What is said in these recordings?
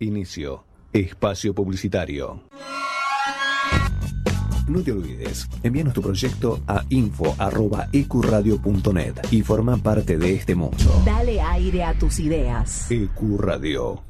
Inicio. Espacio publicitario. No te olvides, envíanos tu proyecto a info.ecuradio.net y forma parte de este mundo. Dale aire a tus ideas. Ecuradio.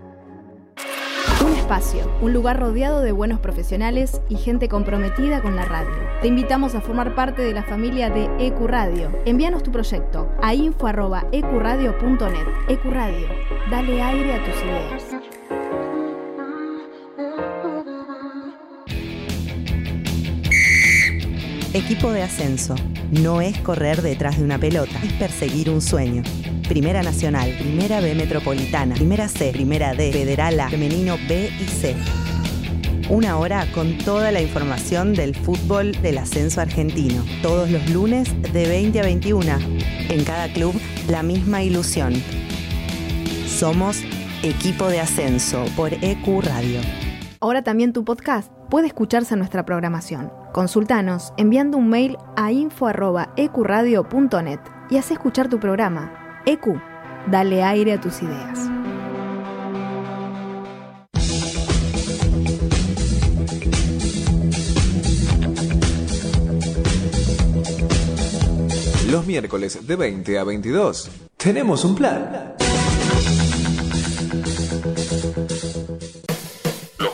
Un espacio, un lugar rodeado de buenos profesionales y gente comprometida con la radio. Te invitamos a formar parte de la familia de Ecuradio. Envíanos tu proyecto a info.ecuradio.net. Ecuradio, dale aire a tus ideas. Equipo de ascenso. No es correr detrás de una pelota, es perseguir un sueño. Primera Nacional, Primera B Metropolitana, Primera C, Primera D, Federal A, Femenino B y C. Una hora con toda la información del fútbol del ascenso argentino. Todos los lunes de 20 a 21. En cada club, la misma ilusión. Somos Equipo de Ascenso por EQ Radio. Ahora también tu podcast puede escucharse en nuestra programación. Consultanos enviando un mail a info.ecuradio.net y haz escuchar tu programa. EQ, dale aire a tus ideas. Los miércoles de 20 a 22 tenemos un plan.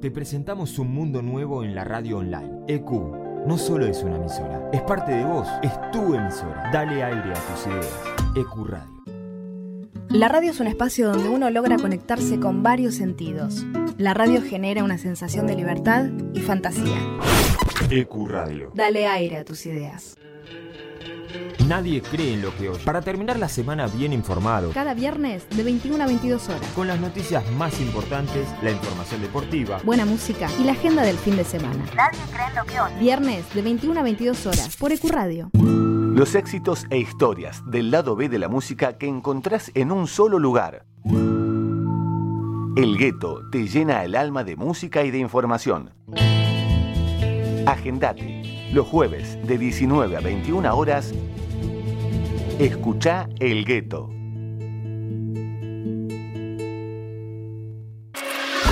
Te presentamos un mundo nuevo en la radio online. EQ no solo es una emisora, es parte de vos, es tu emisora. Dale aire a tus ideas. EQ Radio. La radio es un espacio donde uno logra conectarse con varios sentidos. La radio genera una sensación de libertad y fantasía. EQ Radio. Dale aire a tus ideas. Nadie cree en lo que oye. Para terminar la semana bien informado, Cada viernes de 21 a 22 horas. con las noticias más importantes, la información deportiva, Buena música y la agenda del fin de semana. Nadie cree en lo que oye. Viernes de 21 a 22 horas por Ecuradio. Los éxitos e historias del lado B de la música que encontrás en un solo lugar. El gueto te llena el alma de música y de información. Agendate. Los jueves de 19 a 21 horas. Escucha El Gueto.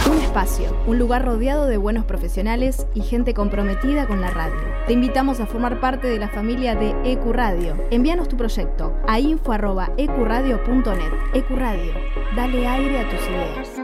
Un espacio, un lugar rodeado de buenos profesionales y gente comprometida con la radio. Te invitamos a formar parte de la familia de Ecuradio. Envíanos tu proyecto a info.ecuradio.net. Ecuradio, dale aire a tus ideas.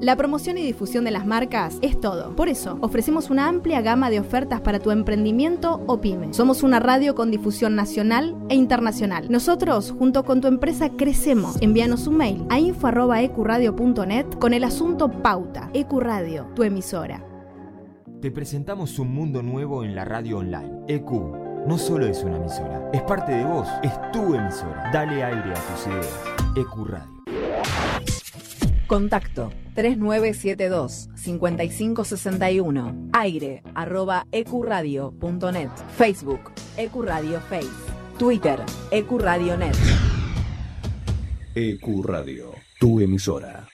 La promoción y difusión de las marcas es todo. Por eso, ofrecemos una amplia gama de ofertas para tu emprendimiento o pyme. Somos una radio con difusión nacional e internacional. Nosotros, junto con tu empresa, crecemos. Envíanos un mail a info.ecuradio.net con el asunto Pauta. Ecuradio, tu emisora. te presentamos un mundo nuevo en la radio online. EQ no solo es una emisora, es parte de vos, es tu emisora. Dale aire a tus ideas. EQ Radio. Contacto 3972 5561 aire arroba ecuradio.net Facebook Ecuradio Face Twitter Ecuradio.net Ecuradio, tu emisora.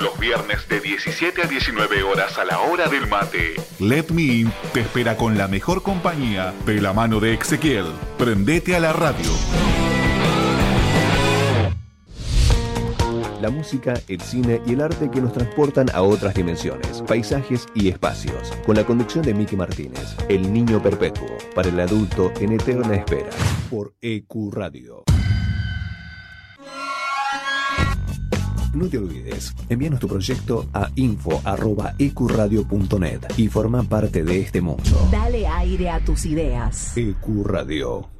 Los viernes de 17 a 19 horas a la hora del mate. Let Me In te espera con la mejor compañía de la mano de Ezequiel. Prendete a la radio. La música, el cine y el arte que nos transportan a otras dimensiones, paisajes y espacios. Con la conducción de Miki Martínez, El Niño Perpetuo, para el adulto en eterna espera, por EQ Radio. No te olvides, envíanos tu proyecto a info.ecuradio.net y forma parte de este mundo. Dale aire a tus ideas EQ Radio.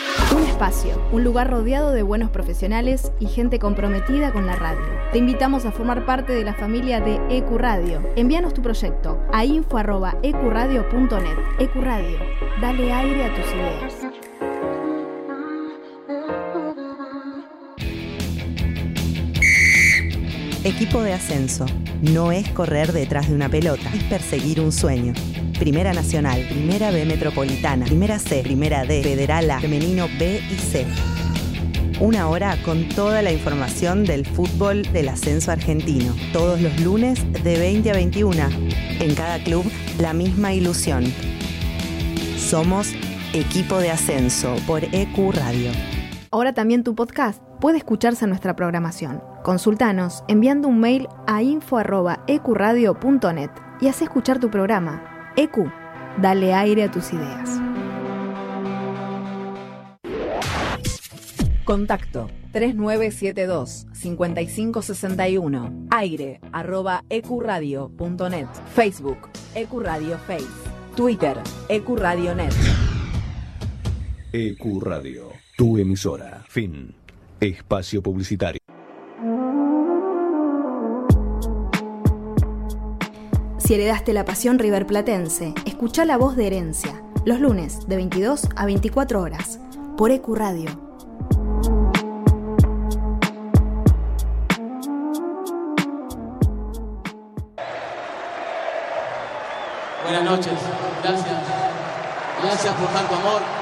Un espacio, un lugar rodeado de buenos profesionales y gente comprometida con la radio. Te invitamos a formar parte de la familia de Ecuradio. Envíanos tu proyecto a info.ecuradio.net. Ecuradio, dale aire a tus ideas. Equipo de ascenso. No es correr detrás de una pelota, es perseguir un sueño. Primera Nacional, Primera B Metropolitana, Primera C, Primera D, Federal A, Femenino B y C. Una hora con toda la información del fútbol del ascenso argentino. Todos los lunes de 20 a 21. En cada club, la misma ilusión. Somos Equipo de Ascenso por EQ Radio. Ahora también tu podcast puede escucharse en nuestra programación. Consultanos enviando un mail a info.ecuradio.net y haz escuchar tu programa. EQ, dale aire a tus ideas. Contacto 3972 5561 aire arroba ecuradio.net Facebook Ecuradio Face Twitter Ecuradionet EQ Radio, tu emisora. Fin. Espacio publicitario. Si heredaste la pasión riverplatense, escucha la voz de herencia, los lunes de 22 a 24 horas, por EQ Radio. Buenas noches, gracias. Gracias por tanto amor.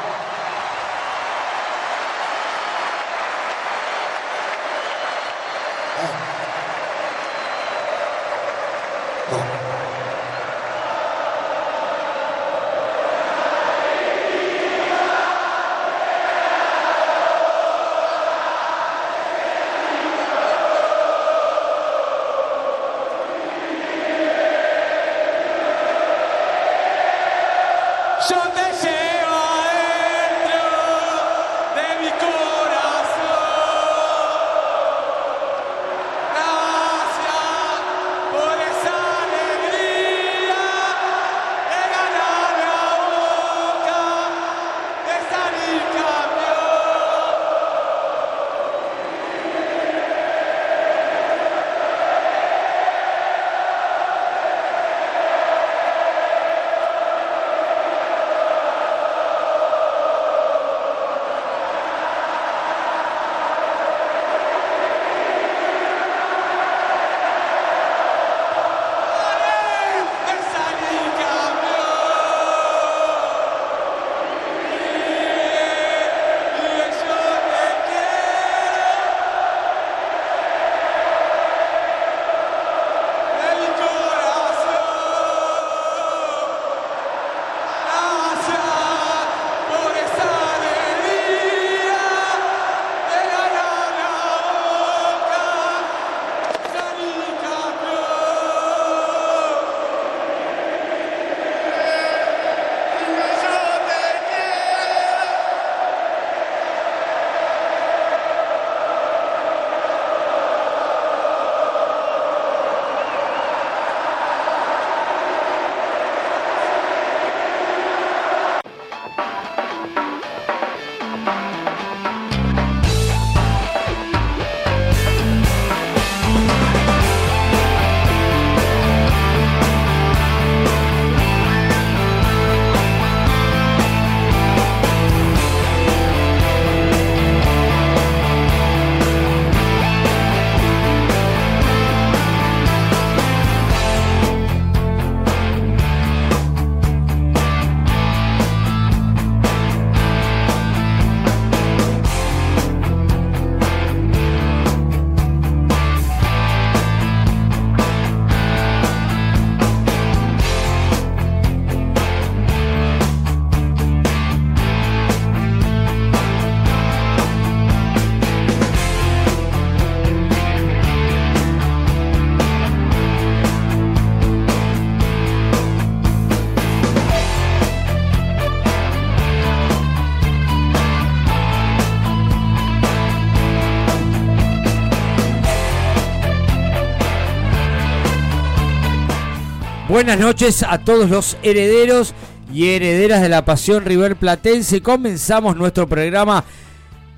Buenas noches a todos los herederos y herederas de la pasión River Platense. Comenzamos nuestro programa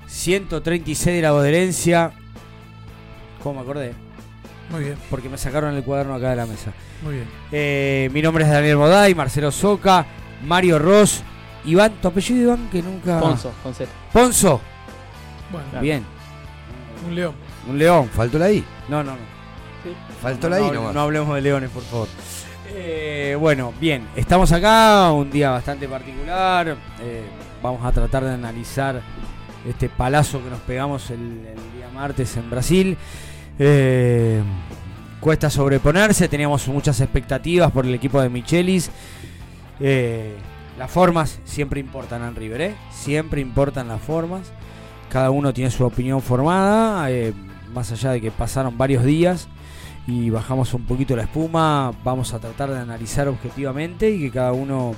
136 de la Boderencia. ¿Cómo me acordé? Muy bien. Porque me sacaron el cuaderno acá de la mesa. Muy bien. Eh, mi nombre es Daniel Moday, Marcelo Soca, Mario Ross, Iván, tu apellido Iván que nunca. Ponzo, con Z. Ponzo. Bueno, Bien. un león. Un león. ¿Faltó la I? No, no, no. Faltó no, la I no, nomás. no hablemos de leones, por favor. Bueno, bien, estamos acá, un día bastante particular. eh, vamos a tratar de analizar este palazo que nos pegamos el, día martes en Brasil. Eh, cuesta sobreponerse, teníamos muchas expectativas por el equipo de Michelis. Eh, las formas siempre importan en River. Siempre importan las formas. Cada uno tiene su opinión formada, más allá de que pasaron varios días y bajamos un poquito la espuma, vamos a tratar de analizar objetivamente y que cada uno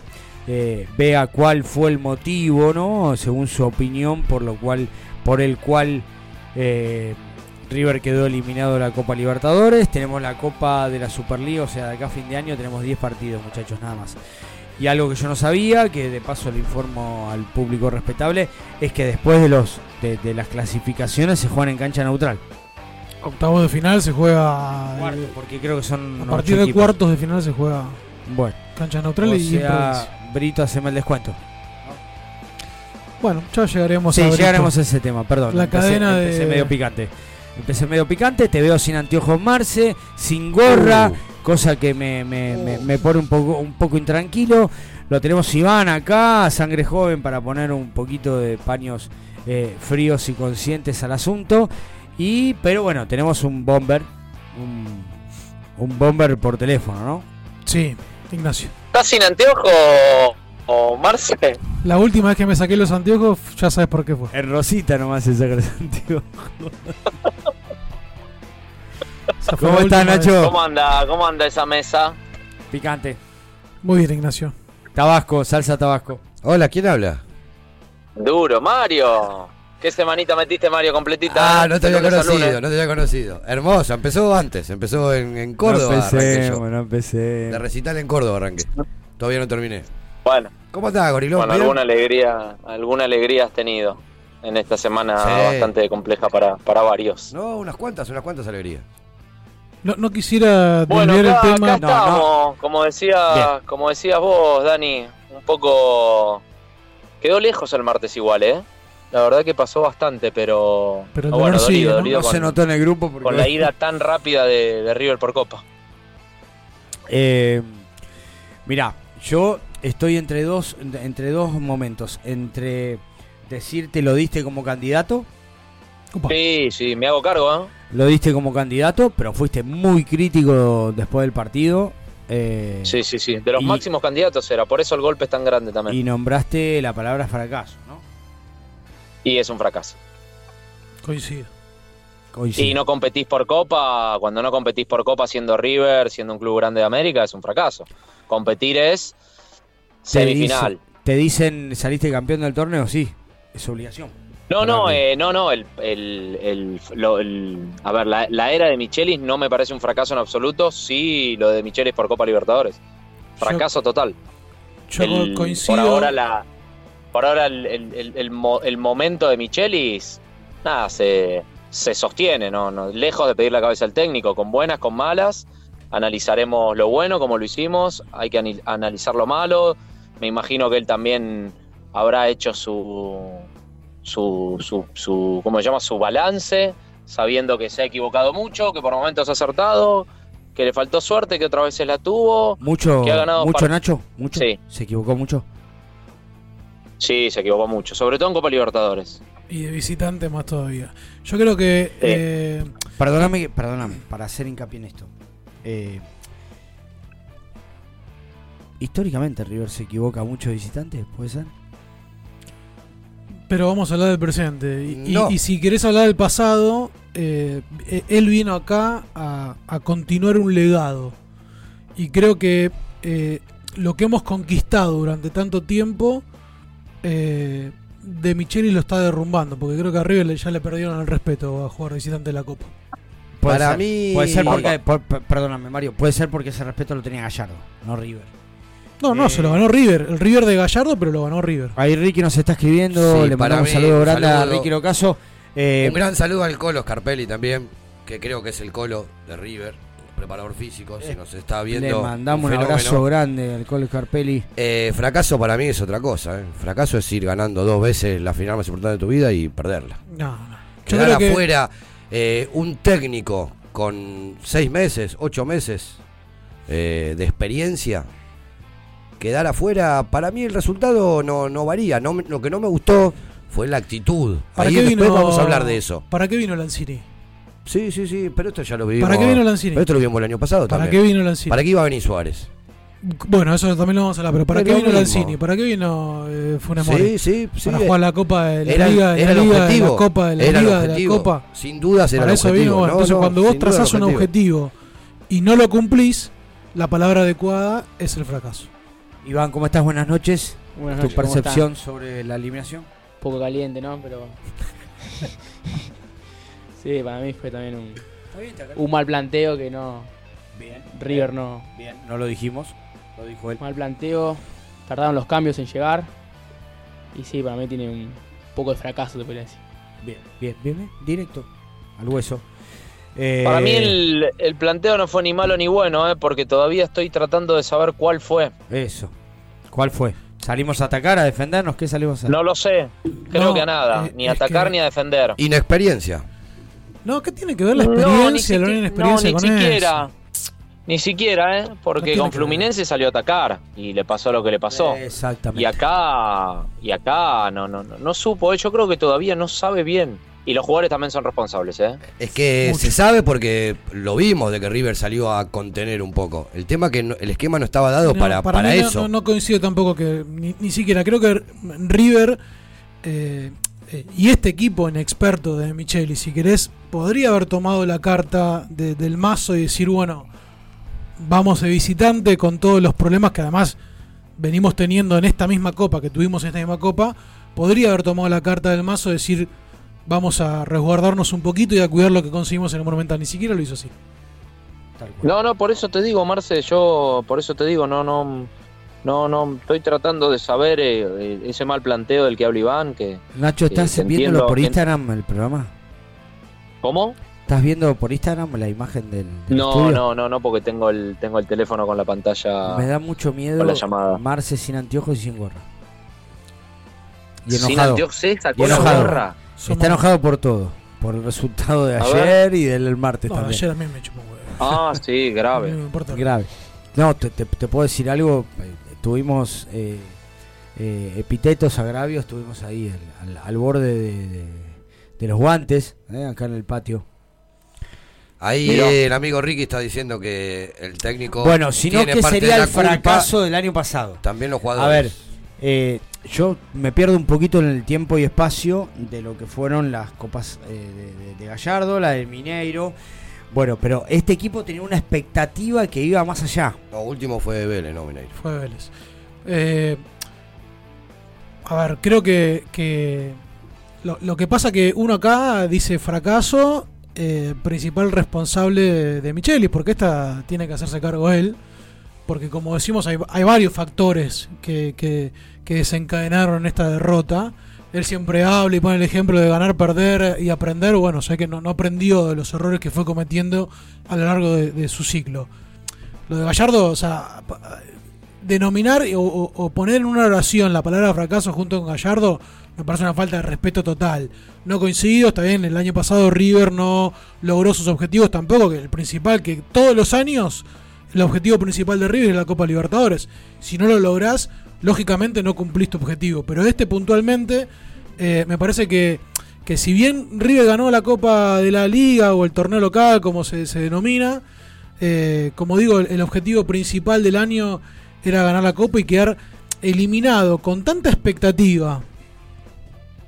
eh, vea cuál fue el motivo, ¿no? Según su opinión, por lo cual, por el cual eh, River quedó eliminado de la Copa Libertadores. Tenemos la Copa de la Superliga, o sea, de acá a fin de año tenemos 10 partidos, muchachos, nada más. Y algo que yo no sabía, que de paso le informo al público respetable, es que después de los de, de las clasificaciones se juegan en cancha neutral. Octavos de final se juega. Cuarto, eh, porque creo que son a partir de equipos. cuartos de final se juega Bueno, cancha neutral o y sea, Brito, haceme el descuento. Bueno, ya llegaremos Sí, a llegaremos a ese tema, perdón. La empecé, cadena de- empecé medio picante. Empecé medio picante, te veo sin anteojos Marce, sin gorra, Uh. cosa que me, me- me- me pone un poco, un poco intranquilo. Lo tenemos Iván acá, sangre joven para poner un poquito de paños eh, fríos y conscientes al asunto. Y, pero bueno, tenemos un bomber, un, un bomber por teléfono, ¿no? Sí, Ignacio. ¿Estás sin anteojo o Marce? La última vez que me saqué los anteojos, ya sabes por qué fue. En Rosita nomás se saca los anteojos. ¿Cómo estás, vez. Nacho? ¿Cómo anda, ¿Cómo anda esa mesa? Picante. Muy bien, Ignacio. Tabasco, salsa tabasco. Hola, ¿quién habla? Duro, Mario. ¿Qué semanita metiste, Mario, completita? Ah, no te había conocido, no te había conocido. Hermoso, empezó antes, empezó en, en Córdoba. No empecé, yo. no empecé. De recital en Córdoba arranqué. Todavía no terminé. Bueno, ¿Cómo estás, Gorilón? bueno, alguna alegría, alguna alegría has tenido en esta semana Sí. bastante compleja para, para varios. No, unas cuantas, unas cuantas alegrías. No, no quisiera Bueno, desviar acá, el tema. acá estamos, como decía, como decías vos, Dani, un poco quedó lejos el martes igual, ¿eh? La verdad que pasó bastante, pero, Pero el bueno, dolor sigue, dolido, ¿no? dolido No con, se notó en el grupo porque con la ida tan rápida de, de River por Copa. Eh, mirá, yo estoy entre dos, entre dos momentos. Entre decirte lo diste como candidato, Sí, sí, me hago cargo, ¿eh? lo diste como candidato, pero fuiste muy crítico después del partido. eh, Sí, sí, sí. De los y- máximos candidatos era, por eso el golpe es tan grande también. Y nombraste la palabra fracaso. Y es un fracaso. Coincido. Coincido. Y no competís por Copa, cuando no competís por Copa siendo River, siendo un club grande de América, es un fracaso. Competir es Te semifinal. te dicen, saliste campeón del torneo, sí, es obligación. No, no, eh, no, no, el, el, el- lo- el- a ver, la, la era de Michelis no me parece un fracaso en absoluto, sí lo de Michelis por Copa Libertadores. Fracaso total. Yo El- coincido. Por ahora, la, por ahora el, el- el- el mo- el momento de Michelis, nada, se, se sostiene, ¿no? No, lejos de pedir la cabeza al técnico, con buenas, con malas. Analizaremos lo bueno, como lo hicimos, hay que analizar lo malo. Me imagino que él también habrá hecho su, su, su, su ¿cómo se llama? Su balance, sabiendo que se ha equivocado mucho, que por momentos ha acertado, que le faltó suerte, que otras veces la tuvo. Mucho, que ha ganado mucho Nacho, mucho. Sí. Se equivocó mucho. Sí, se equivocó mucho, sobre todo en Copa Libertadores. Y de visitante más todavía. Yo creo que. eh, Perdóname, perdóname, para hacer hincapié en esto. Eh, históricamente River se equivoca mucho de visitantes, ¿puede ser? pero vamos a hablar del presente. Y, y- No. y si querés hablar del pasado, eh, eh, él vino acá a, a continuar un legado. Y creo que eh, lo que hemos conquistado durante tanto tiempo, eh, de Micheli lo está derrumbando. Porque creo que a River le- ya le perdieron el respeto a jugar visitante de la Copa. puede Para ser. mí- Puede ser porque. Por- per- perdóname, Mario. Puede ser porque ese respeto lo tenía Gallardo, no River. No, no, se lo ganó River. El River de Gallardo, pero lo ganó River. Ahí Ricky nos está escribiendo. Sí, le para mandamos un mí, saludo grande a. Ricky Locaso. Eh, Un gran saludo al Colo Scarpelli también, que creo que es el Colo de River, preparador físico, si nos está viendo. le mandamos un fenómeno. abrazo grande al Colo Carpelli. Eh, fracaso para mí es otra cosa. ¿eh? Fracaso es ir ganando dos veces la final más importante de tu vida y perderla. No, no. Yo Quedar que- afuera eh, un técnico con seis meses, ocho meses eh, de experiencia. Quedar afuera, para mí el resultado no, no varía. No, me- lo que no me gustó fue la actitud. ¿Para Ahí qué después vino- vamos a hablar de eso. ¿Para qué vino Lanzini? Sí, sí, sí, pero esto ya lo vimos. ¿Para qué vino Lanzini? Pero esto lo vimos el año pasado ¿Para también. qué vino Lanzini? ¿Para qué iba a venir Suárez? Bueno, eso también lo vamos a hablar, pero ¿para qué vino mismo. Lanzini? ¿Para qué vino eh, Funes Mori? Sí, sí, sí. Para jugar la Copa de la Era- Liga, de era la el Liga, de objetivo. la Copa de la Era el Liga, de la objetivo. Copa. Sin dudas era Para el eso objetivo. vino, bueno, No, entonces no, cuando vos duda trazás un objetivo. objetivo y no lo cumplís, la palabra adecuada es el fracaso. Iván, ¿cómo estás? Buenas noches. Buenas tu noches, ¿cómo percepción sobre la eliminación. Un poco caliente, ¿no? Pero. sí, para mí fue también un, un mal planteo que no. Bien. River no. Bien, no lo dijimos. Lo dijo él. Mal planteo. Tardaron los cambios en llegar. Y sí, para mí tiene un poco de fracaso, te podría decir. Bien, bien, bien, bien, directo. Al hueso. Eh, Para mí el, el planteo no fue ni malo ni bueno, ¿eh? porque todavía estoy tratando de saber cuál fue. Eso. ¿Cuál fue? ¿Salimos a atacar, a defendernos? ¿Qué salimos a hacer? No lo sé, creo No, que a nada, eh, ni atacar que- ni a defender. Inexperiencia. No, ¿qué tiene que ver la No, ni experiencia, la no, con ni eso? siquiera. Ni siquiera, ¿eh? Porque con Fluminense salió a atacar y le pasó lo que le pasó. Exactamente. Y acá, y acá no, no, no, no supo, ¿eh? yo creo que todavía no sabe bien. Y los jugadores también son responsables, ¿eh? Es que se sabe porque lo vimos de que River salió a contener un poco. El tema que no- el esquema no estaba dado No, para, para, no- eso. No, no coincido tampoco que ni, ni siquiera creo que River eh, eh, y este equipo inexperto de Micheli, si querés, podría haber tomado la carta de- del mazo y decir, bueno, vamos de visitante con todos los problemas que además venimos teniendo en esta misma copa, que tuvimos en esta misma copa, podría haber tomado la carta del mazo y decir, vamos a resguardarnos un poquito y a cuidar lo que conseguimos en el Monumental. Ni siquiera lo hizo así. No, no, por eso te digo, Marce, yo por eso te digo, no, no, no, no, estoy tratando de saber eh, eh, ese mal planteo del que habla Iván, que... Nacho, ¿estás te viéndolo por en- Instagram el programa? ¿Cómo? ¿Estás viendo por Instagram la imagen del, del No, estudio? no, no, no, porque tengo el, tengo el teléfono con la pantalla... Me da mucho miedo Con la llamada. Marce sin anteojos y sin gorra. Y Sin enojado. anteojos. ¿Sacó Y la enojado. gorra? Está enojado por todo. Por el resultado de A ayer ver. y del martes No, también. ayer a mí me chupó un huevo. Ah, sí, grave. No me importa. Grave. No, te, te- te puedo decir algo. Tuvimos eh, eh, epitetos, agravios, estuvimos ahí al, al- al borde de, de- de los guantes, eh, acá en el patio. Ahí el amigo Ricky está diciendo que el técnico. Bueno, si no, tiene ¿qué parte sería el fracaso del año pasado? También los A jugadores. ver, eh, yo me pierdo un poquito en el tiempo y espacio de lo que fueron las copas eh, de, de- de Gallardo, la del Mineiro. Bueno, pero este equipo tenía una expectativa que iba más allá. Lo último fue de Vélez, no Mineiro. Fue Vélez. Eh, a ver, creo que, que lo, lo que pasa que uno acá dice fracaso, eh, principal responsable de, de Michelis, porque esta tiene que hacerse cargo él, porque como decimos hay, hay varios factores que, que- que desencadenaron esta derrota. Él siempre habla y pone el ejemplo de ganar, perder y aprender. Bueno, sé que no, aprendió de los errores que fue cometiendo a lo largo de, su ciclo. Lo de Gallardo, o sea, denominar o poner en una oración la palabra fracaso junto con Gallardo me parece una falta de respeto total. No coincido, está bien, el año pasado River no logró sus objetivos tampoco, que el principal, que todos los años el objetivo principal de River es la Copa Libertadores. Si no lo lográs, lógicamente no cumplís tu objetivo. Pero este puntualmente, eh, me parece que, que si bien River ganó la Copa de la Liga o el torneo local, como se, se denomina, eh, como digo, el, el objetivo principal del año era ganar la Copa y quedar eliminado con tanta expectativa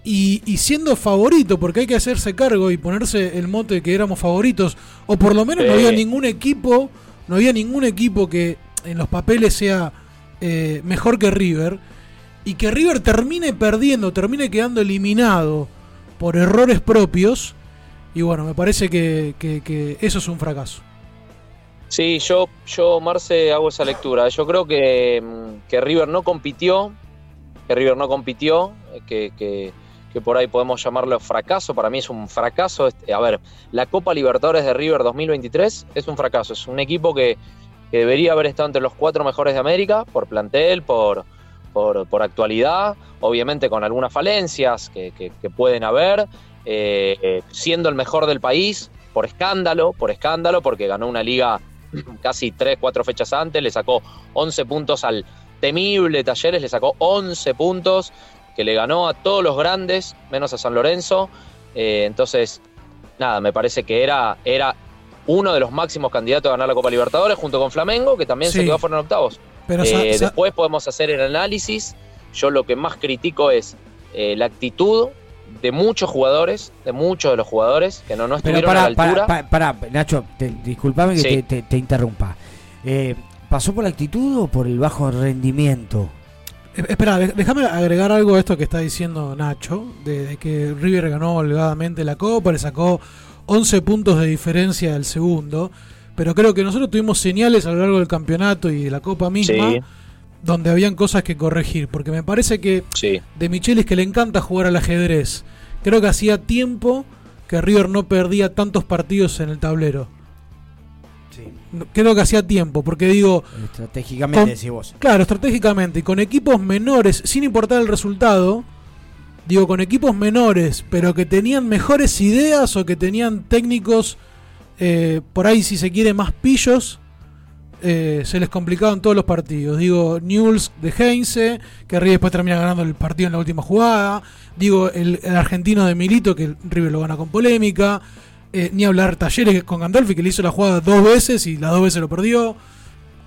y, y siendo favorito, porque hay que hacerse cargo y ponerse el mote de que éramos favoritos, o por lo menos no había ningún equipo, no había ningún equipo que en los papeles sea eh, mejor que River, y que River termine perdiendo, termine quedando eliminado por errores propios, Y bueno, me parece que, que- eso es un fracaso. Sí, yo, yo, Marce, hago esa lectura. Yo creo que, mm, que River no compitió, que River no compitió, eh, que, que- que por ahí podemos llamarlo fracaso. Para mí es un fracaso. Este, A ver, la Copa Libertadores de River 2023 es un fracaso. Es un equipo que, que debería haber estado entre los cuatro mejores de América por plantel, por, por, por actualidad, obviamente con algunas falencias que, que- pueden haber, eh, siendo el mejor del país, por escándalo, por escándalo, porque ganó una liga casi 3, 4 fechas antes, le sacó 11 puntos al temible Talleres, le sacó 11 puntos, que le ganó a todos los grandes, menos a San Lorenzo. Eh, entonces, nada, me parece que era, era uno de los máximos candidatos a ganar la Copa Libertadores, junto con Flamengo, que también Sí. se quedó fuera en octavos. Pero Eh, después podemos hacer el análisis. Yo lo que más critico es eh, la actitud de muchos jugadores, de muchos de los jugadores, que no, no estuvieron a para, la altura. para, para, para, Nacho, te- disculpame que Sí. te, te- te interrumpa. Eh, ¿Pasó por la actitud o por el bajo rendimiento? Espera, déjame agregar algo a esto que está diciendo Nacho, de, de que River ganó holgadamente la Copa, le sacó 11 puntos de diferencia del segundo, pero creo que nosotros tuvimos señales a lo largo del campeonato y de la Copa misma Sí. donde habían cosas que corregir, porque me parece que Sí. de Michelis que le encanta jugar al ajedrez, creo que hacía tiempo que River no perdía tantos partidos en el tablero. Creo que hacía tiempo, porque digo, Estratégicamente con- decís vos. Claro, estratégicamente, y con equipos menores, sin importar el resultado, digo, con equipos menores, pero que tenían mejores ideas o que tenían técnicos, eh, por ahí si se quiere, más pillos, eh, se les complicaban todos los partidos. Digo, Newell's de Heinze, que River después termina ganando el partido en la última jugada. Digo, el, argentino de Milito, que River lo gana con polémica. Eh, ni hablar Talleres con Gandolfi, que le hizo la jugada dos veces y las dos veces lo perdió.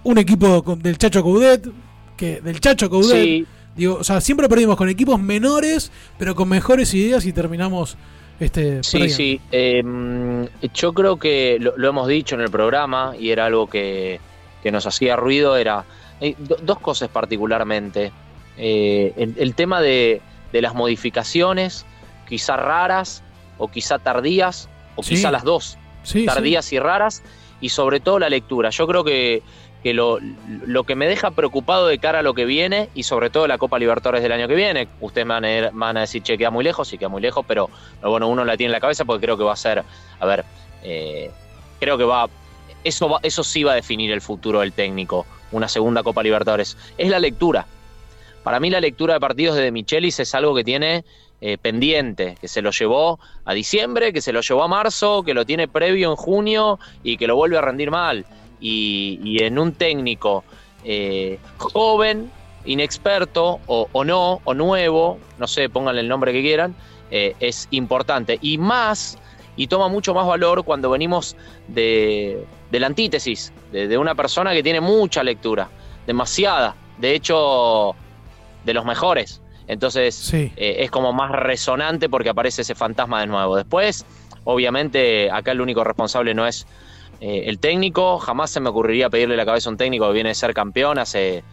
Un equipo con- del Chacho Coudet, que del Chacho Coudet. Sí. Digo, o sea, siempre perdimos con equipos menores, pero con mejores ideas y terminamos este, Sí, perdiendo. sí. eh, mm, yo creo que lo, lo hemos dicho en el programa y era algo que, que nos hacía ruido. Era eh, do- dos cosas particularmente. Eh, el, el tema de, de las modificaciones, quizá raras o quizá tardías, o Sí. quizá las dos, Sí, tardías y raras, y sobre todo la lectura. Yo creo que, que lo, lo que me deja preocupado de cara a lo que viene, y sobre todo la Copa Libertadores del año que viene, ustedes van a, van a decir, che, queda muy lejos, sí queda muy lejos, pero bueno, uno la tiene en la cabeza porque creo que va a ser, a ver, eh, creo que va, eso, va, eso sí va a definir el futuro del técnico, una segunda Copa Libertadores. Es la lectura. Para mí la lectura de partidos De Michelis es algo que tiene eh, pendiente, que se lo llevó a diciembre, que se lo llevó a marzo, que lo tiene previo en junio y que lo vuelve a rendir mal. Y, y en un técnico eh, joven, inexperto o, o no, o nuevo, no sé, pónganle el nombre que quieran, eh, es importante. Y más, y toma mucho más valor cuando venimos de, de la antítesis, de, de una persona que tiene mucha lectura, demasiada, de hecho, de los mejores. Entonces eh, es como más resonante porque aparece ese fantasma de nuevo. Después, obviamente, acá el único responsable no es eh, el técnico. Jamás se me ocurriría pedirle la cabeza a un técnico que viene de ser campeón hace,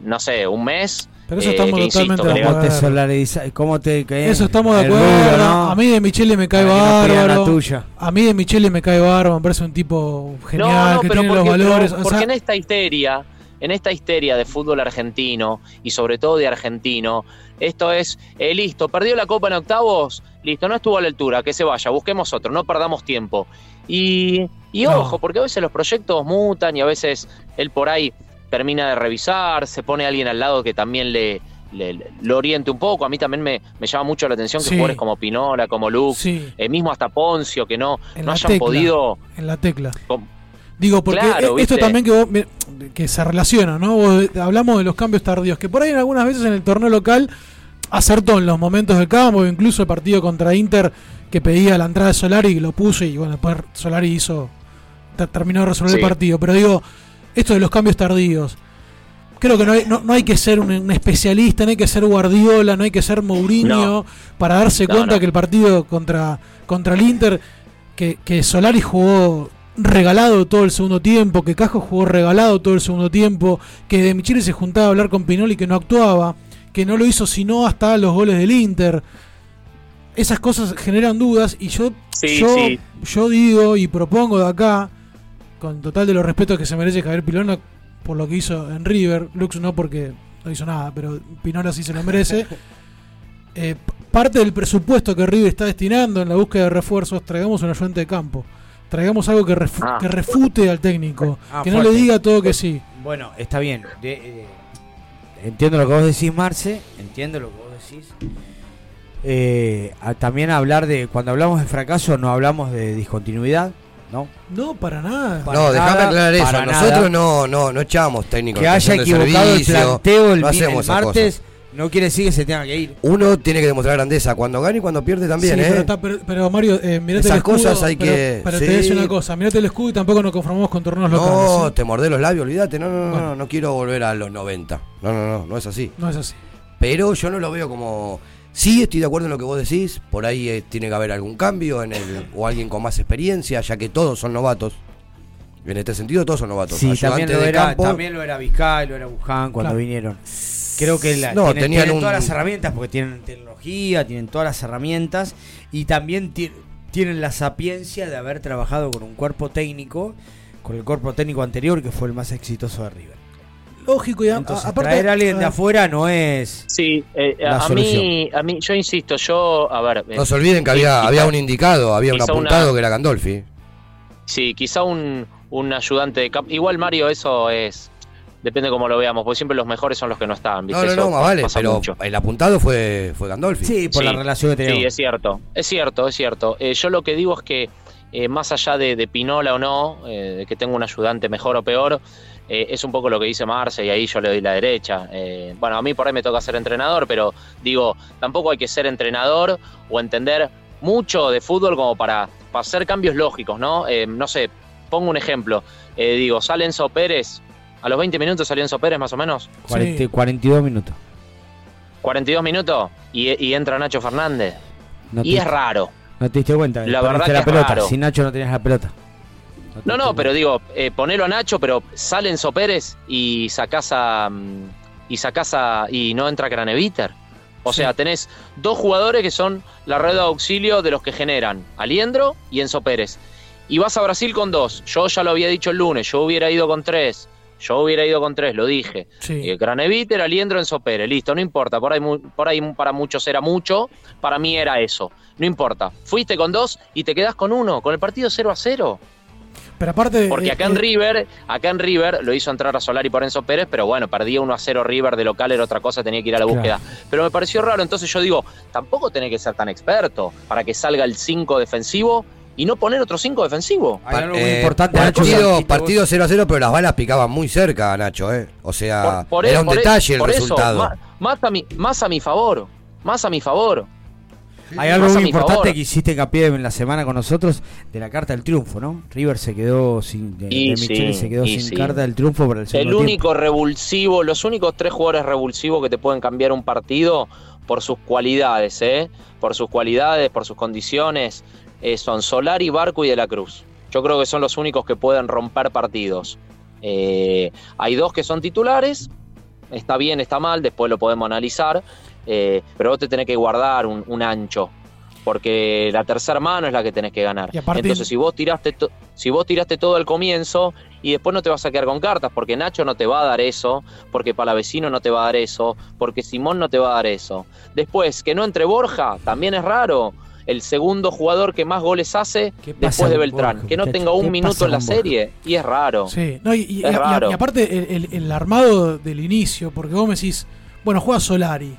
no sé, un mes. Pero eso Eh, estamos totalmente de ¿Cómo te acuerdo. solariza- cómo te Eso estamos de acuerdo. rubio, ¿no? A mí de Michele me cae no bárbaro. tuya. A mí de Michele me cae bárbaro. Me parece un tipo genial, No, no, que pero tiene los porque- pero valores. o porque sea, en esta histeria, en esta histeria de fútbol argentino y sobre todo de argentino, esto es, eh, listo, perdió la Copa en octavos, listo, no estuvo a la altura, que se vaya, busquemos otro, no perdamos tiempo. Y, y No. ojo, porque a veces los proyectos mutan y a veces él por ahí termina de revisar, se pone alguien al lado que también le, lo oriente un poco. A mí también me, me llama mucho la atención que Sí. jugadores como Pinola, como Lux, Sí. eh, mismo hasta Poncio, que no, en no hayan tecla, podido... En la tecla. Digo, porque Claro, e- esto también que, vos- que se relaciona, ¿no? Vos de- hablamos de los cambios tardíos, que por ahí en algunas veces en el torneo local acertó en los momentos del campo, incluso el partido contra Inter que pedía la entrada de Solari y lo puso y bueno, después Solari hizo ter- terminó de resolver Sí. el partido, pero digo, esto de los cambios tardíos, creo que no hay, no, no hay que ser un, un especialista, no hay que ser Guardiola, no hay que ser Mourinho No. para darse cuenta que el partido contra, contra el Inter, que, que Solari jugó regalado todo el segundo tiempo, que Cajo jugó regalado todo el segundo tiempo, que De Michele se juntaba a hablar con Pinoli que no actuaba, que no lo hizo sino hasta los goles del Inter. Esas cosas generan dudas y yo, Sí, yo, sí. yo digo y propongo de acá, con total de los respetos que se merece Javier Pilona por lo que hizo en River, Lux no porque no hizo nada, pero Pinola sí se lo merece. Eh, parte del presupuesto que River está destinando en la búsqueda de refuerzos, traigamos un ayudante de campo. Traigamos algo que, refu- Ah. que refute al técnico, Ah, que no le diga todo que sí. Bueno, está bien. De- eh, entiendo lo que vos decís, Marce. Entiendo lo que vos decís. Eh, a- también hablar de. Cuando hablamos de fracaso, no hablamos de discontinuidad, ¿no? No, para nada. Para no, déjame aclarar eso. para Nosotros nada. no, no, no echamos técnicos. Que haya equivocado el planteo el, no el martes, no quiere decir que se tenga que ir. Uno tiene que demostrar grandeza cuando gana y cuando pierde también, Sí, ¿eh? pero, está- pero- pero, Mario, eh, mirate Esas el escudo, cosas hay pero, que- Pero te sí. decir una cosa, mirate el escudo y tampoco nos conformamos con torneos locales. No, ¿sí? te mordés los labios, olvídate. No, no, no, Bueno. no, no quiero volver a los 90. No, no, no, no es así. No es así. Pero yo no lo veo como. Sí, estoy de acuerdo en lo que vos decís. Por ahí eh, tiene que haber algún cambio en el, o alguien con más experiencia, ya que todos son novatos. En este sentido, todos son novatos. Sí, también lo, era, campo, también lo era Vizcay, lo era Buján cuando Claro. vinieron. Creo que la- No, tienen, tenían tienen un- todas las herramientas, porque tienen tecnología, tienen todas las herramientas y también ti- tienen la sapiencia de haber trabajado con un cuerpo técnico, con el cuerpo técnico anterior que fue el más exitoso de River. Lógico, y a- Entonces, a- aparte. traer a alguien de ah, afuera no es. Sí, eh, La a, solución. mí, a mí, yo insisto, yo, a ver. No se olviden que había, había un indicado, había un una- apuntado que era Gandolfi. Sí, quizá un, un ayudante de campo. Igual, Mario, eso es. Depende cómo lo veamos, porque siempre los mejores son los que no están. ¿viste? No, no, no, más vale, pero mucho. el apuntado fue, fue Gandolfi. Sí, por la relación que Sí, teníamos. es cierto, es cierto, es cierto. Eh, yo lo que digo es que, eh, más allá de, de Pinola o no, eh, de que tenga un ayudante mejor o peor, eh, es un poco lo que dice Marce y ahí yo le doy la derecha. Eh, bueno, a mí por ahí me toca ser entrenador, pero digo, tampoco hay que ser entrenador o entender mucho de fútbol como para, para hacer cambios lógicos, ¿no? Eh, no sé, pongo un ejemplo. Eh, digo, sale Enzo Pérez, a los 20 minutos salió Enzo Pérez más o menos. 40 42 minutos. 42 minutos y, y entra Nacho Fernández. No y te- es raro. No te diste cuenta. La verdad que la es pelota. raro. Sin Nacho no tenías la pelota. No, no, pero digo, eh, ponelo a Nacho, pero sale Enzo Pérez y sacás a. mm, Y sacás a. Y no entra Craneviter. O sea, tenés dos jugadores que son la red de auxilio de los que generan, Aliendro y Enzo Pérez. Y vas a Brasil con dos. Yo ya lo había dicho el lunes, yo hubiera ido con tres. Yo hubiera ido con tres, lo dije. Sí. Eh, Craneviter, Aliendro, Enzo Pérez. Listo, no importa. Por ahí, por ahí para muchos era mucho. Para mí era eso. No importa. Fuiste con dos y te quedás con uno. Con el partido 0 a 0. Pero aparte. Porque eh, acá en eh, River, acá en River lo hizo entrar a Solari por Enzo Pérez, pero bueno, perdía 1 a 0 River de local, era otra cosa, tenía que ir a la Claro. búsqueda. Pero me pareció raro, entonces yo digo, tampoco tenés que ser tan experto para que salga el 5 defensivo y no poner otro 5 defensivo. Hay algo muy Eh, importante, Nacho, que partido, dijiste partido 0 a 0, pero las balas picaban muy cerca, Nacho, ¿eh? O sea, Por era e- un por e- detalle el por eso, resultado. más, a mi, más a mi favor, más a mi favor. Hay algo muy importante favor. que hiciste hincapié en la semana con nosotros de la carta del triunfo, ¿no? River se quedó sin. De, sí, se quedó sin sí. carta del triunfo para el El único revulsivo, los únicos tres jugadores revulsivos que te pueden cambiar un partido por sus cualidades, ¿eh? Por sus cualidades, por sus condiciones, eh, son Solari, Barco y De la Cruz. Yo creo que son los únicos que pueden romper partidos. Eh, hay dos que son titulares, está bien, está mal, después lo podemos analizar, eh, pero vos te tenés que guardar un, un ancho. Porque la tercera mano es la que tenés que ganar. Entonces, si vos tiraste si vos tiraste todo al comienzo y después no te vas a quedar con cartas, porque Nacho no te va a dar eso, porque Palavecino no te va a dar eso, porque Simón no te va a dar eso. Después, que no entre Borja, también es raro. El segundo jugador que más goles hace después de Beltrán, Borja, que no tenga un ¿Qué minuto en la serie, y es raro. Sí, no, y, raro. y aparte el, el- el armado del inicio, porque vos me decís, bueno, juega Solari.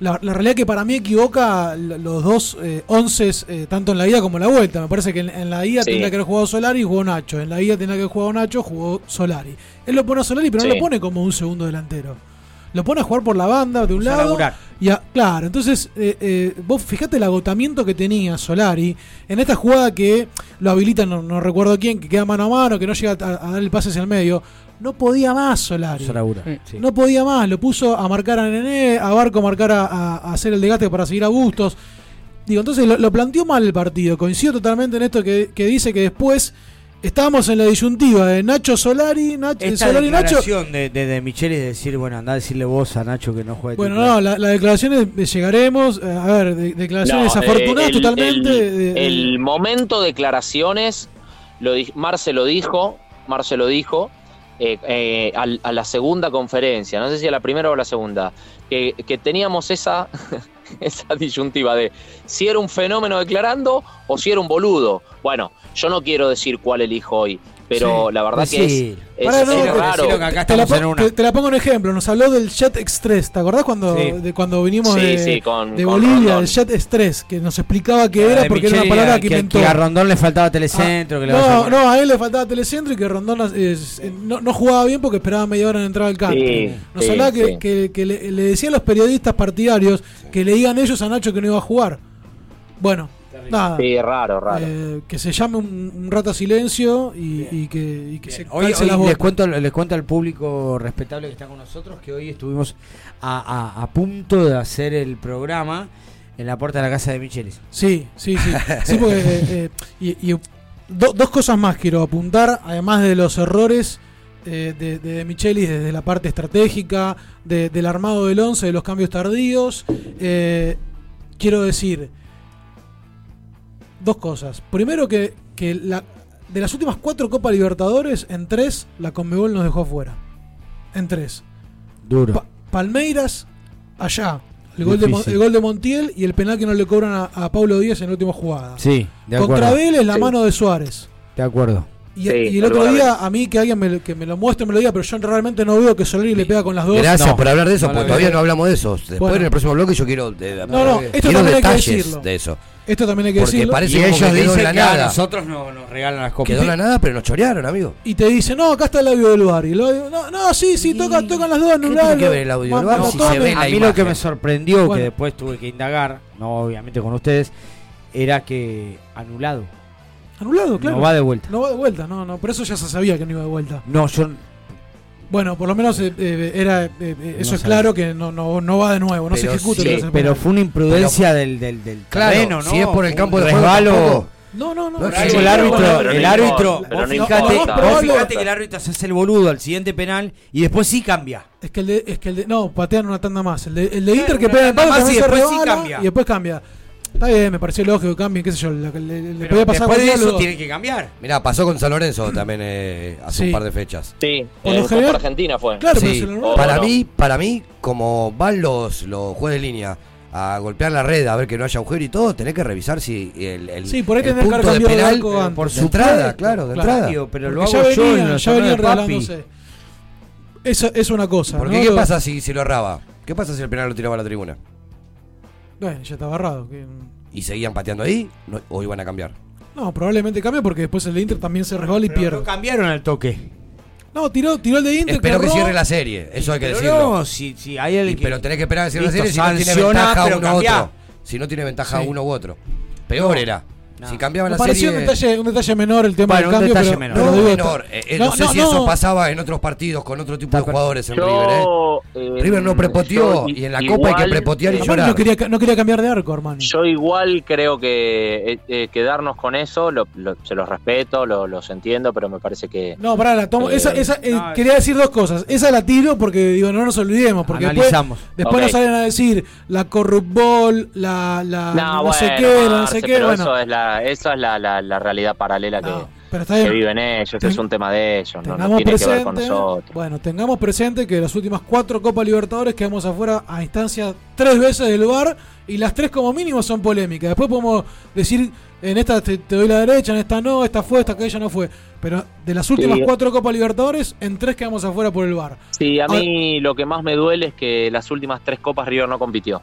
La, la realidad que para mí equivoca los dos eh, onces, eh, tanto en la ida como en la vuelta. Me parece que en, en la ida Sí. tendría que haber jugado Solari y jugó Nacho. En la ida tendría que haber jugado Nacho, jugó Solari. Él lo pone a Solari, pero no lo pone como un segundo delantero. Lo pone a jugar por la banda de un lado. laburar. Y a- claro, entonces eh, eh, vos fijate el agotamiento que tenía Solari en esta jugada que lo habilita, no, no recuerdo quién, que queda mano a mano, que no llega a, a dar el pase hacia el medio. No podía más Solari. Sí. No podía más, lo puso a marcar a Nené, a Barco a marcar a, a- a hacer el desgaste para seguir a Bustos. Digo, entonces lo, lo planteó mal el partido. Coincido totalmente en esto que, que dice que después estábamos en la disyuntiva de Nacho Solari, Nacho, Esta Solari Nacho. declaración de, de, de decir, bueno, andá a decirle vos a Nacho que no juegue. Bueno, titular. no, la, la declaración es- llegaremos. eh, A ver, de- declaraciones No, desafortunadas eh, el- totalmente. El, de- de- el momento declaraciones, lo di- Marce lo dijo, Marce lo dijo eh, eh, a, la segunda conferencia, no sé si a la primera o a la segunda, que, que teníamos esa, esa disyuntiva de si era un fenómeno declarando o si era un boludo. Bueno, yo no quiero decir cuál elijo hoy, pero Sí. la verdad que es, es, Pará, no, es te- raro. Decilo que acá te, la te- te pongo un ejemplo. Nos habló del Jet Express. ¿Te acordás cuando, Sí. de cuando vinimos Sí, de, sí, con- de con Bolivia, Rondón. del Jet Express? Que nos explicaba qué era porque era una palabra que que, inventó. que a Rondón le faltaba telecentro. que le No, no, a él le faltaba telecentro y que Rondón eh, no, no jugaba bien porque esperaba media hora en entrar al campo. Sí, Nos sí, hablaba que, sí. que- que le, le decía a los periodistas partidarios que le digan ellos a Nacho que no iba a jugar. Bueno, nada. Sí, raro, raro. eh, que se llame un, un rato a silencio y, y que, y que se Hoy, hoy las les, cuento, les cuento al público respetable que está con nosotros que hoy estuvimos a, a- a punto de hacer el programa en la puerta de la casa de Michelis. Sí, sí, sí. Sí, porque, eh, eh, y, y do- dos cosas más quiero apuntar, además de los errores eh, de, de Michelis desde la parte estratégica, de- del armado del 11, de los cambios tardíos. eh, quiero decir dos cosas. Primero que, que la, de las últimas cuatro Copas Libertadores, en tres la Conmebol nos dejó afuera. En tres. Duro. Pa- Palmeiras, allá. El gol, de, el gol de Montiel y el penal que no le cobran a, a Pablo Díaz en la última jugada. Sí, de Contra acuerdo. Vélez, la Sí. mano de Suárez. De acuerdo. Y, Sí, y el otro día, a mí que alguien me, lo- que me lo muestre, me lo diga, pero yo realmente no veo que Solari le pega con las dos. Gracias No, por hablar de eso, porque todavía no hablamos de eso. Después Bueno. en el próximo bloque yo quiero, de- No, no, esto quiero también hay que detalles decirlo. de eso. Esto también hay que Porque decirlo. parece Y como ellos que dicen la que a nada. nosotros no, nos regalan las copas. Quedó la nada, pero nos chorearon, amigo. Y te dice, no, acá está el audio del bar. Y el audio, no, no, sí, sí, toca, tocan las dos, ¿Qué que ver el audio del ma- si se ve a mí lo que me sorprendió, que después tuve que indagar, no obviamente con ustedes, era que anulado. Anulado, claro. No va de vuelta. No va de vuelta, no, no. Por eso ya se sabía que no iba de vuelta. No, yo Bueno, por lo menos eh, eh, era eh, eh, eso No es claro que no, no, no va de nuevo, no se ejecuta. sí, pero fue una imprudencia del, del, del Claro, terreno, ¿no? si es por el campo de resbalo. No, no, no. No, no, sí, el árbitro, el no árbitro, vos no fijate, vos No, fijate que el árbitro se hace el boludo al siguiente penal y después sí cambia. Es que el de, es que el de, no, patean una tanda más. El de, el de Claro, Inter que pega el palo y después sí cambia. y después cambia. Está bien, me pareció lógico que cambien, qué sé yo, le, le- le Pero podía pasar después de eso tiene que cambiar. Mirá, pasó con San Lorenzo también eh, hace Sí. un par de fechas. Sí, Por Copa general- Argentina fue. Claro, Sí, lo para no. mí, para mí, como van los, los jueces de línea a golpear la red a ver que no haya agujero y todo, tenés que revisar si el, el, Sí, por ahí el tendrías que punto de penal por de entrada, claro, de claro. entrada. Tío, pero lo hago ya yo los ya papi. regalándose. Eso es una cosa. Porque ¿no? ¿qué Lo- pasa si, si lo erraba? ¿Qué pasa si el penal lo tiraba a la tribuna? Bueno, ya está agarrado. que- ¿Y seguían pateando ahí no- o iban a cambiar? No, probablemente cambie porque después el de Inter también se resbala y Pero pierde. no cambiaron al toque. No, tiró, tiró el de Inter. Espero que erró. cierre la serie, eso hay que Pero decirlo. no, si, si hay Y- alguien que- pero tenés que esperar a que cierre la Listo, serie si no tiene sanciona, ventaja pero uno u otro. Si no tiene ventaja Sí. uno u otro. Peor No. era. No. Si cambiaban la pareció serie. un detalle, un detalle menor el tema Bueno, del un cambio. detalle pero, menor. pero No, menor. Eh, eh, no, sé si eso pasaba en otros partidos con otro tipo de jugadores en Yo, River. ¿eh? eh, River no prepoteó yo y en la igual- Copa hay que prepotear y llorar. no quería, no quería cambiar de arco, Armani. Yo igual creo que eh, eh, quedarnos con eso, lo- lo- se los respeto, lo- los entiendo, pero me parece que... No, pará, la tomo. Eh, esa, esa, eh, no, quería decir dos cosas. Esa la tiro porque digo, no nos olvidemos. Porque después, Analizamos. después Ok. nos salen a decir la corruptbol, la, la No, no, bueno, sé qué, la no sé qué. Bueno, eso es la, eso es la, la- la realidad paralela no, que, que viven ellos, Ten- es un tema de ellos, no, tiene que ver con presente, nosotros. bueno, tengamos presente que las últimas cuatro Copas Libertadores quedamos afuera a instancia tres veces del VAR y las tres como mínimo son polémicas. Después podemos decir, en esta te, te doy la derecha, en esta no, esta fue, esta aquella no fue. Pero de las últimas Sí. cuatro Copas Libertadores, en tres quedamos afuera por el VAR. Sí, a mí lo que más me duele es que las últimas tres copas River no compitió.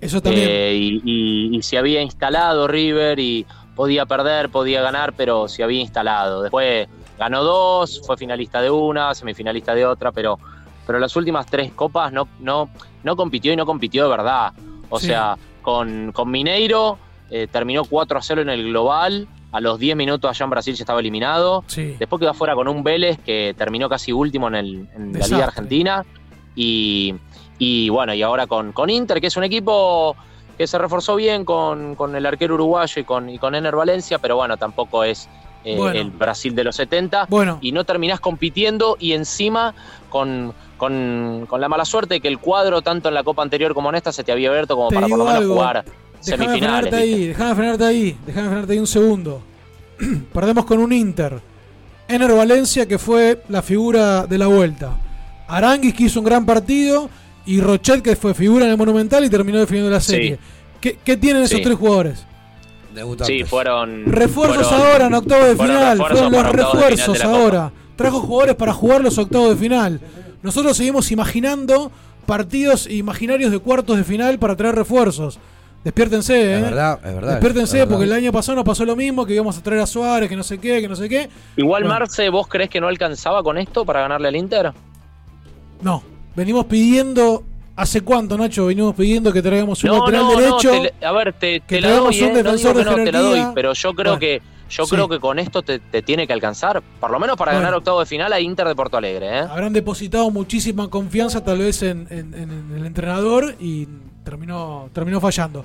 Eso también. Eh, y, y- y se había instalado River y podía perder, podía ganar, pero se había instalado. Después ganó dos, fue finalista de una, semifinalista de otra, pero, pero las últimas tres copas no, no, no compitió y no compitió de verdad. O Sí. sea, con, con Mineiro eh, terminó 4 a 0 en el global. A los 10 minutos allá en Brasil ya estaba eliminado. Sí. Después quedó afuera con un Vélez que terminó casi último en, el- en la. Liga Argentina. Y, y bueno, y ahora con, con Inter, que es un equipo que se reforzó bien con, con el arquero uruguayo y con, y con Ener Valencia, pero bueno, tampoco es eh, Bueno. el Brasil de los 70 Bueno. y no terminás compitiendo y encima con, con, con la mala suerte de que el cuadro tanto en la Copa anterior como en esta se te había abierto como Te para por lo menos algo. jugar Déjame semifinales. frenarte ahí, déjame frenarte ahí, déjame frenarte ahí un segundo. Perdemos con un Inter. Ener Valencia, que fue la figura de la vuelta. Aranguis, que hizo un gran partido. Y Rochet, que fue figura en el Monumental y terminó definiendo la Sí. serie. ¿Qué, qué tienen esos Sí. tres jugadores? Sí, fueron. Refuerzos fueron- ahora en octavos de final. Fueron los refuerzos ahora. Trajo jugadores para jugar los octavos de final. Nosotros seguimos imaginando partidos imaginarios de cuartos de final para traer refuerzos. Despiértense, ¿eh? Es verdad, es verdad, Despiértense es verdad. porque el año pasado nos pasó lo mismo, que íbamos a traer a Suárez, que no sé qué, que no sé qué. Igual, Bueno. Marce, ¿vos crees que no alcanzaba con esto para ganarle al Inter? No, venimos pidiendo, ¿hace cuánto, Nacho? Venimos pidiendo que traigamos un No, lateral no, no, derecho. te a ver, te, que te la doy, un eh, no digo defensor que de te la doy, pero yo creo Bueno, que yo sí. creo que con esto te, te tiene que alcanzar, por lo menos para Bueno. ganar octavo de final a Inter de Porto Alegre, ¿eh? Habrán depositado muchísima confianza tal vez en, en- en el entrenador y terminó, terminó fallando.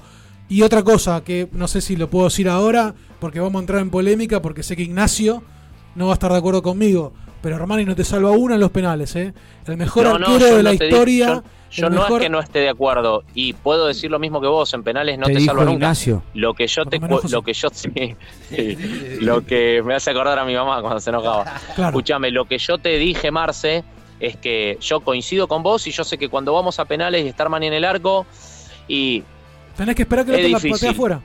Y otra cosa que no sé si lo puedo decir ahora, porque vamos a entrar en polémica, porque sé que Ignacio no va a estar de acuerdo conmigo, pero Armani no te salva una en los penales, ¿eh? El mejor No, arquero de la historia. yo no mejor- es que no esté de acuerdo y puedo decir lo mismo que vos, en penales no Te te, salva nunca. Ignacio. Lo que yo te enojo, lo que yo sí, sí, lo que me hace acordar a mi mamá cuando se enojaba. Claro. Escúchame, lo que yo te dije, Marce, es que yo coincido con vos y yo sé que cuando vamos a penales y está Armani en el arco y Tenés que esperar que lo tenga afuera.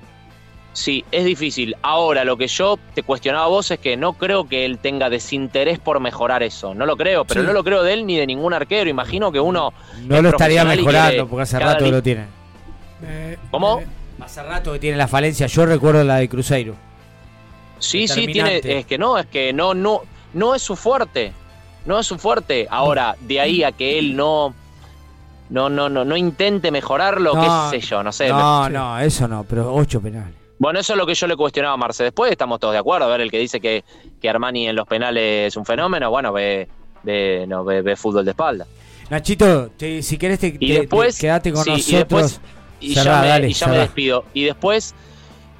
Sí, es difícil. Ahora, lo que yo te cuestionaba a vos es que no creo que él tenga desinterés por mejorar eso. No lo creo, pero Sí. no lo creo de él ni de ningún arquero. Imagino que uno. No es lo estaría mejorando quiere porque hace rato que lo tiene. ¿Cómo? Hace rato que tiene la falencia. Yo recuerdo la de Cruzeiro. Sí, sí, tiene. Es que no, es que no, no, no es su fuerte. No es su fuerte. Ahora, de ahí a que él no. No, no, no, no intente mejorarlo, No, qué sé yo, no sé. No, Me- no, eso no, pero ocho penales. Bueno, eso es lo que yo le cuestionaba a Marce. Después estamos todos de acuerdo. A ver, el que dice que, que Armani en los penales es un fenómeno, bueno, ve, ve, no, ve, ve fútbol de espalda. Nachito, te- si querés te, Y después, te- quedate con sí, y nosotros. después- y Cerrá, ya, me, dale, y ya me cerrá. despido. Y después,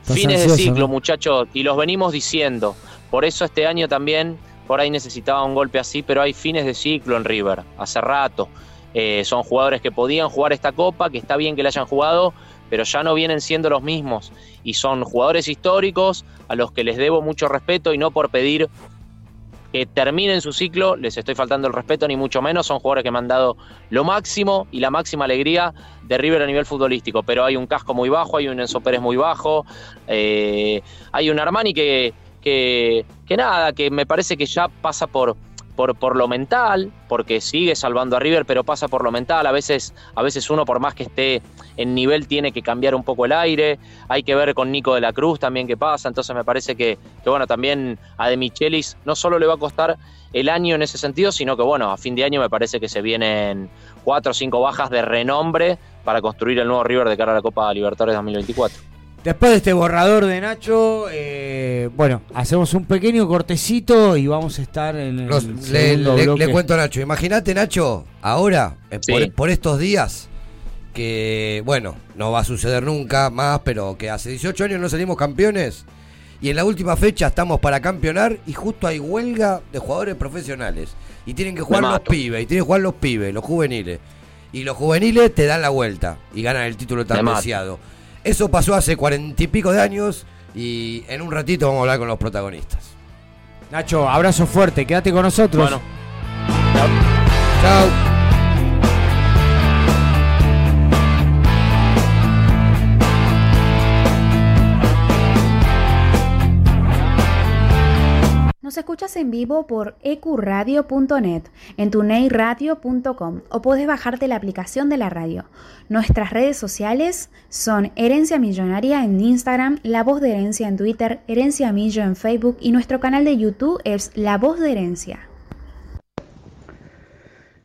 Estás fines de ciclo, ¿no? muchachos, y los venimos diciendo. Por eso este año también, por ahí necesitaba un golpe así, pero hay fines de ciclo en River, hace rato. Eh, son jugadores que podían jugar esta copa, que está bien que la hayan jugado, pero ya no vienen siendo los mismos. Y son jugadores históricos a los que les debo mucho respeto y no por pedir que terminen su ciclo, les estoy faltando el respeto ni mucho menos, son jugadores que me han dado lo máximo y la máxima alegría de River a nivel futbolístico, pero hay un casco muy bajo, hay un Enzo Pérez muy bajo, eh, hay un Armani que, que, que nada, que me parece que ya pasa por, por, por lo mental, porque sigue salvando a River, pero pasa por lo mental, a veces, a veces uno por más que esté en nivel tiene que cambiar un poco el aire, hay que ver con Nico de la Cruz también qué pasa, entonces me parece que, que bueno, también a De Michelis no solo le va a costar el año en ese sentido, sino que bueno, a fin de año me parece que se vienen cuatro o cinco bajas de renombre para construir el nuevo River de cara a la Copa Libertadores 2024. Después de este borrador de Nacho, eh, bueno, hacemos un pequeño cortecito y vamos a estar en el Los- le, segundo le- bloque. le cuento a Nacho, imagínate Nacho, ahora, eh, Sí. por, por estos días, que bueno, no va a suceder nunca más, pero que hace 18 años no salimos campeones y en la última fecha estamos para campeonar y justo hay huelga de jugadores profesionales y tienen que jugar los pibes, y tienen que jugar los pibes, los juveniles. Y los juveniles te dan la vuelta y ganan el título tan deseado. Eso pasó hace cuarenta y pico de años y en un ratito vamos a hablar con los protagonistas. Nacho, abrazo fuerte, quédate con nosotros. Bueno. Chao. Escuchas en vivo por ecuradio.net, en tuneiradio.com o puedes bajarte la aplicación de la radio. Nuestras redes sociales son Herencia Millonaria en Instagram, La Voz de Herencia en Twitter, Herencia Millo en Facebook y nuestro canal de YouTube es La Voz de Herencia.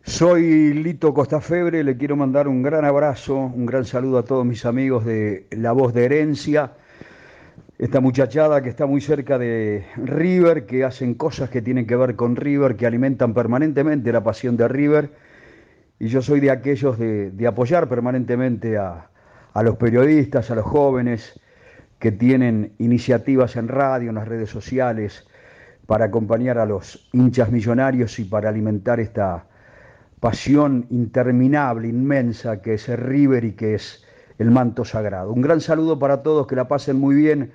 Soy Lito Costafebre, le quiero mandar un gran abrazo, un gran saludo a todos mis amigos de La Voz de Herencia, esta muchachada que está muy cerca de River, que hacen cosas que tienen que ver con River, que alimentan permanentemente la pasión de River, y yo soy de aquellos de, de apoyar permanentemente a, a los periodistas, a los jóvenes que tienen iniciativas en radio, en las redes sociales, para acompañar a los hinchas millonarios y para alimentar esta pasión interminable, inmensa que es el River y que es el manto sagrado. Un gran saludo para todos, que la pasen muy bien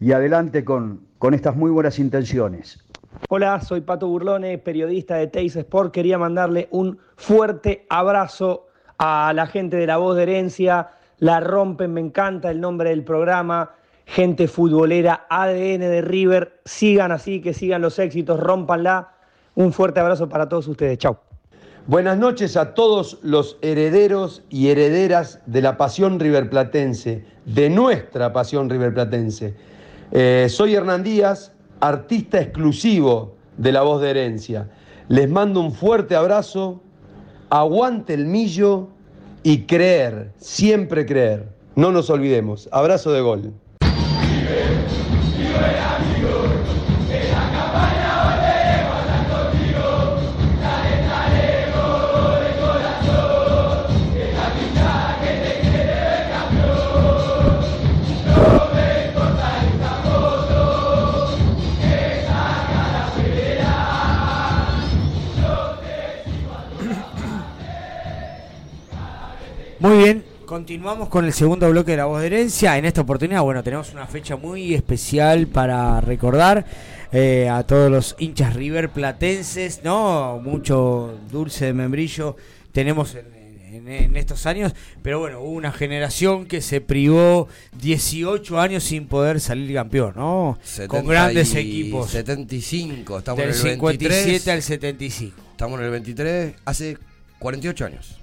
y adelante con, con estas muy buenas intenciones. Hola, soy Pato Burlone, periodista de Teis Sport. Quería mandarle un fuerte abrazo a la gente de La Voz de Herencia. La rompen, me encanta el nombre del programa. Gente futbolera, ADN de River. Sigan así, que sigan los éxitos, rompanla. Un fuerte abrazo para todos ustedes. Chao. Buenas noches a todos los herederos y herederas de la pasión riverplatense, de nuestra pasión riverplatense. Eh, soy Hernán Díaz, artista exclusivo de La Voz de Herencia. Les mando un fuerte abrazo, aguante el millo y creer, siempre creer. No nos olvidemos. Abrazo de gol. Muy continuamos con el segundo bloque de La Voz de Herencia. En esta oportunidad, bueno, tenemos una fecha muy especial para recordar eh, a todos los hinchas River platenses, ¿no? Mucho dulce de membrillo tenemos en, en estos años, pero bueno, hubo una generación que se privó 18 años sin poder salir campeón, ¿no? Con grandes equipos. 75, estamos Del en el 57 23. al 75. Estamos en el 23, hace 48 años.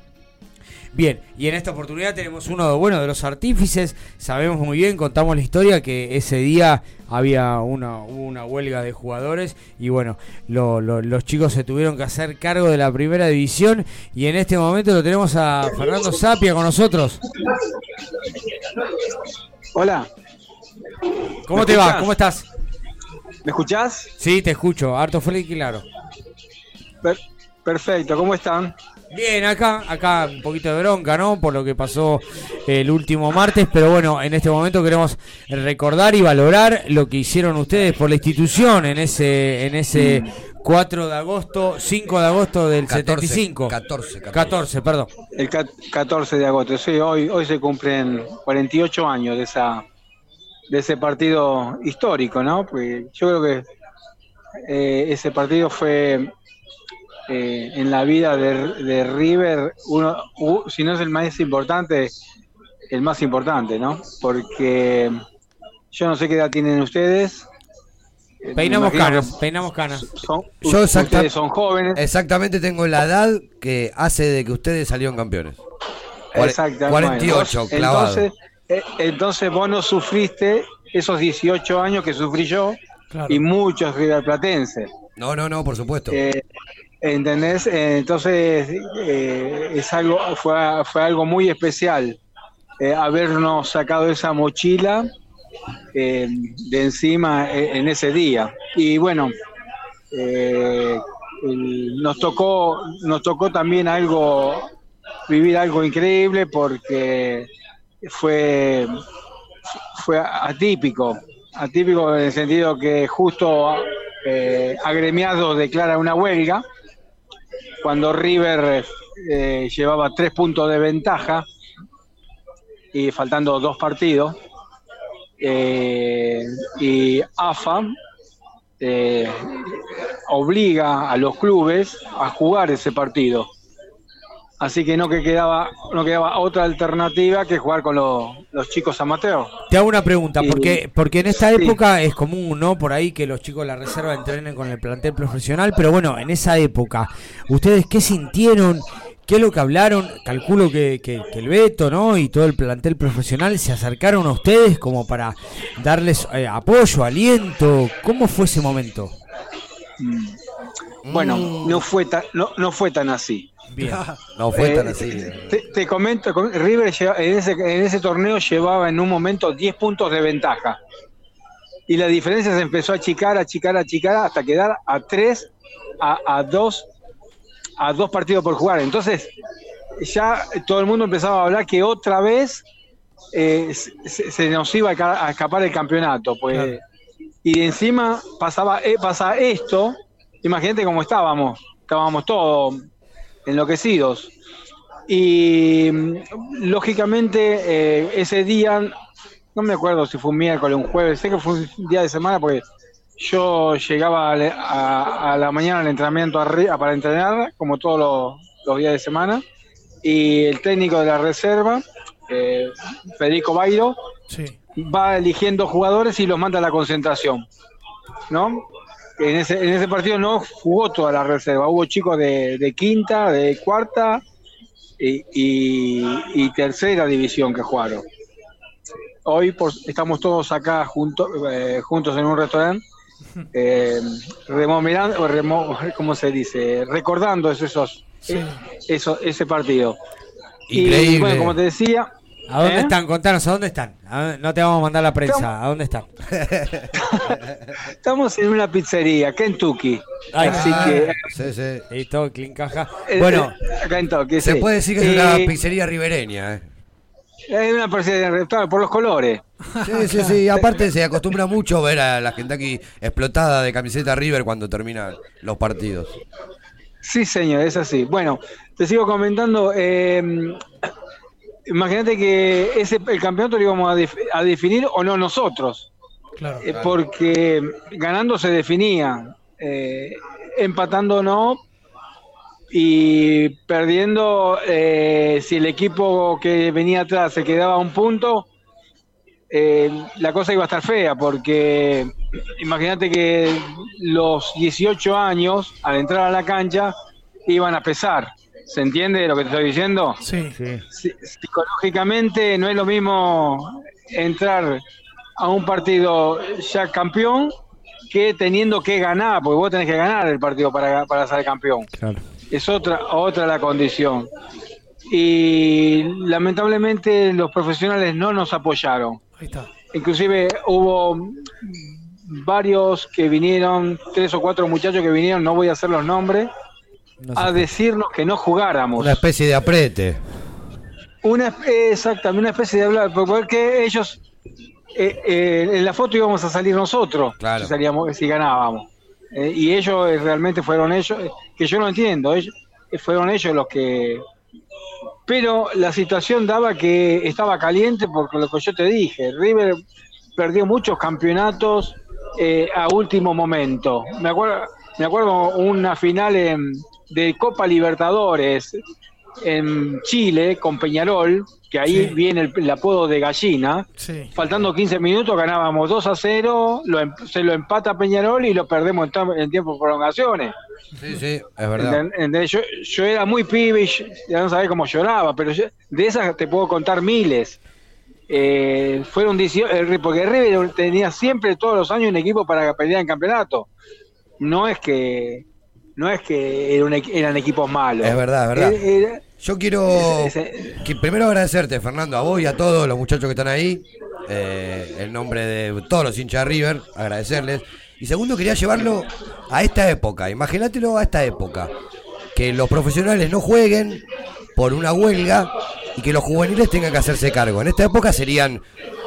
Bien, y en esta oportunidad tenemos uno bueno, de los artífices. Sabemos muy bien, contamos la historia que ese día había una, hubo una huelga de jugadores y bueno, lo- lo- los chicos se tuvieron que hacer cargo de la primera división y en este momento lo tenemos a Fernando Sapia con nosotros. Hola. ¿Cómo ¿Me te va? ¿Cómo estás? ¿Me escuchás? Sí, te escucho, harto fuerte y claro. Per- perfecto, ¿cómo están? Bien, acá, acá un poquito de bronca, ¿no? Por lo que pasó el último martes, pero bueno, en este momento queremos recordar y valorar lo que hicieron ustedes por la institución en ese, en ese 4 de agosto, 5 de agosto del 14, 75. 14, 14, perdón. El ca- 14 de agosto, sí, hoy, hoy se cumplen 48 años de esa de ese partido histórico, ¿no? Porque yo creo que eh, ese partido fue eh, en la vida de, de River, uno, u- si no es el más importante, el más importante, ¿no? Porque yo no sé qué edad tienen ustedes. Eh, Peinamos canas, peinamos canas. son- Yo exacta- ustedes son jóvenes. Exactamente tengo la edad que hace de que ustedes salieron campeones. Exacto. 48, bueno, clavado. Entonces, eh, entonces vos no sufriste esos 18 años que sufrí yo y muchos riverplatenses. No, no, no, por supuesto. Eh, ¿Entendés? Eh, entonces eh, es algo, fue, fue algo muy especial eh, habernos sacado esa mochila de encima en ese día. Y bueno, nos tocó, nos tocó también algo, vivir algo increíble porque fue, fue atípico, atípico en el sentido que justo agremiado declara una huelga cuando River eh, llevaba tres puntos de ventaja y faltando dos partidos. eh, y AFA eh, obliga a los clubes a jugar ese partido. Así que no que quedaba, no quedaba otra alternativa que jugar con los, los chicos amateurs. Te hago una pregunta, Y- porque, porque en esta sí. época es común, ¿no? Por ahí que los chicos de la reserva entrenen con el plantel profesional, pero bueno, en esa época, ¿ustedes qué sintieron? ¿Qué es lo que hablaron? Calculo que, que- que el Beto, ¿no? Y todo el plantel profesional se acercaron a ustedes como para darles eh, apoyo, aliento. ¿Cómo fue ese momento? Bueno, no fue tan, no, no fue tan así. Bien. No fue Eh, tan así. Te, te comento, com- River lleva- en, ese, en ese torneo llevaba en un momento 10 puntos de ventaja. Y la diferencia se empezó a achicar, achicar, achicar hasta quedar a 3, a, a 2, a dos partidos por jugar. Entonces, ya todo el mundo empezaba a hablar que otra vez eh, se, se nos iba a escapar el campeonato. Pues y encima pasaba, eh, pasa esto, imagínate cómo estábamos, estábamos todos enloquecidos. Y mm, lógicamente eh, ese día, no me acuerdo si fue un miércoles, un jueves, sé que fue un día de semana porque yo llegaba a, a- a la mañana al entrenamiento para entrenar, como todos los, los días de semana, y el técnico de la reserva, eh, Federico Bairo, va eligiendo jugadores y los manda a la concentración, ¿no? En ese, en ese partido no jugó toda la reserva, hubo chicos de, de quinta, de cuarta y, y- y tercera división que jugaron. Hoy por- estamos todos acá junto- eh, juntos en un restaurante, eh, remomerando- remo- ¿cómo se dice? Recordando esos, eso- ese partido. Y bueno, como te decía, ¿A dónde ¿eh? están? Contanos, ¿a dónde están? ¿A dónde- No te vamos a mandar la prensa. ¿A dónde están? estamos en una pizzería, Kentucky. Ay, Así ah, que Sí, sí. Listo, clean caja. Eh, Bueno, eh, Kentucky, Se sí. puede decir que es una Eh, pizzería ribereña, ¿eh? Es una pizzería por los colores. Sí, sí, sí. Aparte se acostumbra mucho ver a la gente aquí explotada de camiseta River cuando terminan los partidos. Sí, señor, es así. Bueno, te sigo comentando. eh, imagínate que ese el campeonato lo íbamos a, def- a definir o no nosotros. Claro. Eh, porque ganando se definía, eh, empatando no, y perdiendo, eh, si el equipo que venía atrás se quedaba a un punto, eh, la cosa iba a estar fea, porque imagínate que los 18 años, al entrar a la cancha, iban a pesar. ¿Se entiende lo que te estoy diciendo? Sí. Si- psicológicamente no es lo mismo entrar a un partido ya campeón que teniendo que ganar, porque vos tenés que ganar el partido para, para ser campeón. Claro. Es otra, otra la condición. Y lamentablemente los profesionales no nos apoyaron. Ahí está. Inclusive hubo varios que vinieron, tres o cuatro muchachos que vinieron, no voy a hacer los nombres, a decirnos que no jugáramos. Una especie de aprete. Una, exactamente, una especie de hablar, porque ellos, eh, eh, en la foto íbamos a salir nosotros, Claro. si, salíamos, si ganábamos. Eh, y ellos realmente fueron ellos, que yo no entiendo, ellos, fueron ellos los que... Pero la situación daba que estaba caliente porque lo que yo te dije, River perdió muchos campeonatos a último momento. Me acuerdo, me acuerdo una final en- de Copa Libertadores en Chile con Peñarol, que ahí Sí. viene el, el apodo de gallina. Sí. Faltando 15 minutos ganábamos 2 a 0, lo em- se lo empata Peñarol y lo perdemos en, tiempo de prolongaciones. Sí, sí, es verdad. Yo, yo era muy pibe, y ya no sabés cómo lloraba, pero yo- de esas te puedo contar miles. Eh, fueron 18, eh, porque River tenía siempre todos los años un equipo para pelear en campeonato. No es que no es que era un eran equipos malos. Es verdad, es verdad. Era- era- Yo quiero que primero agradecerte, Fernando, a vos y a todos los muchachos que están ahí, eh, en nombre de todos los hinchas de River, agradecerles. Y segundo, quería llevarlo a esta época, imagínatelo a esta época, que los profesionales no jueguen por una huelga y que los juveniles tengan que hacerse cargo. En esta época serían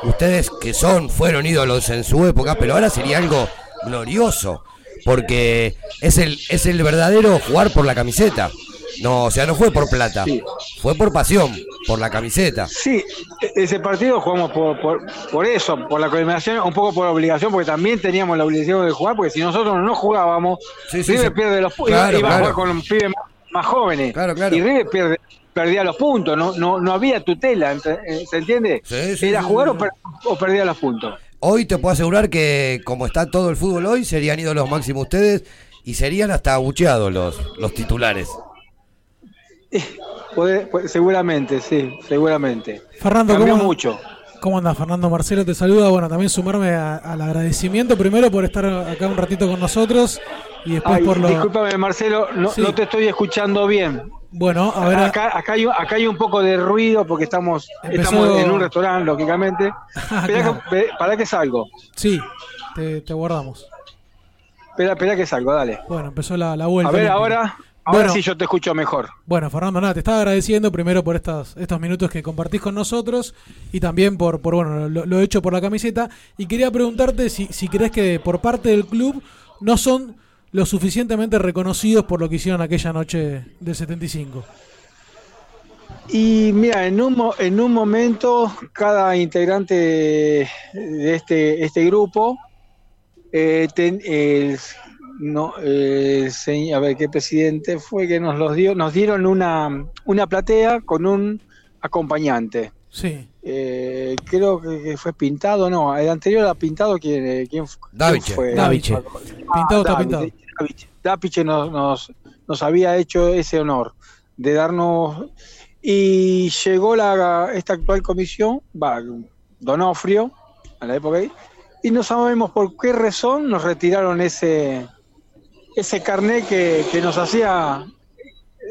ustedes que son, fueron ídolos en su época, pero ahora sería algo glorioso, porque es el, es el verdadero jugar por la camiseta. No, o sea, no fue por plata, fue por pasión, por la camiseta. Sí, e- ese partido jugamos por, por, por eso, por la coordinación, un poco por obligación, porque también teníamos la obligación de jugar, porque si nosotros no jugábamos, Sí, sí, River pierde los pu- Claro, iba a claro. jugar con pibes más, más jóvenes. Y River pierde, perdía los puntos, no, no, no había tutela, eh, ¿se entiende? Era jugar o, per- o perdía los puntos. Hoy te puedo asegurar que como está todo el fútbol hoy, serían ídolos máximos ustedes y serían hasta abucheados los, los titulares. Puede- puede- seguramente, sí, seguramente. Fernando, Cambió ¿cómo, mucho. ¿Cómo andás? Fernando Marcelo te saluda. Bueno, también sumarme a- al agradecimiento primero por estar acá un ratito con nosotros y después Ay, por lo... Discúlpame, Marcelo, no, Sí. no te estoy escuchando bien. Bueno, a ver... acá, acá, hay, acá hay un poco de ruido porque estamos, Empezó- estamos en un restaurante, lógicamente. Ah, Espera, claro. que, para que salgo. Sí, te, te guardamos. Espera, espera que salgo, dale. Bueno, empezó la, la vuelta. A ver, olímpica. ahora. Ahora Bueno. sí yo te escucho mejor. Bueno, Fernando, nada, te estaba agradeciendo primero por estos, estos minutos que compartís con nosotros y también por, por bueno, lo, lo hecho por la camiseta. Y quería preguntarte si, si crees que por parte del club no son lo suficientemente reconocidos por lo que hicieron aquella noche del 75. Y mira, en un, mo- en un momento cada integrante de, este, este grupo, eh, ten- el- no, señ- a ver qué presidente fue que nos los dio, nos dieron una, una platea con un acompañante. Sí. Eh, creo que, que fue Pintado, no, el anterior a Pintado, ¿quién, eh, quién Daviche. fue? Daviche. Ah, Pintado está Daviche, pintado. Daviche. Daviche nos, nos, nos había hecho ese honor de darnos... Y llegó la, esta actual comisión, va, Donofrio, a la época ahí, y no sabemos por qué razón nos retiraron ese, ese carnet que, que nos hacía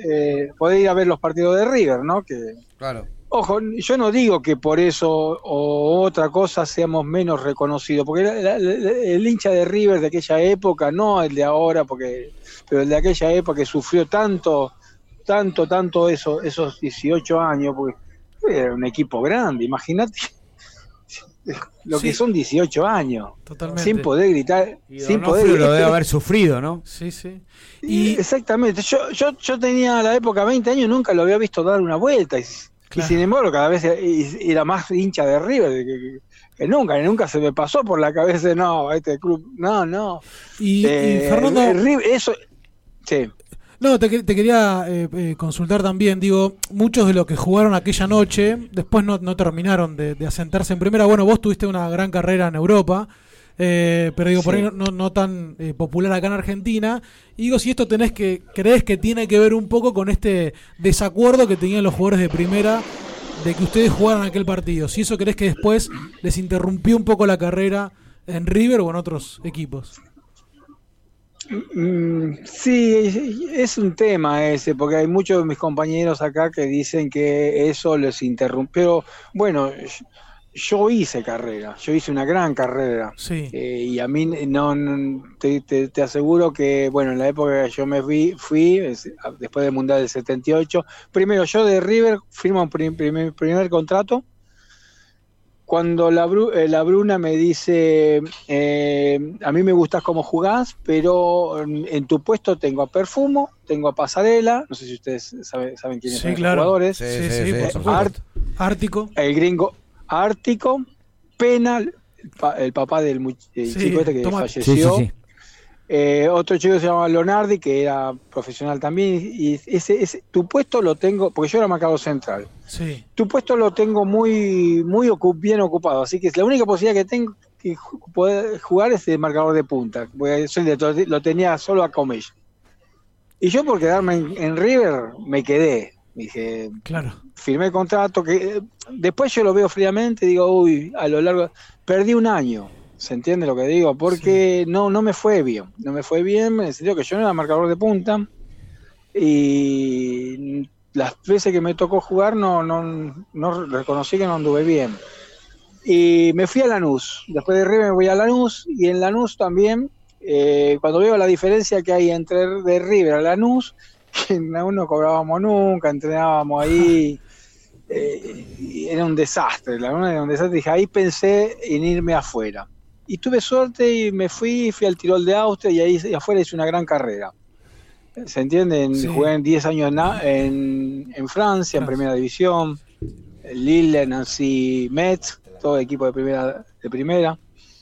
eh, poder ir a ver los partidos de River, ¿no? Que, Claro. Ojo, yo no digo que por eso o otra cosa seamos menos reconocidos, porque la- la- la- el hincha de River de aquella época, no el de ahora, porque pero el de aquella época que sufrió tanto, tanto, tanto eso, esos 18 años, porque era un equipo grande, imagínate lo que son 18 años, Totalmente. sin poder gritar, Y sin poder lo debe haber sufrido, ¿no? Sí, sí. y exactamente, yo, yo, yo tenía a la época 20 años, nunca lo había visto dar una vuelta. Y, y sin embargo, cada vez era más hincha de River que, que- que nunca, y nunca se me pasó por la cabeza, no, este club, no, no. Y, y Eh, Fernando, River, eso, sí. No, te, que- te quería eh, eh, consultar también, digo, muchos de los que jugaron aquella noche, después no, no terminaron de, de asentarse en primera. Bueno, vos tuviste una gran carrera en Europa, eh, pero digo, por ahí no, no, no tan eh, popular acá en Argentina. Y digo, si esto tenés que, crees que tiene que ver un poco con este desacuerdo que tenían los jugadores de primera de que ustedes jugaran aquel partido. Si eso crees que después les interrumpió un poco la carrera en River o en otros equipos. Mm, Sí, es un tema ese, porque hay muchos de mis compañeros acá que dicen que eso les interrumpió. Bueno, yo hice carrera, yo hice una gran carrera. Sí. Eh, y a mí no, no- te, te- te aseguro que, bueno, en la época que yo me fui, fui después del Mundial del 78, primero yo de River firmo un prim- primer, primer contrato. Cuando la, Bru- eh, la Bruna me dice, eh, a mí me gustas como jugás, pero en, en tu puesto tengo a Perfumo, tengo a Pasarela, no sé si ustedes saben, saben quiénes Sí, son claro. jugadores. Sí, sí, sí, por Eh, supuesto. Art- Ártico. el gringo Ártico, Penal, pa- el papá del Sí, chico este que Tomás. falleció. Eh, otro chico se llama Leonardi, que era profesional también. Y ese, ese, tu puesto lo tengo, porque yo era marcador central. Sí. Tu puesto lo tengo muy, muy bien ocupado. Así que es la única posibilidad que tengo que poder jugar es de marcador de punta. porque lo tenía solo a Comella. Y yo por quedarme en, en River me quedé. Dije, Claro. firmé el contrato que eh, después yo lo veo fríamente digo, uy, a lo largo perdí un año. ¿Se entiende lo que digo? Porque no, no me fue bien. No me fue bien en el sentido que yo no era marcador de punta. Y las veces que me tocó jugar no, no, no reconocí que no anduve bien. Y me fui a Lanús. Después de River me voy a Lanús. Y en Lanús también, eh, cuando veo la diferencia que hay entre de River a Lanús, que Lanús no cobrábamos nunca, entrenábamos ahí. eh, era un desastre, la era un desastre. Dije, ahí pensé en irme afuera. Y tuve suerte y me fui, fui al Tirol de Austria y ahí afuera hice una gran carrera. ¿Se entiende? En- Sí. Jugué en 10 años en, en, en Francia, en primera división. Lille, Nancy Metz, todo el equipo de primera. De primera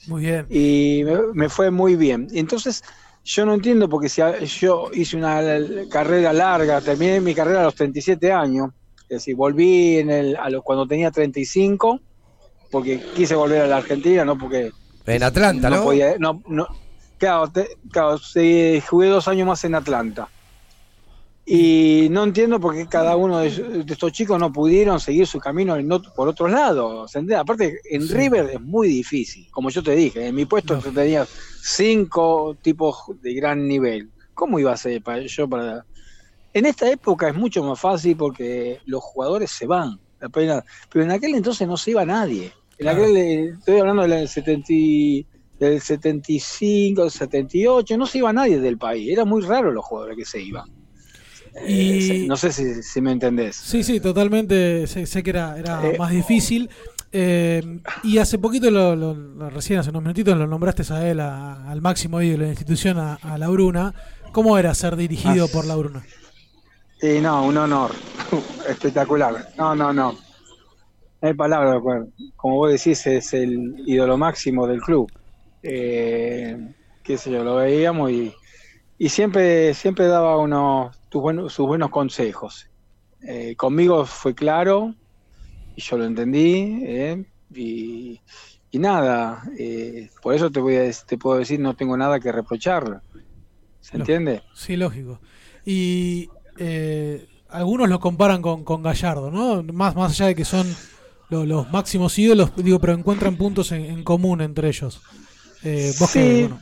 Muy bien. y me, me fue muy bien. Entonces, yo no entiendo porque si a- yo hice una carrera larga, terminé mi carrera a los 37 años, es decir, volví en el, a los, cuando tenía 35, porque quise volver a la Argentina, no porque En Atlanta, ¿no? podía, no, no, claro, te- claro, sí, jugué dos años más en Atlanta. Y no entiendo por qué cada uno de, de estos chicos no pudieron seguir su camino en ot- por otros lados. ¿se entiende? Aparte, en River es muy difícil. Como yo te dije, en mi puesto tenía cinco tipos de gran nivel. ¿Cómo iba a ser para yo para.? En esta época es mucho más fácil porque los jugadores se van. Pero en aquel entonces no se iba nadie. En aquel, eh, estoy hablando del, 70 y- del 75, del 78, no se iba nadie del país. Era muy raro los jugadores que se iban. Y- no sé si, si me entendés. Sí, sí, totalmente. Sé, sé que era, era Eh, más difícil. Eh, y hace poquito, lo, lo- lo- recién hace unos minutitos, lo nombraste a él, a- al máximo ídolo de la institución, a, a La Bruna. ¿Cómo era ser dirigido Ah. por La Bruna? Sí, no, un honor. Espectacular. No, no, no. No hay palabra. Como vos decís, es el ídolo máximo del club. Eh, qué sé yo, lo veíamos y, y siempre, siempre daba unos, tus buenos, sus buenos consejos. Eh, conmigo fue claro y yo lo entendí. eh, y, y nada, eh, por eso te, voy a, te puedo decir, no tengo nada que reprocharle. ¿Se entiende? Sí, lógico. Y eh, algunos lo comparan con, con Gallardo, ¿no? Más, más allá de que son lo- los máximos ídolos, digo, pero encuentran puntos en, en común entre ellos. Eh, vos Sí, bueno,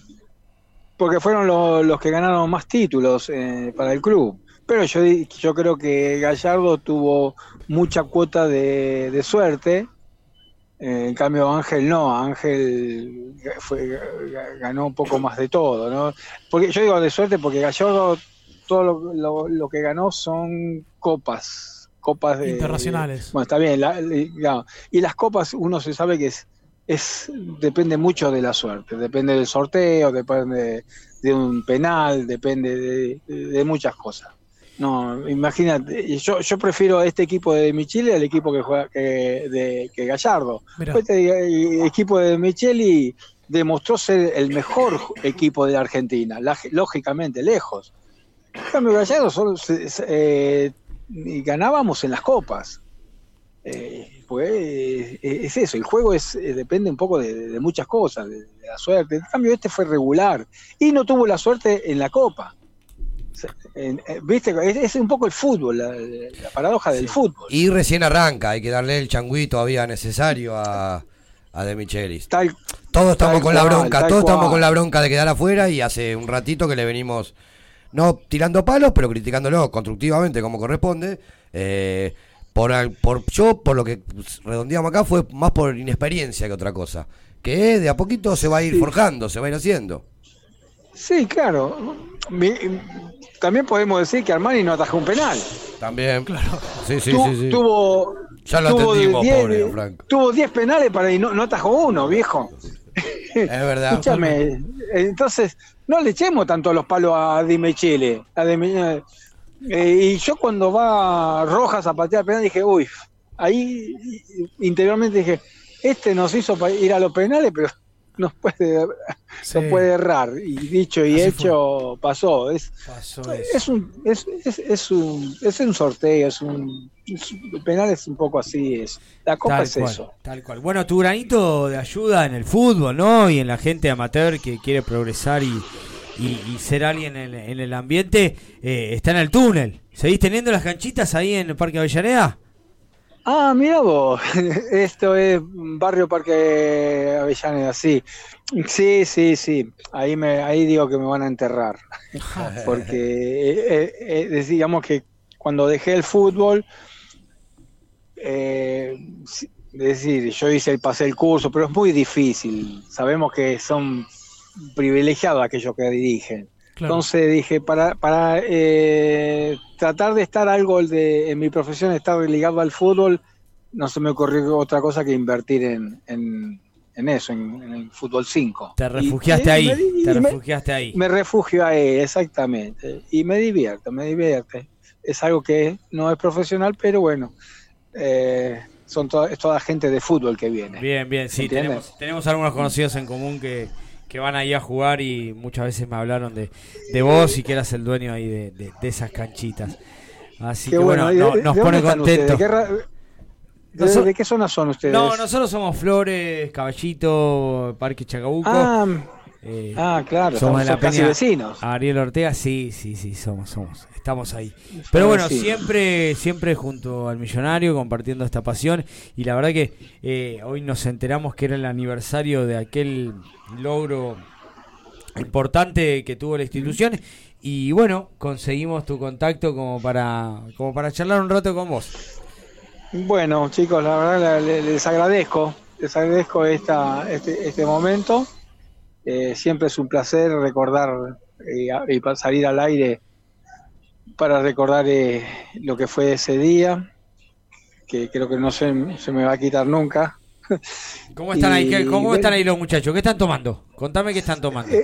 porque fueron lo- los que ganaron más títulos eh, para el club. Pero yo, yo creo que Gallardo tuvo mucha cuota de, de suerte. Eh, en cambio Ángel no, Ángel fue, ga- ganó un poco más de todo, ¿no? Porque yo digo de suerte porque Gallardo todo lo, lo- lo que ganó son copas, copas de Internacionales. bueno, está bien, la- y las copas uno se sabe que es es depende mucho de la suerte, depende del sorteo, depende de, un penal, depende de, muchas cosas. No, imagínate, yo, yo prefiero este equipo de Michele al equipo que juega que, de, que Gallardo. Mirá. Este equipo de Micheli demostró ser el mejor equipo de la Argentina, la- lógicamente lejos. En cambio, Gallardo solo se- se- eh, y ganábamos en las copas. Eh, pues es eso, el juego es eh, depende un poco de, de muchas cosas, de, de la suerte. En cambio, este fue regular y no tuvo la suerte en la copa. En- Viste, es, es un poco el fútbol, la, la paradoja del fútbol. Y recién arranca, hay que darle el changüí todavía necesario a, a De Michelis. todos estamos con la bronca, todos estamos con la bronca de quedar afuera y hace un ratito que le venimos no tirando palos, pero criticándolo constructivamente como corresponde. Eh, por, por yo, por lo que redondeamos acá, fue más por inexperiencia que otra cosa. Que de a poquito se va a ir forjando, se va a ir haciendo. Sí, claro. Mi- también podemos decir que Armani no atajó un penal. También. Claro. Sí, sí, Tu- sí, sí. Tuvo, Ya lo. Tuvo 10 penales para y no, no atajó uno, viejo. Es verdad. Escúchame, entonces no le echemos tanto los palos a Di Michele. A Di Michele. Eh, y yo cuando va Rojas a patear penal dije, uy, ahí interiormente dije, este nos hizo ir a los penales, pero nos puede, Sí. nos puede errar. Y dicho y Así hecho, pasó. Es, Pasó es un, es, es, es un, es un sorteo, es un, el penal es un poco así, es, la copa Tal es cual, eso. tal cual. Bueno, tu granito de ayuda en el fútbol, ¿no? Y en la gente amateur que quiere progresar y, y- y ser alguien en, en el ambiente, eh, está en el túnel. ¿Seguís teniendo las canchitas ahí en el Parque Avellaneda? Ah, mira vos, esto es Barrio Parque Avellaneda, sí. Sí, sí, sí. Ahí me, ahí digo que me van a enterrar. Porque eh, eh, eh, digamos que cuando dejé el fútbol, eh, es decir, yo hice el pasé el curso, pero es muy difícil. Sabemos que son privilegiados aquellos que dirigen. Claro. Entonces dije, para, para eh, tratar de estar algo de, en mi profesión, estar ligado al fútbol, no se me ocurrió otra cosa que invertir en, en, en eso, en, en el fútbol 5. Te refugiaste y ahí, te y me- refugiaste ahí. Me refugio ahí, exactamente. Y me divierto, me divierte. Es algo que no es profesional, pero bueno, eh, son to- es toda gente de fútbol que viene. Bien, bien, sí, tenemos, tenemos algunos conocidos en común que, que van ahí a jugar y muchas veces me hablaron de, de vos y que eras el dueño ahí de, de- de esas canchitas. Así Qué que bueno, ¿Y de- no- de nos pone contentos. ¿De de- qué zona son ustedes? No, nosotros somos Flores, Caballito, Parque Chacabuco. Ah, Eh, ah, claro, somos de son la casi Peña vecinos. Ariel Ortega, sí, sí, sí, somos, somos, estamos ahí. Pero bueno, siempre, siempre junto al millonario compartiendo esta pasión y la verdad que eh, hoy nos enteramos que era el aniversario de aquel logro importante que tuvo la institución y bueno, conseguimos tu contacto como para, como para charlar un rato con vos. Bueno, chicos, la verdad le- le- les agradezco, les agradezco esta, este, este momento. Eh, siempre es un placer recordar eh, y, pa- salir al aire para recordar eh, lo que fue ese día, que creo que no se, se me va a quitar nunca. ¿Cómo están ahí? Y, ¿Qué- ¿Cómo bueno, están ahí los muchachos? ¿Qué están tomando? Contame qué están tomando. Eh,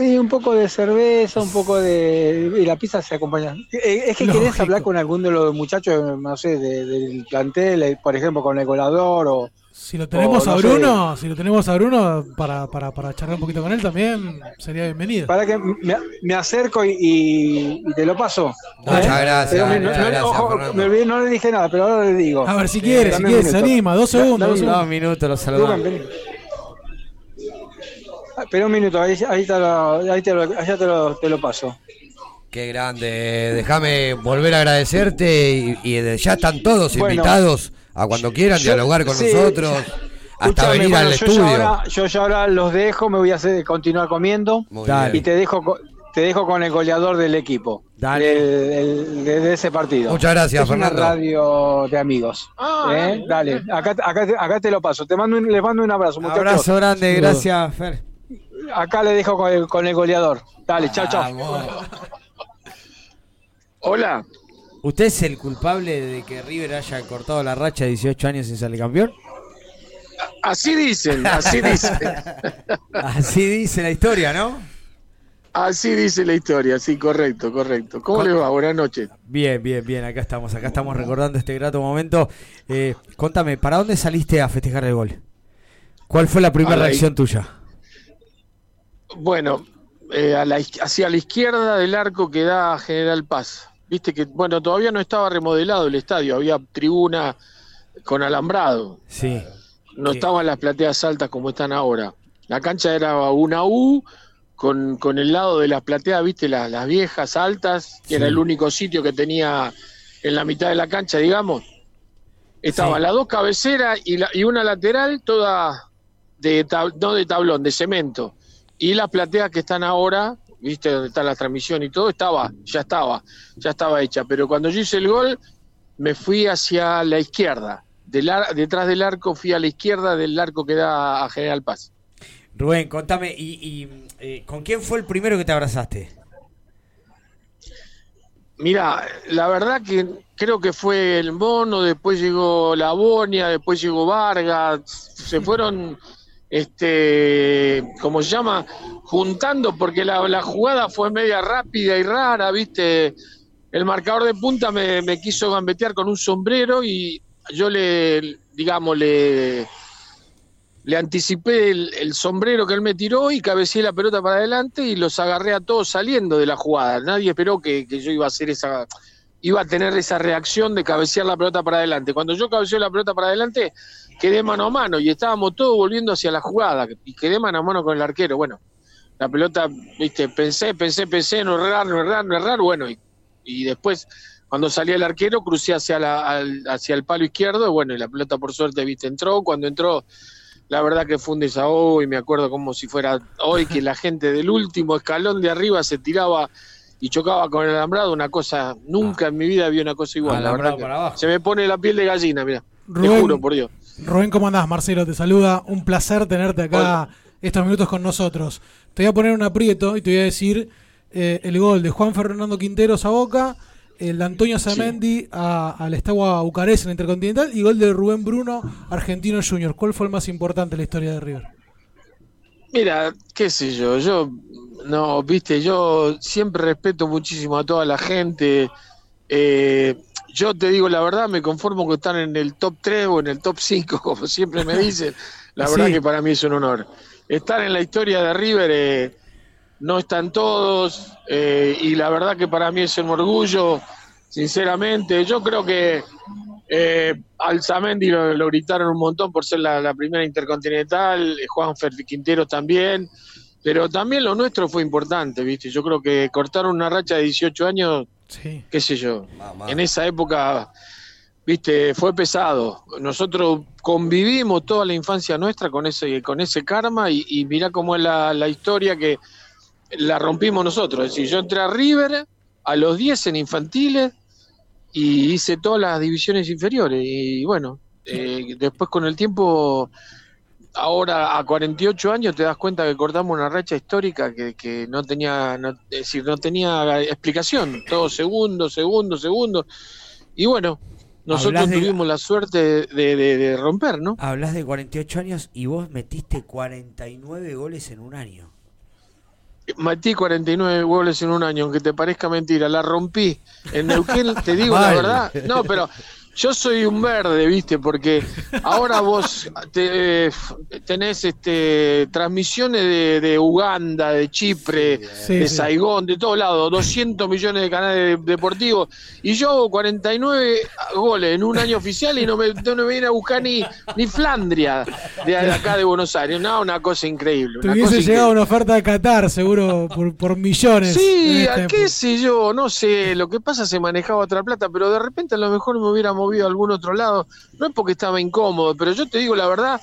Y un poco de cerveza, un poco de... Y la pizza se acompaña. Eh, Es que querés Lógico. hablar con alguno de los muchachos, no sé, de- del plantel, eh, por ejemplo, con el colador o... Si lo tenemos o, a sé, Bruno, si lo tenemos a Bruno para, para, para charlar un poquito con él también sería bienvenido. Para que me, me acerco y, y- y te lo paso. Muchas ¿Eh? gracias, Pero me- muchas no- gracias, ojo, Fernando. me olvidé, no le dije nada, pero ahora le digo. A ver, si quiere, si quiere, se anima, dos segundos, dame dos minutos, los saludamos. Vení. Ah, Espera un minuto, ahí, ahí, te, lo, ahí te, lo, allá te, lo, te lo paso. Qué grande. Déjame volver a agradecerte y, ya están todos Bueno, invitados a cuando quieran yo- dialogar con sí, nosotros, hasta venir bueno, al yo estudio. Ya ahora, yo ya ahora los dejo, me voy a hacer, continuar comiendo Muy bien. y te dejo, te dejo con el goleador del equipo, Dale. del- del- de, ese partido. Muchas gracias, es una Fernando. radio de amigos. ¿eh? Dale, acá, acá, te- acá te lo paso. Te mando un, les mando un abrazo, muchachos. Abrazo grande, gracias, Fer. Acá le dejo con el, con el goleador. Dale, chao, chao. Hola. ¿Usted es el culpable de que River haya cortado la racha de 18 años sin salir campeón? Así dicen, así dicen. Así dice la historia, ¿no? Así dice la historia, sí, correcto, correcto. ¿Cómo le va? Buenas noches. Bien, bien, bien, acá estamos, acá estamos recordando este grato momento. Eh, contame, ¿para dónde saliste a festejar el gol? ¿Cuál fue la primera reacción tuya? Bueno, eh, a la iz- hacia la izquierda del arco que da General Paz. Viste que, bueno, todavía no estaba remodelado el estadio, había tribuna con alambrado. Sí. No estaban las plateas altas como están ahora. La cancha era una U con, con el lado de las plateas, viste, las, las viejas altas, que era el único sitio que tenía en la mitad de la cancha, digamos. Estaban las dos cabeceras y, la, y una lateral toda de tab- no de tablón, de cemento. Y las plateas que están ahora, viste, donde está la transmisión y todo, estaba, ya estaba, ya estaba hecha. Pero cuando yo hice el gol, me fui hacia la izquierda. Del ar- detrás del arco fui a la izquierda del arco que da a General Paz. Rubén, contame, ¿y, y, eh, con quién fue el primero que te abrazaste? Mira, la verdad que creo que fue el Mono, después llegó la Bonia, después llegó Vargas, se fueron, este, ¿cómo se llama? Juntando porque la, jugada fue media rápida y rara, ¿viste? El marcador de punta me, quiso gambetear con un sombrero y yo le, digamos, le, anticipé el, sombrero que él me tiró y cabeceé la pelota para adelante y los agarré a todos saliendo de la jugada. Nadie esperó que, que yo iba a hacer esa, iba a tener esa reacción de cabecear la pelota para adelante. Cuando yo cabeceé la pelota para adelante, quedé mano a mano y estábamos todos volviendo hacia la jugada y quedé mano a mano con el arquero. Bueno, la pelota, viste, pensé, pensé, pensé, no errar, no errar, no errar, bueno, y, y después cuando salía el arquero crucé hacia, la, al- hacia el palo izquierdo, y bueno, y la pelota por suerte, viste, entró, cuando entró, la verdad que fue un desahogo y me acuerdo como si fuera hoy que la gente del último escalón de arriba se tiraba y chocaba con el alambrado, una cosa, nunca en mi vida vi una cosa igual, la verdad que para abajo. se me pone la piel de gallina, mira, te Rubén. juro por Dios. Rubén, ¿cómo andás? Marcelo te saluda. Un placer tenerte acá estos minutos con nosotros. Te voy a poner un aprieto y te voy a decir eh, el gol de Juan Fernando Quinteros a Boca, el de Antonio Zamendi al Estagua Bucarest en Intercontinental y gol de Rubén Bruno, Argentino Junior. ¿Cuál fue el más importante en la historia de River? Mira, qué sé yo, yo, no, viste, yo siempre respeto muchísimo a toda la gente. eh, yo te digo la verdad, me conformo con estar en el top 3 o en el top 5, como siempre me dicen. La verdad Sí. que para mí es un honor. Estar en la historia de River eh, no están todos eh, y la verdad que para mí es un orgullo, sinceramente. Yo creo que eh, al Zamendi lo, lo gritaron un montón por ser la, la primera intercontinental, eh, Juan Ferri Quinteros también, pero también lo nuestro fue importante, ¿viste? Yo creo que cortaron una racha de 18 años, qué sé yo, en esa época, ¿viste? Fue pesado. Nosotros convivimos toda la infancia nuestra con ese, con ese karma y, y mirá cómo es la, la historia que la rompimos nosotros. Es decir, yo entré a River a los 10 en infantiles y hice todas las divisiones inferiores. Y bueno, eh, después con el tiempo ahora a 48 años te das cuenta que cortamos una racha histórica que, que no tenía, no- es decir, no tenía explicación, todo segundo, segundo, segundo. Y bueno, nosotros de- tuvimos la suerte de, de- de romper, ¿no? Hablas de 48 años y vos metiste 49 goles en un año. Metí 49 goles en un año, aunque te parezca mentira, la rompí. En Neuquén, te digo la verdad, no, pero yo soy un verde, ¿viste? Porque ahora vos te- tenés este, transmisiones de, de Uganda, de Chipre, Sí, de sí. Saigón, de todos lados, 200 millones de canales deportivos, y yo hago 49 goles en un año oficial y no me, no me viene a buscar ni, ni Flandria de acá de Buenos Aires. No, una cosa increíble. Te hubiese cosa llegado una oferta de Qatar, seguro, por, por millones. Sí, a este- qué sé yo, no sé, lo que pasa se manejaba otra plata, pero de repente a lo mejor me hubiera movido a algún otro lado, no es porque estaba incómodo, pero yo te digo la verdad,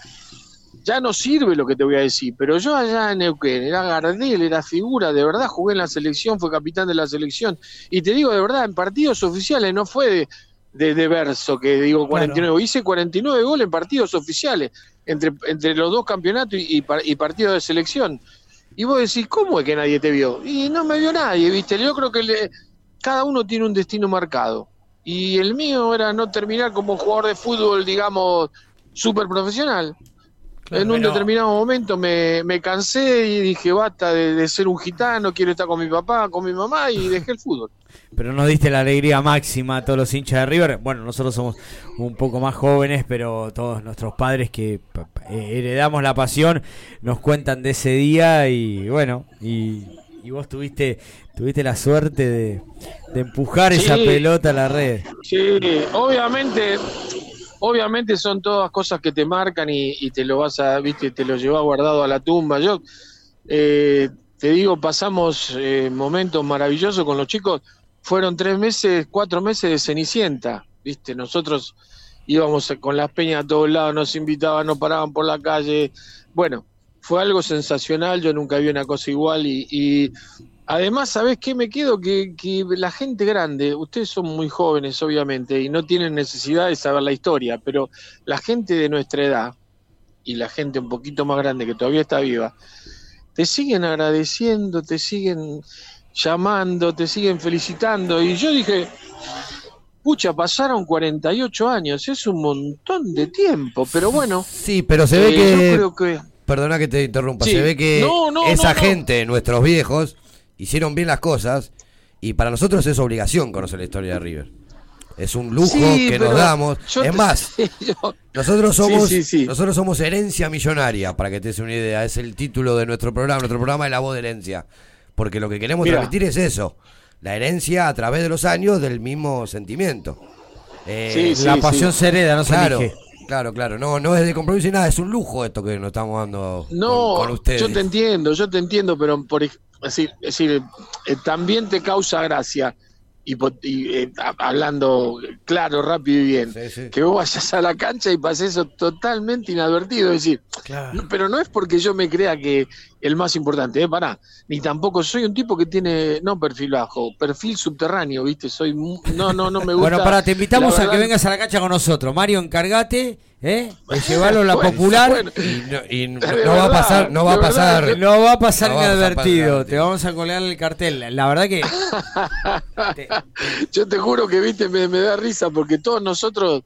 ya no sirve lo que te voy a decir, pero yo allá en Neuquén era Gardel, era figura, de verdad jugué en la selección, fue capitán de la selección, y te digo de verdad, en partidos oficiales no fue de, de, de verso que digo 49, hice 49 goles en partidos oficiales, entre, entre los dos campeonatos y, y partidos de selección. Y vos decís, ¿cómo es que nadie te vio? Y no me vio nadie, ¿viste? Yo creo que le- cada uno tiene un destino marcado. Y el mío era no terminar como jugador de fútbol, digamos, súper profesional. en un pero- determinado momento me, me cansé y dije, basta de, de ser un gitano, quiero estar con mi papá, con mi mamá, y dejé el fútbol. Pero nos diste la alegría máxima a todos los hinchas de River. Bueno, nosotros somos un poco más jóvenes, pero todos nuestros padres que eh, heredamos la pasión nos cuentan de ese día y bueno, y, y vos tuviste tuviste la suerte de, de empujar esa pelota a la red. Sí, obviamente, obviamente son todas cosas que te marcan y, y te lo vas a, viste, te lo llevas guardado a la tumba. Yo eh, te digo, pasamos eh, momentos maravillosos con los chicos. Fueron tres meses, cuatro meses de Cenicienta, viste. Nosotros íbamos con las peñas a todos lados, nos invitaban, nos paraban por la calle. Bueno, fue algo sensacional. Yo nunca vi una cosa igual y, y Además, ¿sabés qué me quedo? Que, que la gente grande, ustedes son muy jóvenes, obviamente, y no tienen necesidad de saber la historia, pero la gente de nuestra edad y la gente un poquito más grande que todavía está viva, te siguen agradeciendo, te siguen llamando, te siguen felicitando. Y yo dije, pucha, pasaron 48 años, es un montón de tiempo, pero bueno. Sí, pero se ve eh, que. Yo creo que Perdona que te interrumpa. Sí. Se ve que No, no, esa no, gente, nuestros viejos, hicieron bien las cosas. Y para nosotros es obligación conocer la historia de River. Es un lujo Sí, que nos damos. yo Es te- más, yo- nosotros somos, sí, nosotros somos herencia millonaria, para que te des una idea. Es el título de nuestro programa. Nuestro programa es La Voz de Herencia. Porque lo que queremos Mira. transmitir es eso. La herencia a través de los años del mismo sentimiento. Eh, la pasión se hereda, no se claro, elige. Claro, claro. No, no es de compromiso ni nada. Es un lujo esto que nos estamos dando No, con, con ustedes. yo te entiendo, yo te entiendo, pero por decir, es decir, eh, también te causa gracia y, y, eh, ha- hablando claro, rápido y bien, que vos vayas a la cancha y pases eso totalmente inadvertido, es decir, no, pero no es porque yo me crea que el más importante, eh, pará, ni tampoco soy un tipo que tiene no perfil bajo, perfil subterráneo, ¿viste? Soy no no no me gusta. Bueno, para, te invitamos a que vengas a la cancha con nosotros. Mario, encargate, ¿eh? De llevarlo a la Bueno, popular. bueno. Y no, y no- De no va a pasar, no va a verdad, pasar. No va a pasar No inadvertido. Te vamos a colgar el cartel. La verdad que Yo te juro que, viste, me, me da risa porque todos nosotros,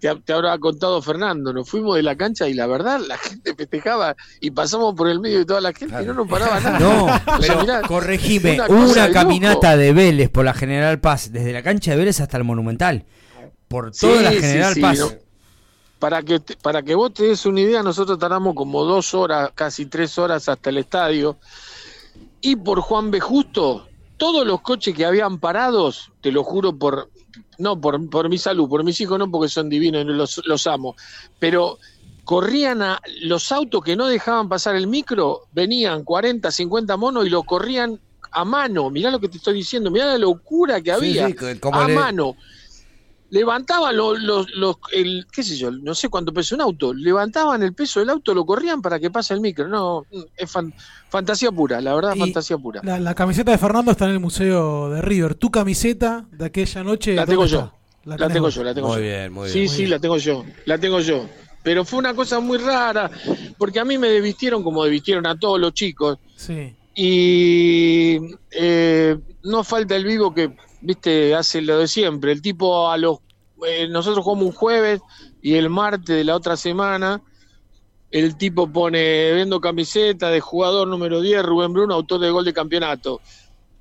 te, te habrá contado Fernando, nos fuimos de la cancha y la verdad la gente festejaba y pasamos por el medio de toda la gente y no nos paraba nada. No, O sea, pero mirá, corregime, una caminata de Vélez por la General Paz, desde la cancha de Vélez hasta el Monumental. Por Sí, toda la sí, General sí, Paz. Para que, te- para que vos te des una idea, nosotros tardamos como dos horas, casi tres horas hasta el estadio. Y por Juan B. Justo, todos los coches que habían parados, te lo juro por, no por, por mi salud, por mis hijos no, porque son divinos y los, los amo, pero corrían a los autos que no dejaban pasar el micro, venían 40, 50 monos y los corrían a mano. Mirá lo que te estoy diciendo, mirá la locura que Sí, había. sí, que- como a le- mano levantaban los, los, los- el, qué sé yo, no sé cuánto pesa un auto, levantaban el peso del auto, lo corrían para que pase el micro. No, es fan- fantasía pura, la verdad, Y fantasía pura. La, la camiseta de Fernando está en el Museo de River. Tu camiseta de aquella noche. La ¿dónde tengo está? yo. La, tengo vos. yo, la tengo Muy yo. bien, muy Sí, bien. sí, la tengo yo, la tengo yo. pero fue una cosa muy rara, porque a mí me desvistieron como desvistieron a todos los chicos. Sí. Y eh, no falta el vivo que, viste, hace lo de siempre. El tipo a los... eh, nosotros jugamos un jueves y el martes de la otra semana el tipo pone, vendo camiseta de jugador número 10, Rubén Bruno, autor de gol de campeonato.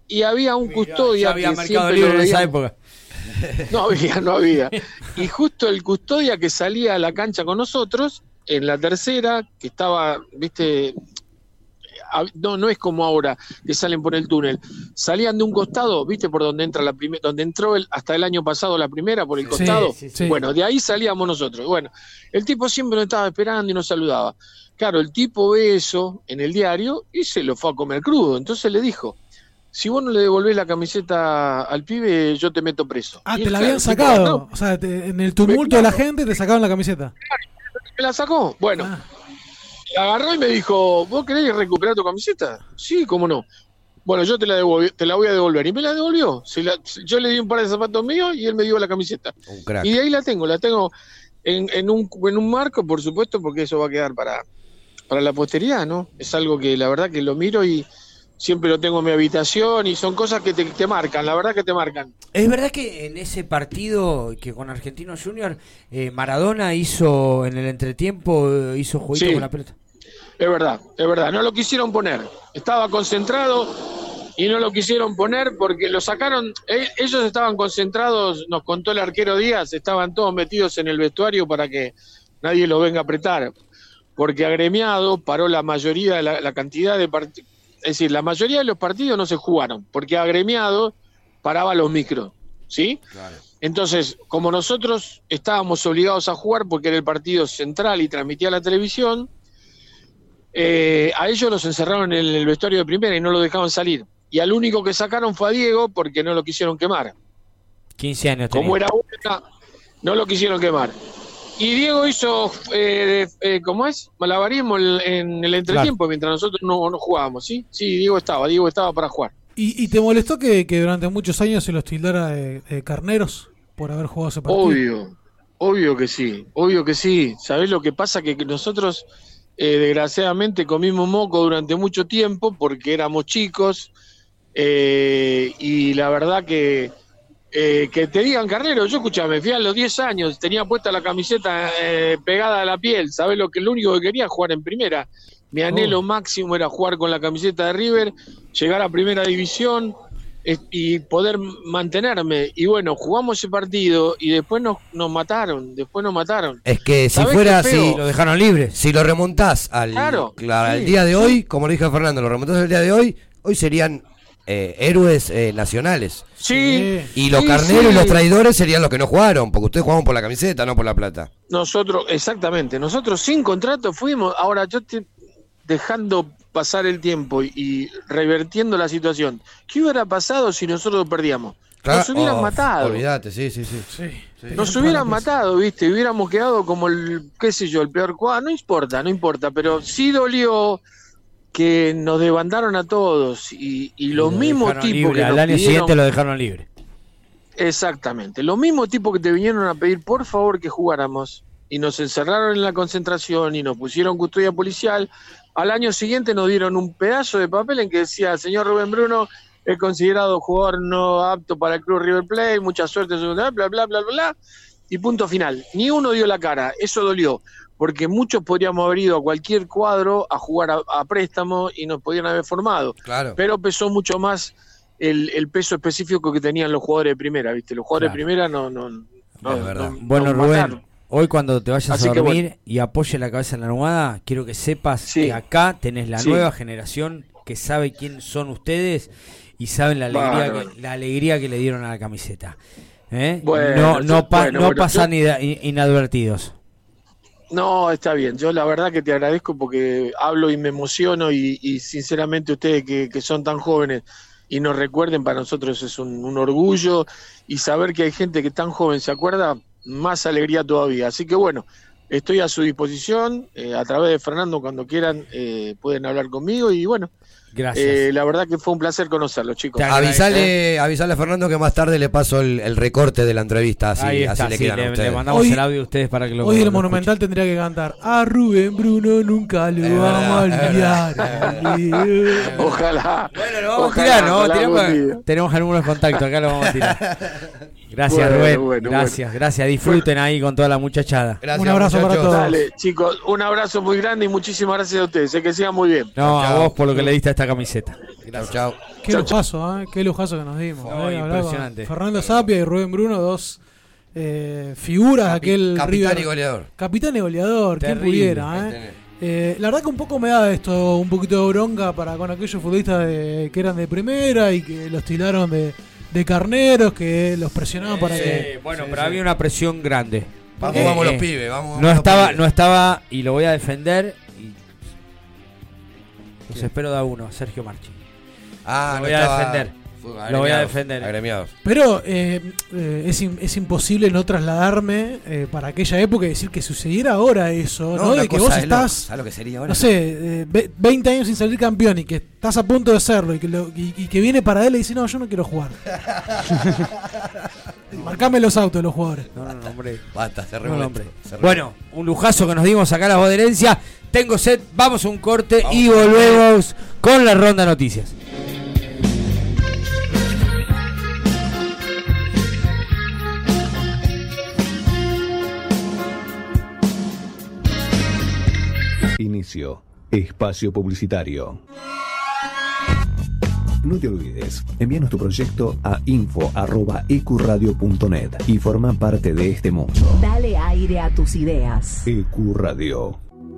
Y había un custodia Ya había que mercado libre en esa época. no había, no había. Y justo el custodia que salía a la cancha con nosotros, en la tercera, que estaba, viste, no, no es como ahora, que salen por el túnel. Salían de un costado, viste, por donde entra la primera, donde entró el, hasta el año pasado la primera, por el costado. sí, sí. Bueno, de ahí salíamos nosotros. Bueno, el tipo siempre nos estaba esperando y nos saludaba. Claro, el tipo ve eso en el diario y se lo fue a comer crudo. Entonces le dijo, si vos no le devolvés la camiseta al pibe, yo te meto preso. Ah, Y te la claro, habían tipo, sacado. "No, O sea, te- en el tumulto de la gente te sacaban la camiseta. me la sacó. Bueno, Ah. Agarró y me dijo, ¿vos querés recuperar tu camiseta? Sí, cómo no. Bueno, yo te la, devolví- te la voy a devolver. Y me la devolvió. Se la- yo le di un par de zapatos míos y él me dio la camiseta. Un crack. Y de ahí la tengo, la tengo en, en un, en un marco, por supuesto, porque eso va a quedar para, para la posteridad, ¿no? Es algo que la verdad que lo miro y siempre lo tengo en mi habitación y son cosas que te, te marcan, la verdad que te marcan. Es verdad que en ese partido que con Argentino Junior, eh, Maradona hizo en el entretiempo, eh, hizo jueguito Sí. con la pelota. Es verdad, es verdad, no lo quisieron poner. Estaba concentrado y no lo quisieron poner porque lo sacaron. e- Ellos estaban concentrados, nos contó el arquero Díaz, estaban todos metidos en el vestuario para que nadie los venga a apretar. Porque agremiado paró la mayoría de la, la cantidad de partidos. Es decir, la mayoría de los partidos no se jugaron, porque agremiado paraba los micros. ¿Sí? Entonces, como nosotros estábamos obligados a jugar porque era el partido central y transmitía la televisión, eh, a ellos los encerraron en el vestuario de primera y no lo dejaban salir. Y al único que sacaron fue a Diego porque no lo quisieron quemar. 15 años tenía. Como era una, no lo quisieron quemar. Y Diego hizo, eh, eh, ¿cómo es? Malabarismo en, en el entretiempo mientras nosotros no, no jugábamos, ¿sí? Sí, Diego estaba, Diego estaba para jugar. ¿Y, y te molestó que, que durante muchos años se los tildara de, de carneros por haber jugado ese partido? Obvio, obvio que sí, obvio que sí. ¿Sabés lo que pasa? Que nosotros, eh, desgraciadamente, comimos moco durante mucho tiempo porque éramos chicos eh, y la verdad que, eh, que te digan carnero, yo escuchame, fui a los 10 años, tenía puesta la camiseta eh, pegada a la piel, ¿sabés lo que lo único que quería? Jugar en primera. Mi anhelo máximo era jugar con la camiseta de River, llegar a primera división y poder mantenerme. Y bueno, jugamos ese partido y después nos, nos mataron, después nos mataron. Es que si ¿Sabés fuera así, Lo dejaron libre. si lo remontás al, Claro, al día de sí. hoy, como lo dijo Fernando, lo remontás al día de hoy, hoy serían eh, héroes eh, nacionales. Sí, Y los sí, carneros y los traidores serían los que no jugaron, porque ustedes jugaban por la camiseta, no por la plata. Nosotros, exactamente, nosotros sin contrato fuimos, ahora yo estoy dejando pasar el tiempo y, y revertiendo la situación. ¿Qué hubiera pasado si nosotros perdíamos? Nos hubieran Oh, matado. Olvídate, sí, sí, sí. Nos hubieran matado, viste, y hubiéramos quedado como el, qué sé yo, el peor cuadro. No importa, no importa, pero sí dolió que nos debandaron a todos y, y los Lo mismos tipos que Al nos año pidieron- siguiente lo dejaron libre. Exactamente. Los mismos tipos que te vinieron a pedir por favor que jugáramos y nos encerraron en la concentración y nos pusieron custodia policial, al año siguiente nos dieron un pedazo de papel en que decía, señor Rubén Bruno, es considerado jugador no apto para el Club River Plate, mucha suerte, en su- bla, bla, bla, bla, bla, y punto final. Ni uno dio la cara, eso dolió, porque muchos podríamos haber ido a cualquier cuadro a jugar a, a préstamo y nos podían haber formado. Claro. Pero pesó mucho más el, el peso específico que tenían los jugadores de primera, ¿viste? Los jugadores Claro. de primera no... no, no- no- Bueno, Rubén, mataron. Hoy cuando te vayas Así a dormir bueno. y apoye la cabeza en la almohada, quiero que sepas que acá tenés la Sí. nueva generación que sabe quién son ustedes y saben la alegría, que, la alegría que le dieron a la camiseta. ¿Eh? Bueno, no no, pa- bueno, no bueno, pasan yo- inadvertidos. No, está bien. Yo la verdad que te agradezco porque hablo y me emociono y, y sinceramente ustedes que, que son tan jóvenes y nos recuerden, para nosotros es un, un orgullo y saber que hay gente que tan joven se acuerda, más alegría todavía. Así que bueno, estoy a su disposición. eh, a través de Fernando, cuando quieran, eh, pueden hablar conmigo. Y bueno, Gracias. eh, la verdad que fue un placer conocerlos, chicos. Avisale, avisale a Fernando que más tarde le paso el, el recorte de la entrevista, así, Ahí así le sí, quedan a le, ustedes. le mandamos Hoy- el audio a ustedes para que lo Hoy lo el Monumental tendría que cantar A Rubén Bruno nunca lo vamos a olvidar. Ojalá. Bueno, lo vamos a tirar, ¿no? Tiramos- tenemos algunos contactos, acá lo vamos a tirar. Gracias, Bueno, Rubén. bueno, gracias, gracias. Disfruten ahí con toda la muchachada. Un abrazo para todos. Dale, chicos, un abrazo muy grande y muchísimas gracias a ustedes. eh, que sigan muy bien. No, a vos por lo que le diste a esta camiseta. Gracias. Chao. Qué lujazo, ¿eh? Qué lujazo que nos dimos. No, ¿eh? Impresionante. Fernando Sapia y Rubén Bruno, dos eh, figuras de aquel capitán River- y goleador. Capitán y goleador, quien pudiera, ¿eh? Eh, la verdad que un poco me da esto un poquito de bronca para con aquellos futbolistas de- que eran de primera y que los tilaron de, de carneros, que los presionaban para Sí, que... bueno, pero había una presión grande. Vamos, Eh, vamos los eh, pibes, vamos, vamos no estaba, pibes. no estaba, y lo voy a defender. Y los espero de uno, Sergio Marchi. Ah, lo no voy a defender. Lo voy a defender. agremiados. Pero eh, eh, es, im- es imposible no trasladarme eh, para aquella época y decir que sucediera ahora eso, ¿no? una De que vos estás, ¿Sabes lo que sería ahora? no sé, eh, ve- 20 años sin salir campeón y que estás a punto de serlo y que, lo- y- y que viene para él y dice, no, yo no quiero jugar. Marcame los autos los jugadores. No, no, no, hombre. Basta, se No, hombre. Se. Bueno, un lujazo que nos dimos acá a la voz de herencia. Tengo set, vamos a un corte y volvemos con la ronda de noticias. Inicio. Espacio publicitario. No te olvides, envíanos tu proyecto a info.ecuradio.net y forma parte de este mundo. Dale aire a tus ideas. Ecuradio.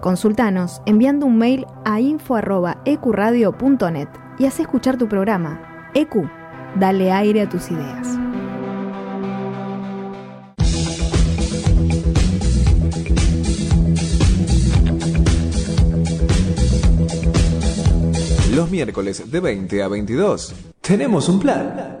Consultanos enviando un mail a info.ecuradio.net y haz escuchar tu programa. EQ, dale aire a tus ideas. Los miércoles de 20 a 22 tenemos un plan.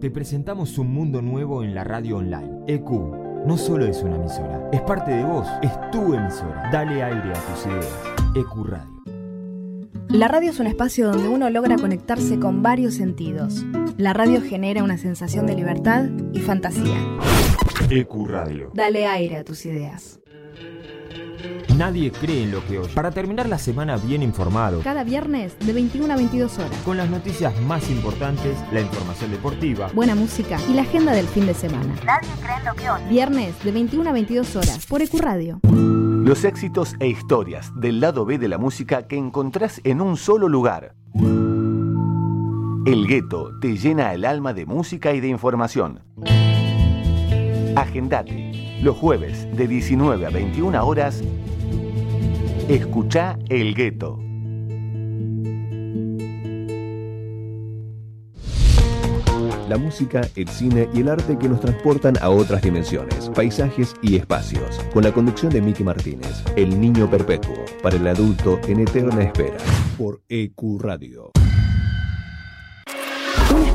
Te presentamos un mundo nuevo en la radio online. EQ no solo es una emisora, es parte de vos, es tu emisora. Dale aire a tus ideas. EQ Radio. La radio es un espacio donde uno logra conectarse con varios sentidos. La radio genera una sensación de libertad y fantasía. EQ Radio. Dale aire a tus ideas. Nadie cree en lo que oye. Para terminar la semana bien informado, Cada viernes de 21 a 22 horas. con las noticias más importantes, la información deportiva, Buena música y la agenda del fin de semana. Nadie cree en lo que oye. Viernes de 21 a 22 horas por Ecuradio. Los éxitos e historias del lado B de la música que encontrás en un solo lugar. El gueto te llena el alma de música y de información. Agendate los jueves de 19 a 21 horas Escucha El Gueto. La música, el cine y el arte que nos transportan a otras dimensiones, paisajes y espacios. Con la conducción de Miki Martínez, El Niño Perpetuo, para el adulto en eterna espera. Por EQ Radio.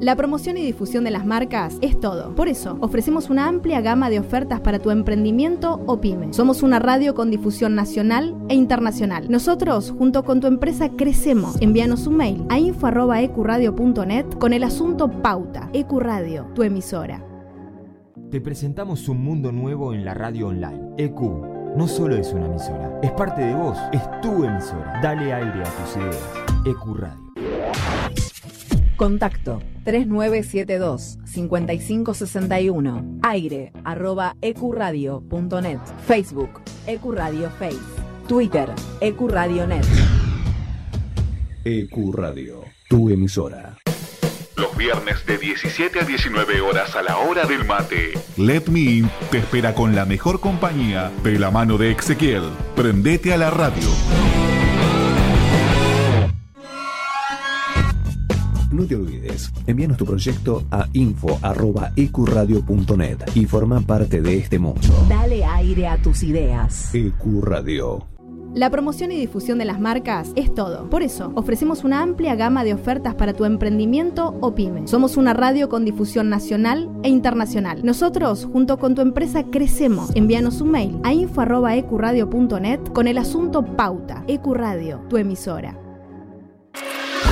La promoción y difusión de las marcas es todo. Por eso, ofrecemos una amplia gama de ofertas para tu emprendimiento o pyme. Somos una radio con difusión nacional e internacional. Nosotros, junto con tu empresa, crecemos. Envíanos un mail a info.ecuradio.net con el asunto Pauta. Ecuradio, tu emisora. Te presentamos un mundo nuevo en la radio online. EQ no solo es una emisora, es parte de vos, es tu emisora. Dale aire a tus ideas. EQ Radio. Contacto 3972-5561. Aire arroba ecuradio.net. Facebook Ecuradio Face. Twitter Ecuradio.net. EQ Radio, tu emisora. Los viernes de 17 a 19 horas a la hora del mate. Let Me In te espera con la mejor compañía de la mano de Ezequiel. Prendete a la radio. No te olvides, envíanos tu proyecto a info.ecuradio.net y forma parte de este mundo. Dale aire a tus ideas. EQ Radio. La promoción y difusión de las marcas es todo. Por eso, ofrecemos una amplia gama de ofertas para tu emprendimiento o pyme. Somos una radio con difusión nacional e internacional. Nosotros, junto con tu empresa, crecemos. Envíanos un mail a info.ecuradio.net con el asunto Pauta. Ecuradio, tu emisora.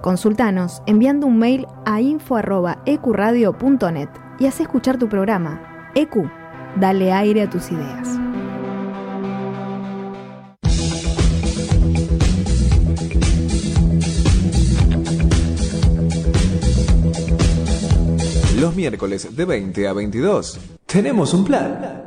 Consultanos enviando un mail a info.ecuradio.net y haz escuchar tu programa. EQ, dale aire a tus ideas. Los miércoles de 20 a 22 tenemos un plan.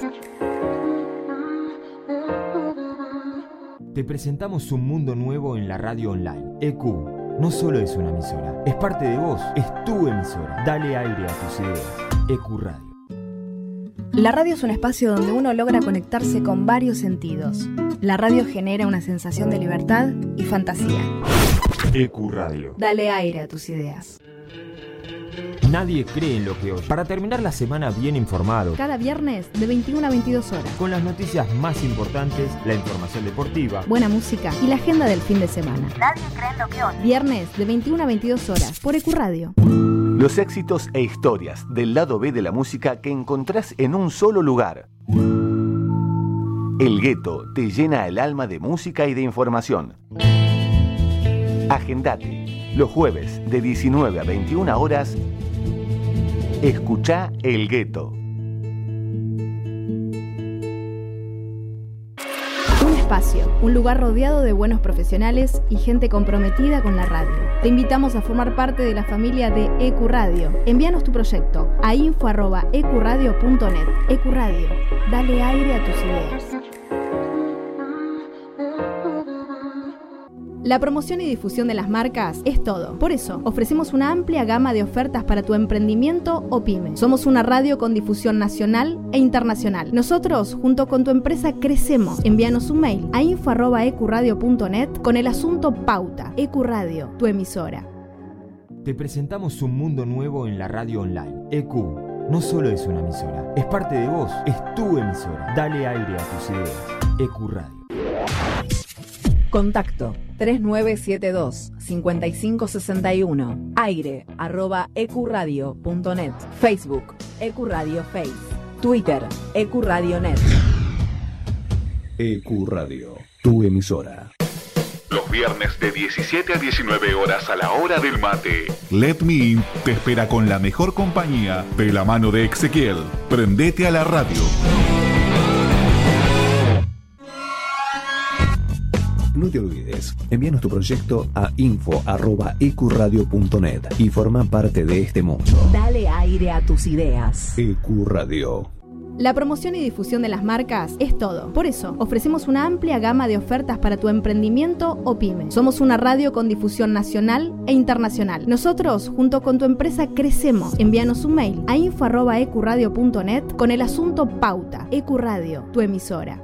Te presentamos un mundo nuevo en la radio online. EQ no solo es una emisora, es parte de vos, es tu emisora. Dale aire a tus ideas. EQ Radio. La radio es un espacio donde uno logra conectarse con varios sentidos. La radio genera una sensación de libertad y fantasía. EQ Radio. Dale aire a tus ideas. Nadie cree en lo que oye. Para terminar la semana bien informado, Cada viernes de 21 a 22 horas. con las noticias más importantes, la información deportiva, Buena música y la agenda del fin de semana. Nadie cree en lo que oye. Viernes de 21 a 22 horas por EQ Radio. Los éxitos e historias del lado B de la música que encontrás en un solo lugar. El gueto te llena el alma de música y de información. Agendate los jueves de 19 a 21 horas. Escucha El Gueto. Un espacio, un lugar rodeado de buenos profesionales y gente comprometida con la radio. Te invitamos a formar parte de la familia de EcuRadio. Envíanos tu proyecto a info@ecuradio.net. EcuRadio, dale aire a tus ideas. La promoción y difusión de las marcas es todo. Por eso, ofrecemos una amplia gama de ofertas para tu emprendimiento o pyme. Somos una radio con difusión nacional e internacional. Nosotros, junto con tu empresa, crecemos. Envíanos un mail a info.ecuradio.net con el asunto Pauta. Ecuradio, tu emisora. Te presentamos un mundo nuevo en la radio online. EQ no solo es una emisora, es parte de vos, es tu emisora. Dale aire a tus ideas. EQ Radio. Contacto 3972-5561. Aire arroba ecuradio.net. Facebook Ecuradio Face. Twitter Ecuradionet. EQ Radio, tu emisora. Los viernes de 17 a 19 horas a la hora del mate. Let Me In te espera con la mejor compañía de la mano de Ezequiel. Prendete a la radio. No te olvides, envíanos tu proyecto a info.ecuradio.net y forma parte de este mundo. Dale aire a tus ideas. EQ Radio. La promoción y difusión de las marcas es todo. Por eso, ofrecemos una amplia gama de ofertas para tu emprendimiento o pyme. Somos una radio con difusión nacional e internacional. Nosotros, junto con tu empresa, crecemos. Envíanos un mail a info.ecuradio.net con el asunto Pauta. Ecuradio, tu emisora.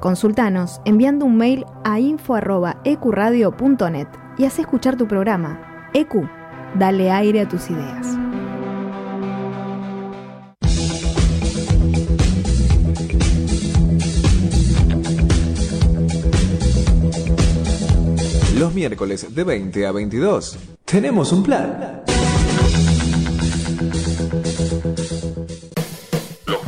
Consultanos enviando un mail a info.ecuradio.net y haz escuchar tu programa. EQ, dale aire a tus ideas. Los miércoles de 20 a 22 tenemos un plan.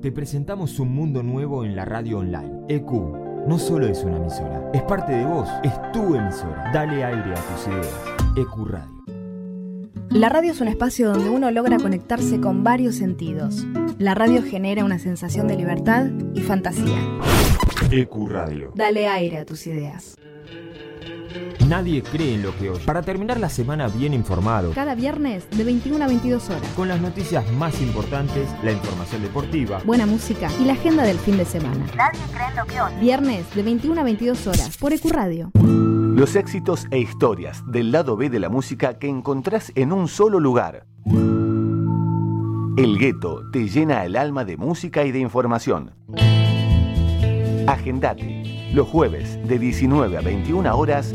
Te presentamos un mundo nuevo en la radio online. EQ no solo es una emisora, es parte de vos, es tu emisora. Dale aire a tus ideas. EQ Radio. La radio es un espacio donde uno logra conectarse con varios sentidos. La radio genera una sensación de libertad y fantasía. EQ Radio. Dale aire a tus ideas. Nadie cree en lo que oye. Para terminar la semana bien informado, Cada viernes de 21 a 22 horas. con las noticias más importantes, la información deportiva, Buena música y la agenda del fin de semana. Nadie cree en lo que oye. Viernes de 21 a 22 horas por Ecuradio. Los éxitos e historias del lado B de la música que encontrás en un solo lugar. El gueto te llena el alma de música y de información. Agendate. Los jueves de 19 a 21 horas.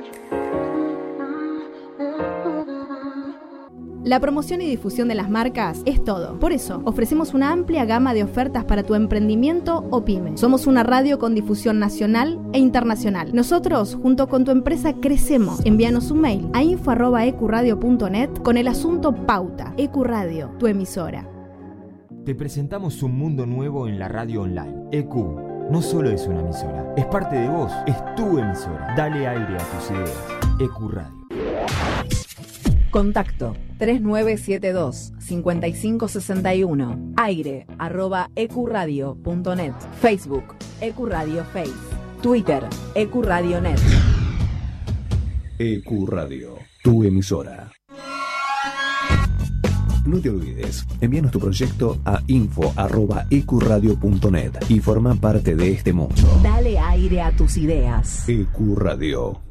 La promoción y difusión de las marcas es todo. Por eso, ofrecemos una amplia gama de ofertas para tu emprendimiento o pyme. Somos una radio con difusión nacional e internacional. Nosotros, junto con tu empresa, crecemos. Envíanos un mail a info.ecuradio.net con el asunto Pauta. Ecuradio, tu emisora. Te presentamos un mundo nuevo en la radio online. EQ no solo es una emisora, es parte de vos, es tu emisora. Dale aire a tus ideas. EQ Radio. Contacto 3972 5561 aire arroba ecuradio.net Facebook Ecuradio Face Twitter Ecuradio.net EQ Radio, tu emisora. No te olvides, envíanos tu proyecto a info.ecuradio.net y forma parte de este mundo. Dale aire a tus ideas. EQ Radio.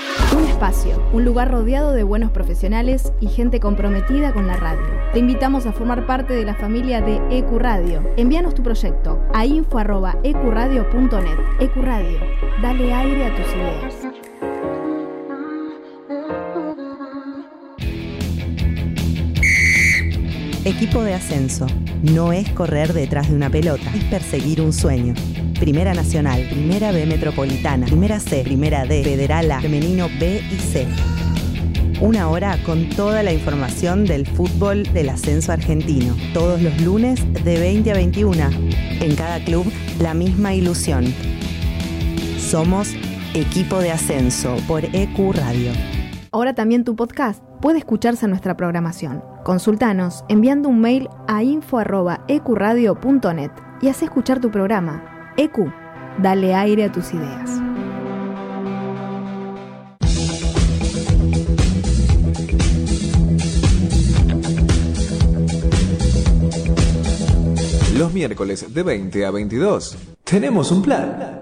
Un espacio, un lugar rodeado de buenos profesionales y gente comprometida con la radio. Te invitamos a formar parte de la familia de Ecuradio. Envíanos tu proyecto a info.ecuradio.net. Ecuradio, dale aire a tus ideas. Equipo de ascenso. No es correr detrás de una pelota, es perseguir un sueño. Primera Nacional, Primera B Metropolitana, Primera C, Primera D, Federal A, Femenino B y C. Una hora con toda la información del fútbol del ascenso argentino. Todos los lunes de 20 a 21. En cada club, la misma ilusión. Somos Equipo de Ascenso por EQ Radio. Ahora también tu podcast puede escucharse en nuestra programación. Consultanos enviando un mail a info.ecuradio.net y haz escuchar tu programa. EQ, dale aire a tus ideas. Los miércoles de 20 a 22 tenemos un plan.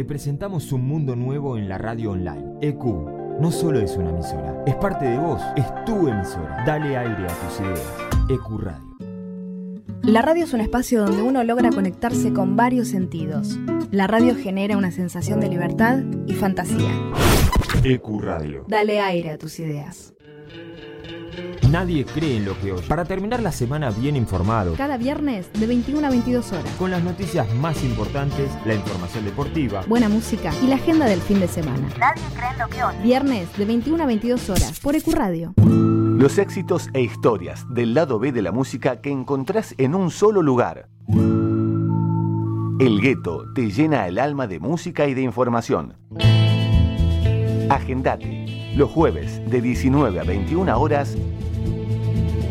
Te presentamos un mundo nuevo en la radio online. EQ no solo es una emisora, es parte de vos, es tu emisora. Dale aire a tus ideas. EQ Radio. La radio es un espacio donde uno logra conectarse con varios sentidos. La radio genera una sensación de libertad y fantasía. EQ Radio. Dale aire a tus ideas. Nadie cree en lo que oye. Para terminar la semana bien informado, Cada viernes de 21 a 22 horas. con las noticias más importantes, la información deportiva, Buena música y la agenda del fin de semana. Nadie cree en lo que oye. Viernes de 21 a 22 horas por Ecuradio. Los éxitos e historias del lado B de la música que encontrás en un solo lugar. El gueto te llena el alma de música y de información. Agendate. Los jueves de 19 a 21 horas.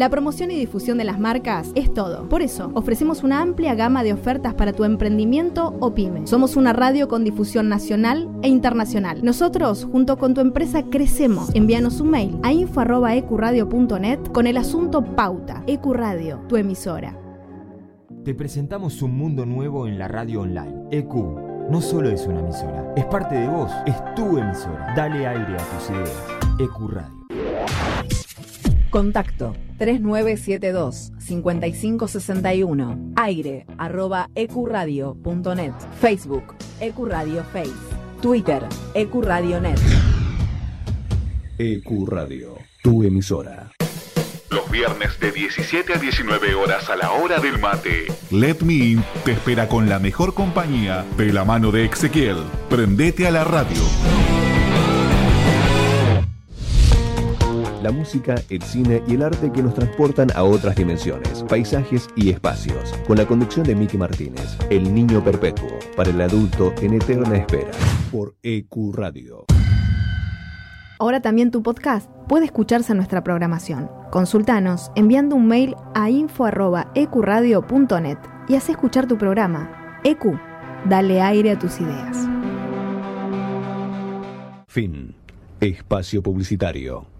La promoción y difusión de las marcas es todo. Por eso, ofrecemos una amplia gama de ofertas para tu emprendimiento o pyme. Somos una radio con difusión nacional e internacional. Nosotros, junto con tu empresa, crecemos. Envíanos un mail a info.ecuradio.net con el asunto Pauta. Ecuradio, tu emisora. te presentamos un mundo nuevo en la radio online. EQ no solo es una emisora, es parte de vos, es tu emisora. Dale aire a tus ideas. EQ Radio. Contacto 3972 5561 aire arroba ecuradio.net Facebook Ecuradio Face Twitter Ecuradio.net EQ Radio, tu emisora. Los viernes de 17 a 19 horas a la hora del mate. Let Me In te espera con la mejor compañía de la mano de Ezequiel. Prendete a la radio. La música, el cine y el arte que nos transportan a otras dimensiones, paisajes y espacios. Con la conducción de Miki Martínez, El Niño Perpetuo, para el adulto en eterna espera. Por EQ Radio. Ahora también tu podcast puede escucharse en nuestra programación. Consultanos enviando un mail a info.ecuradio.net y haz escuchar tu programa. EQ, dale aire a tus ideas. Fin. Espacio publicitario.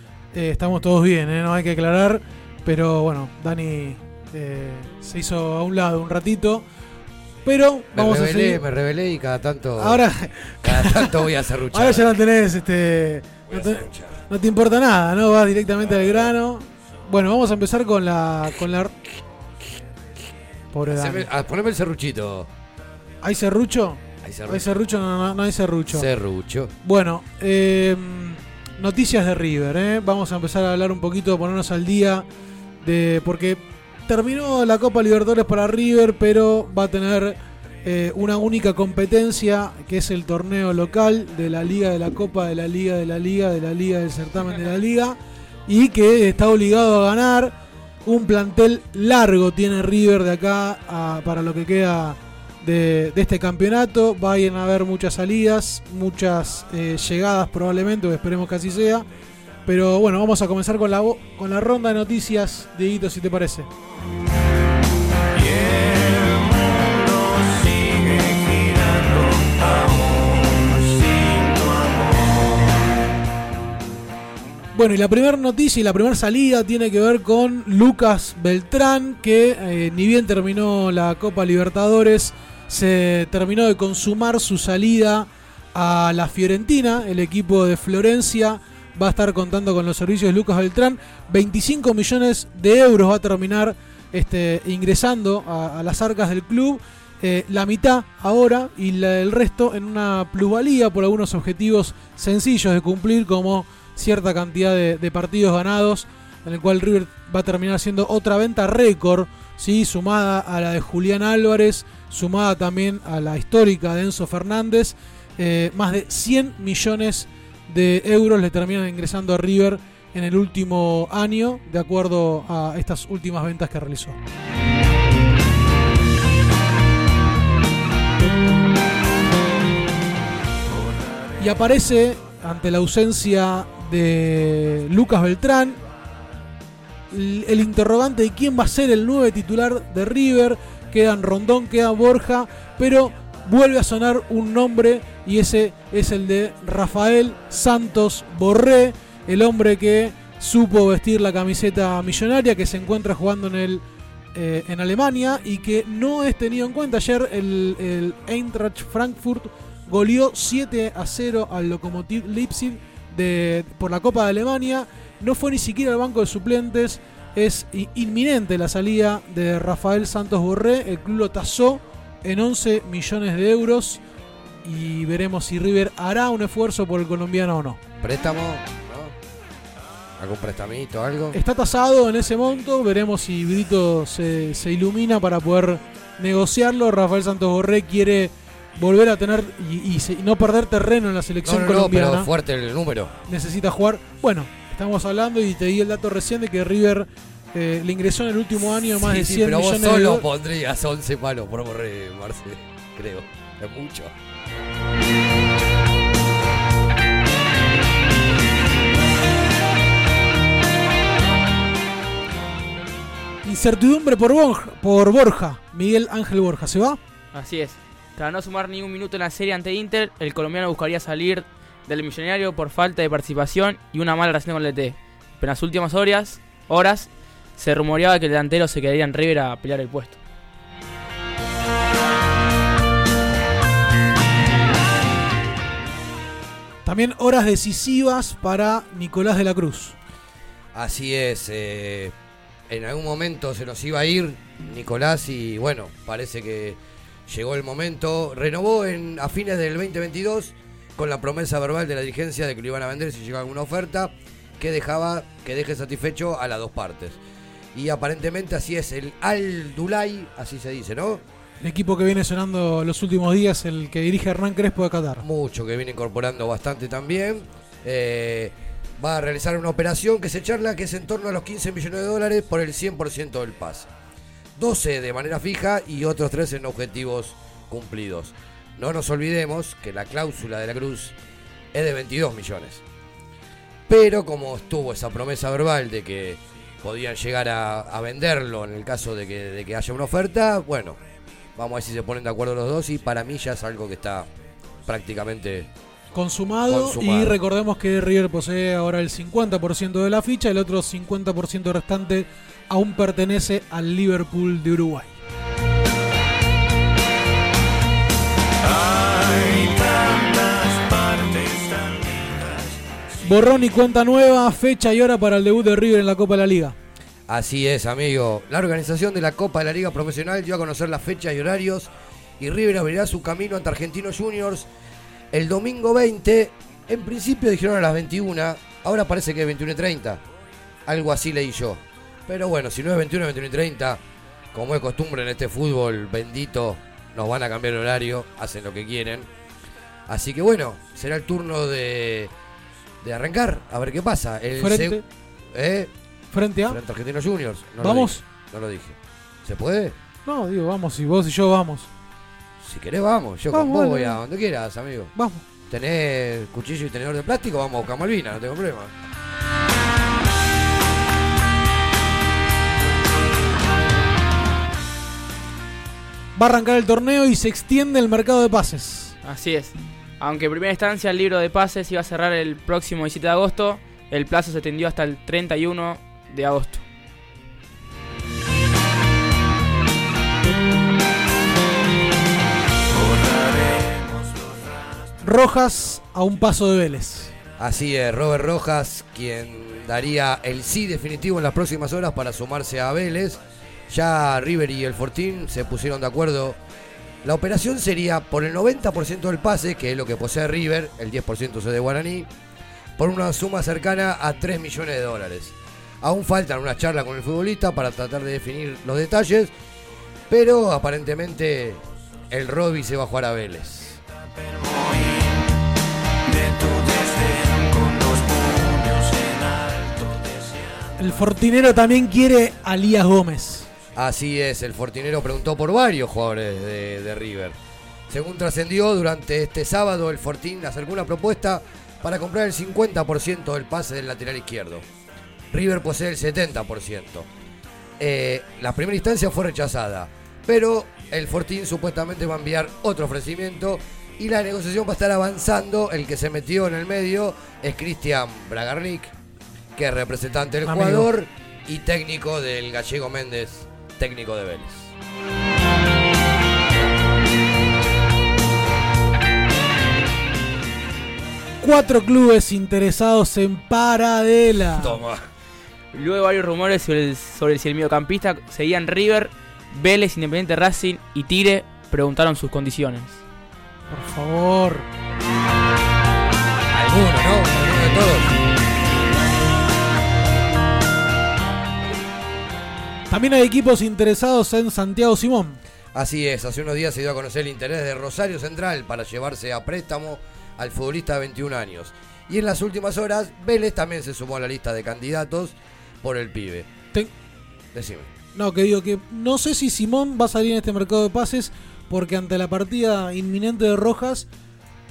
Eh, estamos todos bien, ¿eh? no hay que aclarar. Pero bueno, Dani eh, se hizo a un lado un ratito. Pero Me vamos a seguir. me rebelé y cada tanto. Ahora, Cada tanto voy a serruchar. ahora ya no tenés, este, no te, no te importa nada, ¿no? Vas directamente al grano. Bueno, vamos a empezar con la, con la. Pobre Dani. Haceme- ah, poneme el serruchito. ¿Hay serrucho? Hay serrucho. ¿Hay serrucho? No, no, no hay serrucho. Serrucho. Bueno, eh, noticias de River, ¿eh? Vamos a empezar a hablar un poquito, ponernos al día de porque terminó la Copa Libertadores para River, pero va a tener eh, una única competencia que es el torneo local de la Liga de la Copa, de la Liga de la Liga, de la Liga del certamen de la Liga y que está obligado a ganar. Un plantel largo tiene River de acá para lo que queda de, de este campeonato. Vayan a haber muchas salidas, muchas eh, llegadas probablemente, o esperemos que así sea. Pero bueno, vamos a comenzar con la, con la ronda de noticias, Dieguito, si te parece. Bueno, y la primera noticia y la primera salida tiene que ver con Lucas Beltrán, que eh, ni bien terminó la Copa Libertadores, se terminó de consumar su salida a la Fiorentina, el equipo de Florencia va a estar contando con los servicios de Lucas Beltrán, 25 millones de euros va a terminar este, ingresando a, las arcas del club, eh, la mitad ahora y el resto en una plusvalía por algunos objetivos sencillos de cumplir como cierta cantidad de, de partidos ganados, en el cual River va a terminar siendo otra venta récord, ¿sí? sumada a la de Julián Álvarez, sumada también a la histórica de Enzo Fernández, eh, más de 100 millones de euros le terminan ingresando a River en el último año, de acuerdo a estas últimas ventas que realizó. Y aparece ante la ausencia de Lucas Beltrán el, interrogante de quién va a ser el nuevo titular de River. Quedan Rondón, queda Borja, pero vuelve a sonar un nombre y ese es el de Rafael Santos Borré, el hombre que supo vestir la camiseta millonaria, que se encuentra jugando en el eh, en Alemania y que no es tenido en cuenta. Ayer el, el Eintracht Frankfurt goleó 7 a 0 al Lokomotiv Leipzig de, por la Copa de Alemania. No fue ni siquiera al banco de suplentes. Es inminente la salida de Rafael Santos Borré. El club lo tasó en 11 millones de euros. Y veremos si River hará un esfuerzo por el colombiano o no. Préstamo. ¿Algún prestamito, algo? Está tasado en ese monto. Veremos si Brito se, se ilumina para poder negociarlo. Rafael Santos Borré quiere volver a tener y, y se- y no perder terreno en la selección no, no, colombiana. pero fuerte el número. necesita jugar. Bueno, estamos hablando y te di el dato recién de que River eh, le ingresó en el último año más Sí, de sí, 100 pero vos millones de solo pondrías 11 palos por Borré, Marcel, creo. Es mucho. Incertidumbre por Borja, por Borja. Miguel Ángel Borja, ¿se va? Así es. Tras no sumar ni un minuto en la serie ante Inter, el colombiano buscaría salir del millonario por falta de participación y una mala relación con el ET. pero en las últimas horas, horas se rumoreaba que el delantero se quedaría en River a pelear el puesto. También horas decisivas para Nicolás de la Cruz. Así es, eh, en algún momento se nos iba a ir Nicolás y bueno, parece que llegó el momento. Renovó en, a fines del 2022 con la promesa verbal de la dirigencia de que lo iban a vender si llegaba alguna oferta que dejaba que deje satisfecho a las dos partes. Y aparentemente así es el Al Dulay, así se dice, ¿no? El equipo que viene sonando los últimos días, el que dirige Hernán Crespo de Qatar. Mucho, que viene incorporando bastante también. Eh, va a realizar una operación que se charla que es en torno a los 15 millones de dólares por el 100% del pase. 12 de manera fija y otros 3 en objetivos cumplidos. No nos olvidemos que la cláusula de la Cruz es de 22 millones. Pero como estuvo esa promesa verbal de que podían llegar a, a venderlo en el caso de que, de que haya una oferta, bueno, vamos a ver si se ponen de acuerdo los dos y para mí ya es algo que está prácticamente Consumado, Consumado. y recordemos que River posee ahora el 50% de la ficha, el otro 50% restante aún pertenece al Liverpool de Uruguay. Borrón y cuenta nueva, fecha y hora para el debut de River en la Copa de la Liga. Así es, amigo. La organización de la Copa de la Liga Profesional dio a conocer las fechas y horarios y River abrirá su camino ante Argentinos Juniors el domingo 20. En principio dijeron a las 21, ahora parece que es 21 y 30. Algo así leí yo. Pero bueno, si no es 21, 21 y 30, como es costumbre en este fútbol bendito, nos van a cambiar el horario, hacen lo que quieren. Así que bueno, será el turno de, de arrancar, a ver qué pasa. El Frente. ¿Eh? Frente a. Frente a Argentinos Juniors. No lo ¿Vamos? dije, no lo dije. ¿Se puede? No, digo, vamos, si vos y yo vamos. Si querés, vamos. Yo Vamos, con vos voy a donde quieras, amigo. Vamos. Tenés cuchillo y tenedor de plástico, vamos a buscar Malvina, no tengo problema. Va a arrancar el torneo y se extiende el mercado de pases. Así es. Aunque en primera instancia el libro de pases iba a cerrar el próximo 17 de agosto, el plazo se extendió hasta el 31 de agosto. Rojas a un paso de Vélez. Así es, Robert Rojas, quien daría el sí definitivo en las próximas horas para sumarse a Vélez. Ya River y el Fortín se pusieron de acuerdo. La operación sería por el 90% del pase, que es lo que posee River, el 10% es de Guaraní, por una suma cercana a 3 millones de dólares. Aún faltan una charla con el futbolista para tratar de definir los detalles, pero aparentemente el Robbie se va a jugar a Vélez. El Fortinero también quiere a Lías Gómez. Así es, el Fortinero preguntó por varios jugadores de, de River. Según trascendió, durante este sábado el Fortín acercó una propuesta para comprar el 50% del pase del lateral izquierdo. River posee el 70%. Eh, la primera instancia fue rechazada, pero el Fortín supuestamente va a enviar otro ofrecimiento y la negociación va a estar avanzando. El que se metió en el medio es Cristian Bragarnik, que es representante del Amigo. jugador y técnico del gallego Méndez, técnico de Vélez. Cuatro clubes interesados en Paradela. Toma. Luego de varios rumores sobre, el- sobre si el mediocampista seguían River, Vélez, Independiente Racing y Tigre preguntaron sus condiciones. Por favor. Alguno, ¿no? Alguno de todos. También hay equipos interesados en Santiago Simón. Así es, hace unos días se dio a conocer el interés de Rosario Central para llevarse a préstamo al futbolista de 21 años. Y en las últimas horas, Vélez también se sumó a la lista de candidatos por el pibe. Ten- Decime. No, que digo que no sé si Simón va a salir en este mercado de pases porque ante la partida inminente de Rojas,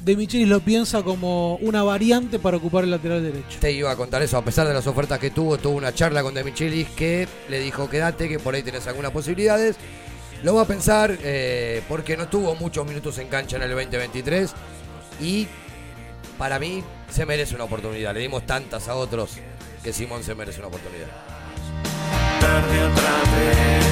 De Michelis lo piensa como una variante para ocupar el lateral derecho. Te iba a contar eso, a pesar de las ofertas que tuvo, tuvo una charla con De Michelis que le dijo quédate, que por ahí tenés algunas posibilidades. Lo va a pensar eh, porque no tuvo muchos minutos en cancha en el 2023 y para mí se merece una oportunidad. Le dimos tantas a otros que Simón se merece una oportunidad. Tarde otra vez,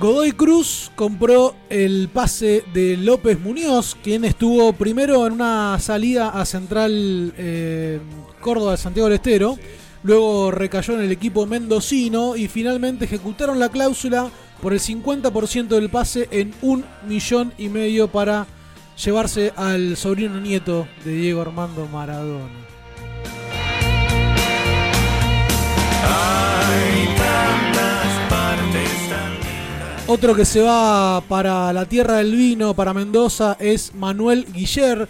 Godoy Cruz compró el pase de López Muñoz, quien estuvo primero en una salida a Central eh, Córdoba de Santiago del Estero, luego recayó en el equipo mendocino y finalmente ejecutaron la cláusula por el 50% del pase en un millón y medio para llevarse al sobrino nieto de Diego Armando Maradona. Otro que se va para la tierra del vino, para Mendoza, es Manuel Guiller,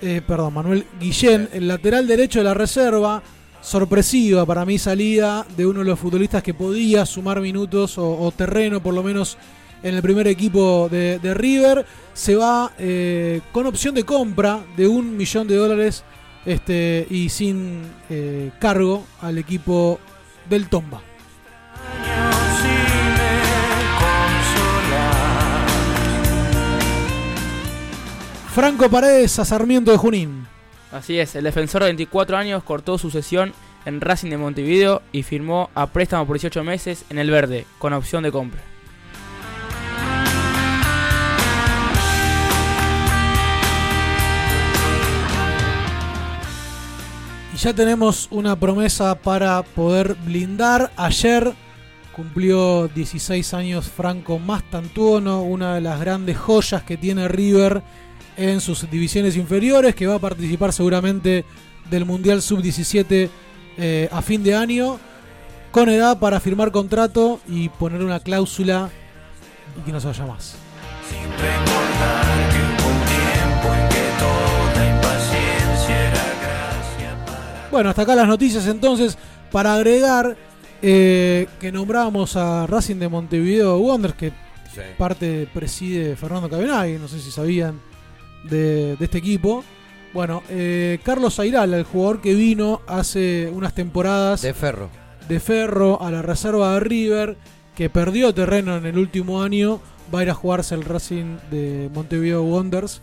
eh, perdón, Manuel Guillén, el lateral derecho de la reserva. Sorpresiva para mí salida de uno de los futbolistas que podía sumar minutos o, o terreno por lo menos en el primer equipo de, de River. Se va eh, con opción de compra de un millón de dólares este, y sin eh, cargo al equipo del Tomba. Franco Paredes a Sarmiento de Junín. Así es, el defensor de 24 años cortó su sesión en Racing de Montevideo y firmó a préstamo por 18 meses en el verde, con opción de compra. Y ya tenemos una promesa para poder blindar. Ayer cumplió 16 años Franco Mastantuono, una de las grandes joyas que tiene River en sus divisiones inferiores, que va a participar seguramente del Mundial Sub-17 eh, a fin de año, con edad para firmar contrato y poner una cláusula y que no se vaya más. Bueno, hasta acá las noticias entonces. Para agregar eh, que nombrábamos a Racing de Montevideo Wonders, que Sí. parte preside Fernando Cabenagui, no sé si sabían de, de este equipo. Bueno, eh, Carlos Airal, el jugador que vino hace unas temporadas De Ferro. de Ferro a la reserva de River, que perdió terreno en el último año, va a ir a jugarse el Racing de Montevideo Wonders.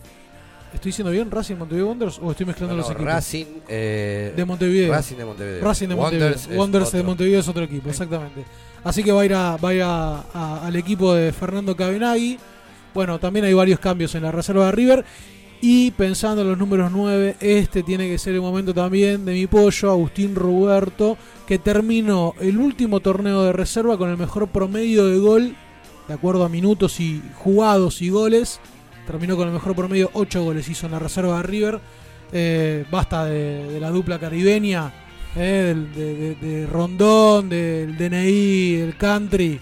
¿Estoy diciendo bien Racing Montevideo Wonders o estoy mezclando No, los no, equipos? Racing eh, de Montevideo. Racing de Montevideo. Racing de Montevideo. Wonders de. Montevideo es otro equipo, exactamente. Así que va a ir, a, va a ir a- a- al equipo de Fernando Cabenagui. Bueno, también hay varios cambios en la reserva de River. Y pensando en los números 9, este tiene que ser el momento también de mi pollo, Agustín Roberto, que terminó el último torneo de reserva con el mejor promedio de gol, de acuerdo a minutos y jugados y goles. Terminó con el mejor promedio, 8 goles hizo en la reserva de River. Eh, basta de, la dupla caribeña, eh, de- de Rondón, del DNI, del Country.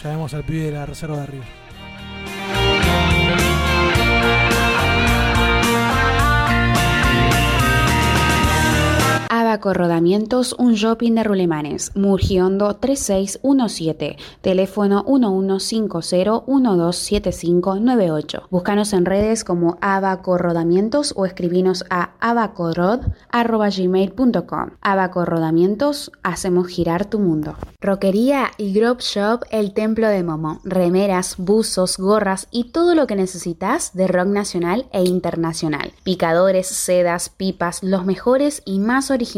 Ya vemos al pibe de la reserva de River. Abaco Rodamientos, un shopping de Rulemanes, Murgiondo 3617, teléfono 1150-127598. Búscanos en redes como Abaco Rodamientos o escribinos a abacorod.gmail.com. Abaco Rodamientos, hacemos girar tu mundo. Roquería y Grove Shop, el templo de Momo. Remeras, buzos, gorras y todo lo que necesitas de rock nacional e internacional. Picadores, sedas, pipas, los mejores y más originales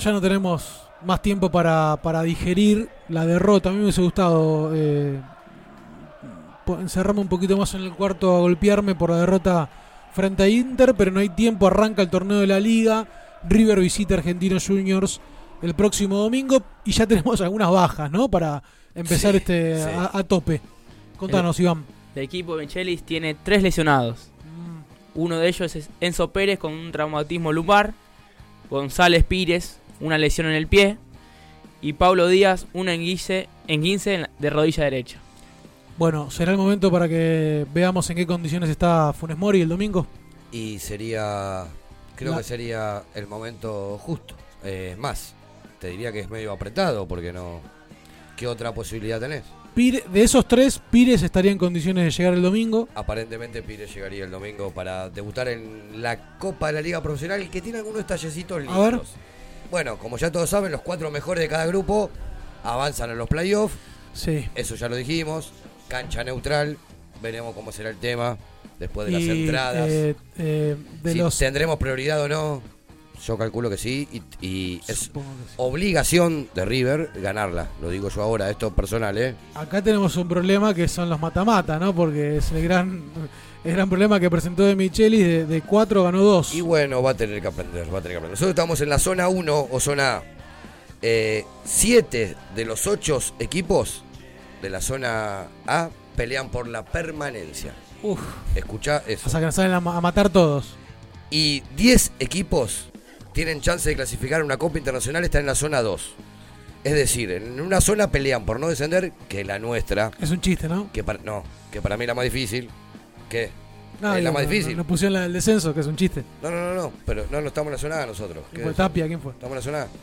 Ya no tenemos más tiempo para, para digerir la derrota. A mí me hubiese gustado eh, encerrarme un poquito más en el cuarto a golpearme por la derrota frente a Inter, pero no hay tiempo. Arranca el torneo de la liga. River visita Argentinos Juniors el próximo domingo y ya tenemos algunas bajas, ¿no? Para empezar Sí, este sí. A, a tope. Contanos, Iván. El equipo de Michelis tiene tres lesionados. Uno de ellos es Enzo Pérez con un traumatismo lumbar, González Pires, una lesión en el pie, y Pablo Díaz, una enguince, enguince de rodilla derecha. Bueno, será el momento para que veamos en qué condiciones está Funes Mori el domingo. Y sería. Creo La- que sería el momento justo. Eh, Es más, te diría que es medio apretado porque no. ¿Qué otra posibilidad tenés? Pire- de esos tres, Pires estaría en condiciones de llegar el domingo. Aparentemente Pires llegaría el domingo para debutar en la Copa de la Liga Profesional que tiene algunos tallecitos lindos. A ver. Bueno, como ya todos saben, los cuatro mejores de cada grupo avanzan a los playoffs. Sí. Eso ya lo dijimos. Cancha neutral. Veremos cómo será el tema después de las entradas. eh, eh, de si los tendremos prioridad o no. Yo calculo que sí. Y, y es obligación de River ganarla. Lo digo yo ahora, esto es personal, ¿eh? Acá tenemos un problema que son los mata-mata, ¿no? Porque es el gran, el gran problema que presentó de Michelis. De, de cuatro ganó dos. Y bueno, va a tener que aprender, va a tener que aprender. Nosotros estamos en la zona 1 o zona A. Eh, siete de los ocho equipos de la zona A pelean por la permanencia. Uf. Escucha eso. O sea que nos salen a, ma- a matar todos. Y 10 equipos tienen chance de clasificar a una Copa Internacional, están en la zona 2. Es decir, en una zona pelean por no descender, que la nuestra. Es un chiste, ¿no? Que para, no, que para mí la más difícil. ¿Qué? No, es la más difícil. Nos pusieron la del descenso, que es un chiste. No, no, no, no, pero no, no estamos en la zona A nosotros. ¿Qué ¿Quién fue? Tapia? ¿Quién fue? ¿Estamos en la zona A?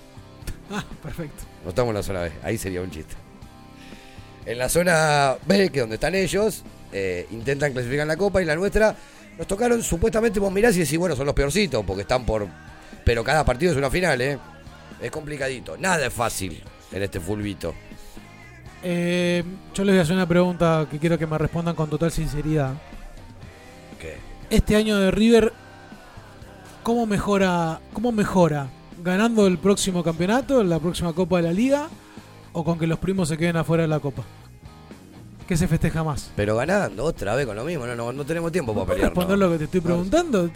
Ah, perfecto. No estamos en la zona B, ahí sería un chiste. En la zona B, que es donde están ellos, eh, intentan clasificar en la Copa y la nuestra nos tocaron supuestamente vos mirás y decís, bueno, son los peorcitos porque están por... Pero cada partido es una final, ¿eh? Es complicadito. Nada es fácil en este fulbito. Eh, yo les voy a hacer una pregunta que quiero que me respondan con total sinceridad. Este año de River, ¿cómo mejora, cómo mejora? ¿Ganando el próximo campeonato, la próxima Copa de la Liga? ¿O con que los primos se queden afuera de la Copa? ¿Qué se festeja más? Pero ganando otra vez con lo mismo, no, no, no tenemos tiempo para ¿Puedes pelear. responder ¿no? lo que te estoy preguntando?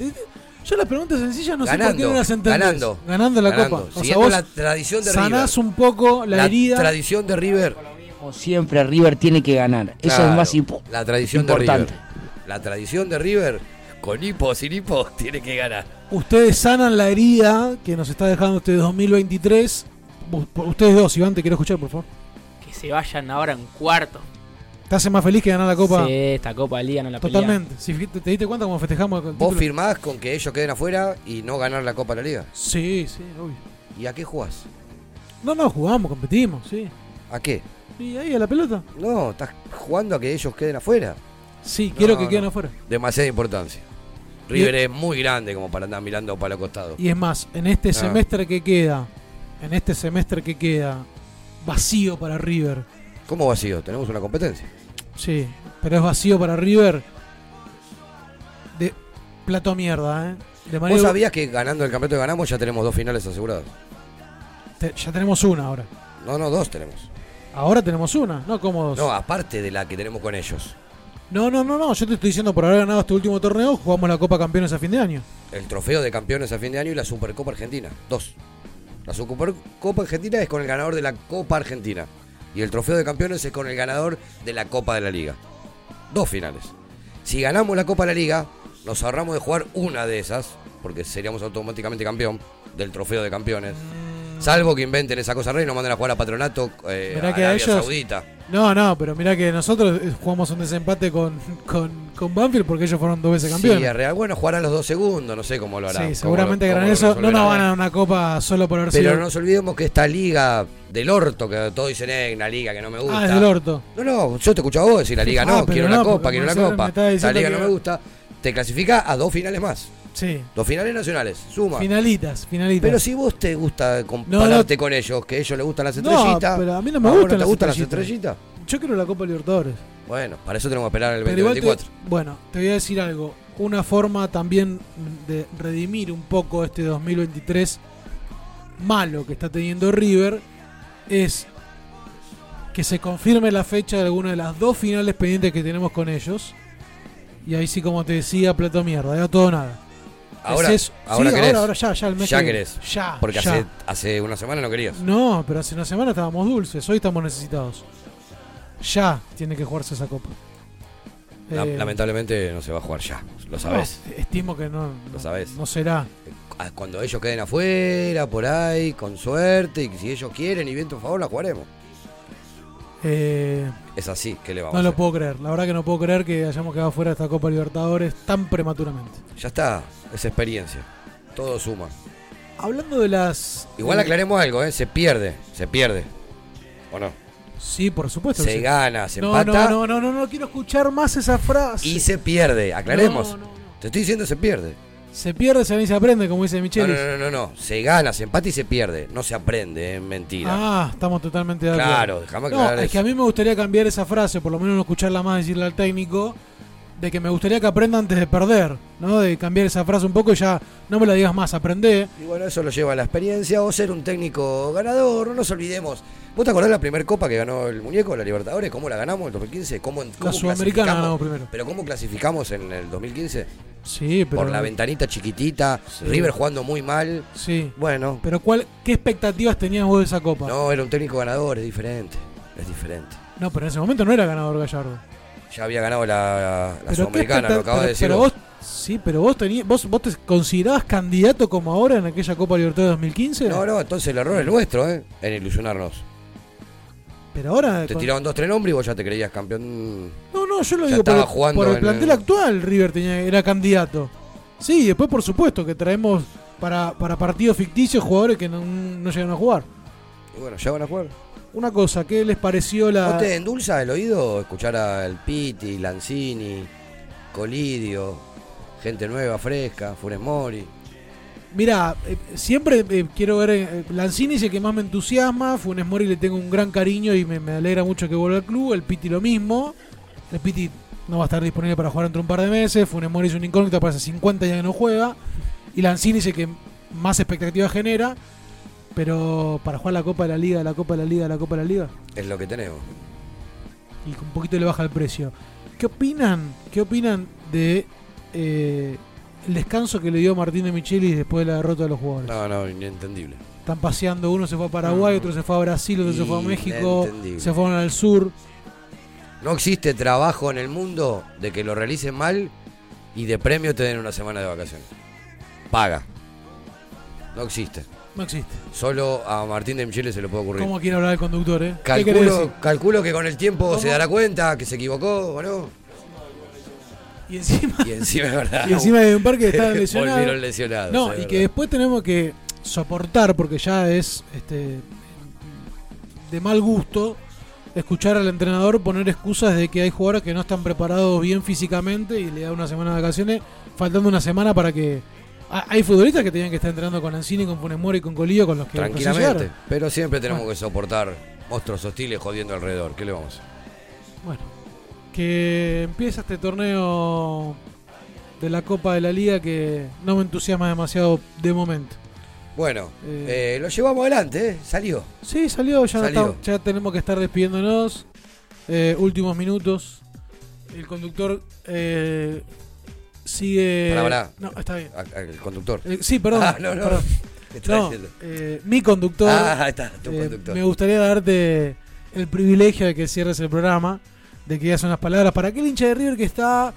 Yo las preguntas sencillas no sé por qué Ganando, no las entendés. ganando, Ganando la ganando. Copa. O sea, vos la tradición de sanás River. un poco la, La herida. tradición de River. Como siempre, River tiene que ganar. Eso es más impo- La tradición importante. de River. La tradición de River, con hipo o sin hipo, tiene que ganar. Ustedes sanan la herida que nos está dejando este 2023. Vos- por- Ustedes dos, Iván, te quiero escuchar, por favor. Que se vayan ahora en cuarto. ¿Te hace más feliz que ganar la Copa? Sí, esta Copa de Liga no la. Totalmente. Si fijiste- ¿Te diste cuenta cómo festejamos el ¿Vos firmás con que ellos queden afuera y no ganar la Copa de la Liga? Sí, sí, obvio. ¿Y a qué jugás? No, no, jugamos, competimos, sí. ¿A qué? ¿Y ahí a la pelota? No, estás jugando a que ellos queden afuera. Sí, quiero No, que queden afuera. Demasiada importancia. River es muy grande como para andar mirando para el costado. Y es más, en este No. semestre que queda, en este semestre que queda, vacío para River. ¿Cómo vacío? Tenemos una competencia. Sí, pero es vacío para River. De plato a mierda, ¿eh? De ¿Vos sabías que ganando el campeonato que ganamos ya tenemos dos finales aseguradas? Te- ya tenemos una ahora. No, no, dos tenemos. Ahora tenemos una, no como dos. No, aparte de la que tenemos con ellos. No, no, no, no. Yo te estoy diciendo por haber ganado este último torneo, jugamos la Copa Campeones a fin de año. El trofeo de campeones a fin de año y la Supercopa Argentina. Dos. La Supercopa Argentina es con el ganador de la Copa Argentina. Y el trofeo de campeones es con el ganador de la Copa de la Liga. Dos finales. Si ganamos la Copa de la Liga, nos ahorramos de jugar una de esas, porque seríamos automáticamente campeón del trofeo de campeones. Salvo que inventen esa cosa rey y nos manden a jugar a Patronato eh, Mirá a que a Arabia ellos- Saudita. No, no, pero mira que nosotros eh, jugamos un desempate con, con, con Banfield porque ellos fueron dos veces campeones. Sí, a Real. Bueno, jugarán los dos segundos, no sé cómo lo harán. Sí, seguramente harán eso. No nos van a dar una copa solo por haber Pero no nos olvidemos que esta liga del orto, que todos dicen, eh, una liga que no me gusta. Ah, es del orto. No, no, yo te escucho a vos decir la liga Ah, no, quiero no, porque copa, quiero la Marcelo copa. La liga que- no me gusta. Te clasifica a dos finales más. Sí. Dos finales nacionales, suma. Finalitas, finalitas. Pero si vos te gusta compararte con ellos, que a ellos les gustan las No, estrellitas. pero a mí no me ¿a vos gustan te las gustan las estrellitas. Yo quiero la Copa Libertadores. Bueno, para eso tenemos que esperar el Pero igual te- 2024. bueno, te voy a decir algo. Una forma también de redimir un poco este 2023 malo que está teniendo River es que se confirme la fecha de alguna de las dos finales pendientes que tenemos con ellos. Y ahí sí, como te decía, plato mierda, ya todo nada. Ahora, Es ahora Sí, querés. ahora, ahora ya, ya, el mes Ya que- querés. Ya, Porque ya. Hace, hace una semana no querías. No, pero hace una semana estábamos dulces, hoy estamos necesitados. Ya tiene que jugarse esa copa. La- Eh, Lamentablemente no se va a jugar ya. Lo sabes. no, estimo que no, Lo sabes. no será. Ah, Cuando ellos queden afuera, por ahí, con suerte, y si ellos quieren y viento a favor, la jugaremos. Eh, Es así, ¿qué le vamos no a lo hacer? puedo creer. La verdad que no puedo creer que hayamos quedado fuera de esta Copa Libertadores tan prematuramente. Ya está, es experiencia. Todo suma. Hablando de las. Igual aclaremos algo, ¿eh? Se pierde, se pierde. ¿O no? Sí, por supuesto. Se sí. gana, se no, empata No, no, no, no, no quiero escuchar más esa frase. y se pierde. Aclaremos. No, no, Te estoy diciendo se pierde. Se pierde, se gana y se aprende, como dice No, Michelis. no, no, no, no. Se gana, se empata y se pierde. No se aprende, es mentira. Ah, estamos totalmente de acuerdo. Claro, déjame No, aclarar es eso. que a mí me gustaría cambiar esa frase, por lo menos no escucharla más decirle al técnico, de que me gustaría que aprenda antes de perder, ¿no? De cambiar esa frase un poco y ya no me la digas más, aprendé. Y bueno, eso lo lleva a la experiencia o ser un técnico ganador. No nos olvidemos. ¿Vos te acordás de la primera copa que ganó el muñeco, la Libertadores? ¿Cómo la ganamos en el 2015? ¿Cómo, cómo La sudamericana ganamos primero. ¿Pero cómo clasificamos en el 2015? Sí, pero. Por la ventanita chiquitita, Sí. River jugando muy mal. Sí. Bueno, Pero ¿cuál, ¿qué expectativas tenías vos de esa copa? no, era un técnico ganador, es diferente. Es diferente. No, pero en ese momento no era ganador Gallardo. Ya había ganado la, Sudamericana, lo acabas de decir pero vos. vos, sí, pero vos tenías, vos, vos te considerabas candidato como ahora en aquella Copa Libertadores 2015? No, no, entonces el error es nuestro, ¿eh? En ilusionarnos. Pero ahora Te con- tiraban dos, tres nombres y vos ya te creías campeón. No, no, yo lo Ya digo por jugando por el en plantel el- actual, River tenía, era candidato. Sí, después por supuesto que traemos para, para partidos ficticios jugadores que no, no llegan a jugar. Y bueno, ya van a jugar. Una cosa, ¿qué les pareció la... ¿No te endulza el oído escuchar al Piti, Lanzini, Colidio, gente nueva, fresca, Funes Mori? Mira, eh, siempre eh, quiero ver. eh, Lanzini es el que más me entusiasma. Funes Mori le tengo un gran cariño y me, me alegra mucho que vuelva al club. El Piti lo mismo. El Piti no va a estar disponible para jugar dentro de un par de meses. Funes Mori es un incógnito, para hace 50 ya que no juega. Y Lanzini es el que más expectativas genera. Pero para jugar la Copa de la Liga, la Copa de la Liga, la Copa de la Liga. Es lo que tenemos. Y un poquito le baja el precio. ¿Qué opinan? ¿Qué opinan de eh, el descanso que le dio Martín de Michelis después de la derrota de los jugadores? No, no, inentendible. Están paseando, uno se fue a Paraguay, otro se fue a Brasil, otro se fue a México, se fueron al sur. No existe trabajo en el mundo de que lo realicen mal y de premio te den una semana de vacaciones. Paga. No existe. No existe. Solo a Martín de Micheles se le puede ocurrir. ¿Cómo quiere hablar el conductor, eh? ¿Qué querés Calculo, calculo que con el tiempo ¿Cómo? se dará cuenta que se equivocó, ¿o no? Y encima, Y encima es verdad. y encima de un par que estaban lesionados. Volvieron lesionados. No, y verdad. que después tenemos que soportar, porque ya es este de mal gusto, escuchar al entrenador poner excusas de que hay jugadores que no están preparados bien físicamente y le da una semana de vacaciones, faltando una semana para que. Hay futbolistas que tenían que estar entrenando con Ancini, con Funes Mori, con Colillo, con los que Tranquilamente. Pero siempre tenemos Bueno. que soportar monstruos hostiles jodiendo alrededor. ¿Qué le vamos a hacer? Bueno, que empieza este torneo de la Copa de la Liga que no me entusiasma demasiado de momento. Bueno, Eh. eh, lo llevamos adelante, ¿eh? Salió. Sí, salió, ya, no estamos- ya tenemos que estar despidiéndonos. Eh, últimos minutos. El conductor eh, sigue. Pará, pará. No, está bien. A- a- El conductor. Sí, perdón. Ah, no, no. eh, mi conductor. Ah, está, tu conductor. Me gustaría darte el privilegio de que cierres el programa, de que digas unas palabras para aquel hincha de River que está.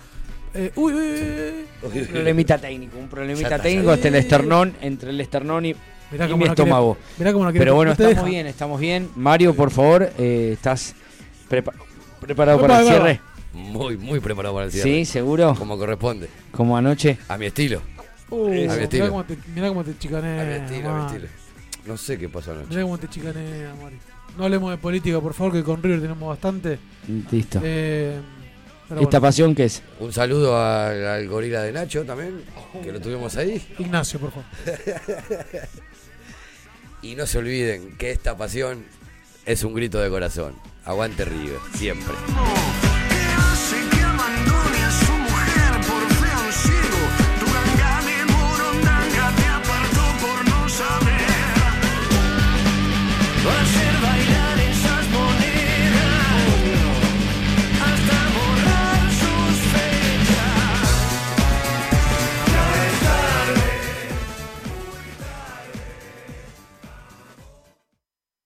eh, uy, uy, uy, uy. Un problemita técnico, un problemita está, técnico ya entre el esternón, entre el esternón y, Mirá y cómo mi la quiere- estómago. mirá cómo Pero bueno, no te estamos deja. bien, estamos bien. Mario, por favor, eh, ¿estás prepa- preparado Epa, para el cierre? Muy, muy preparado para el cierre. Sí, seguro. Como corresponde. Como anoche. A mi estilo. Uh, a mi mirá estilo. cómo te, mirá cómo te chicanea. A mi estilo, a mi estilo. No sé qué pasó anoche. Mirá cómo te chicanea, Mari no hablemos de política, por favor, que con River tenemos bastante. Listo. Eh, ¿Esta pasión qué es? Un saludo al gorila de Nacho también, que lo tuvimos ahí. Ignacio, por favor. y no se olviden que esta pasión es un grito de corazón. Aguante River, siempre.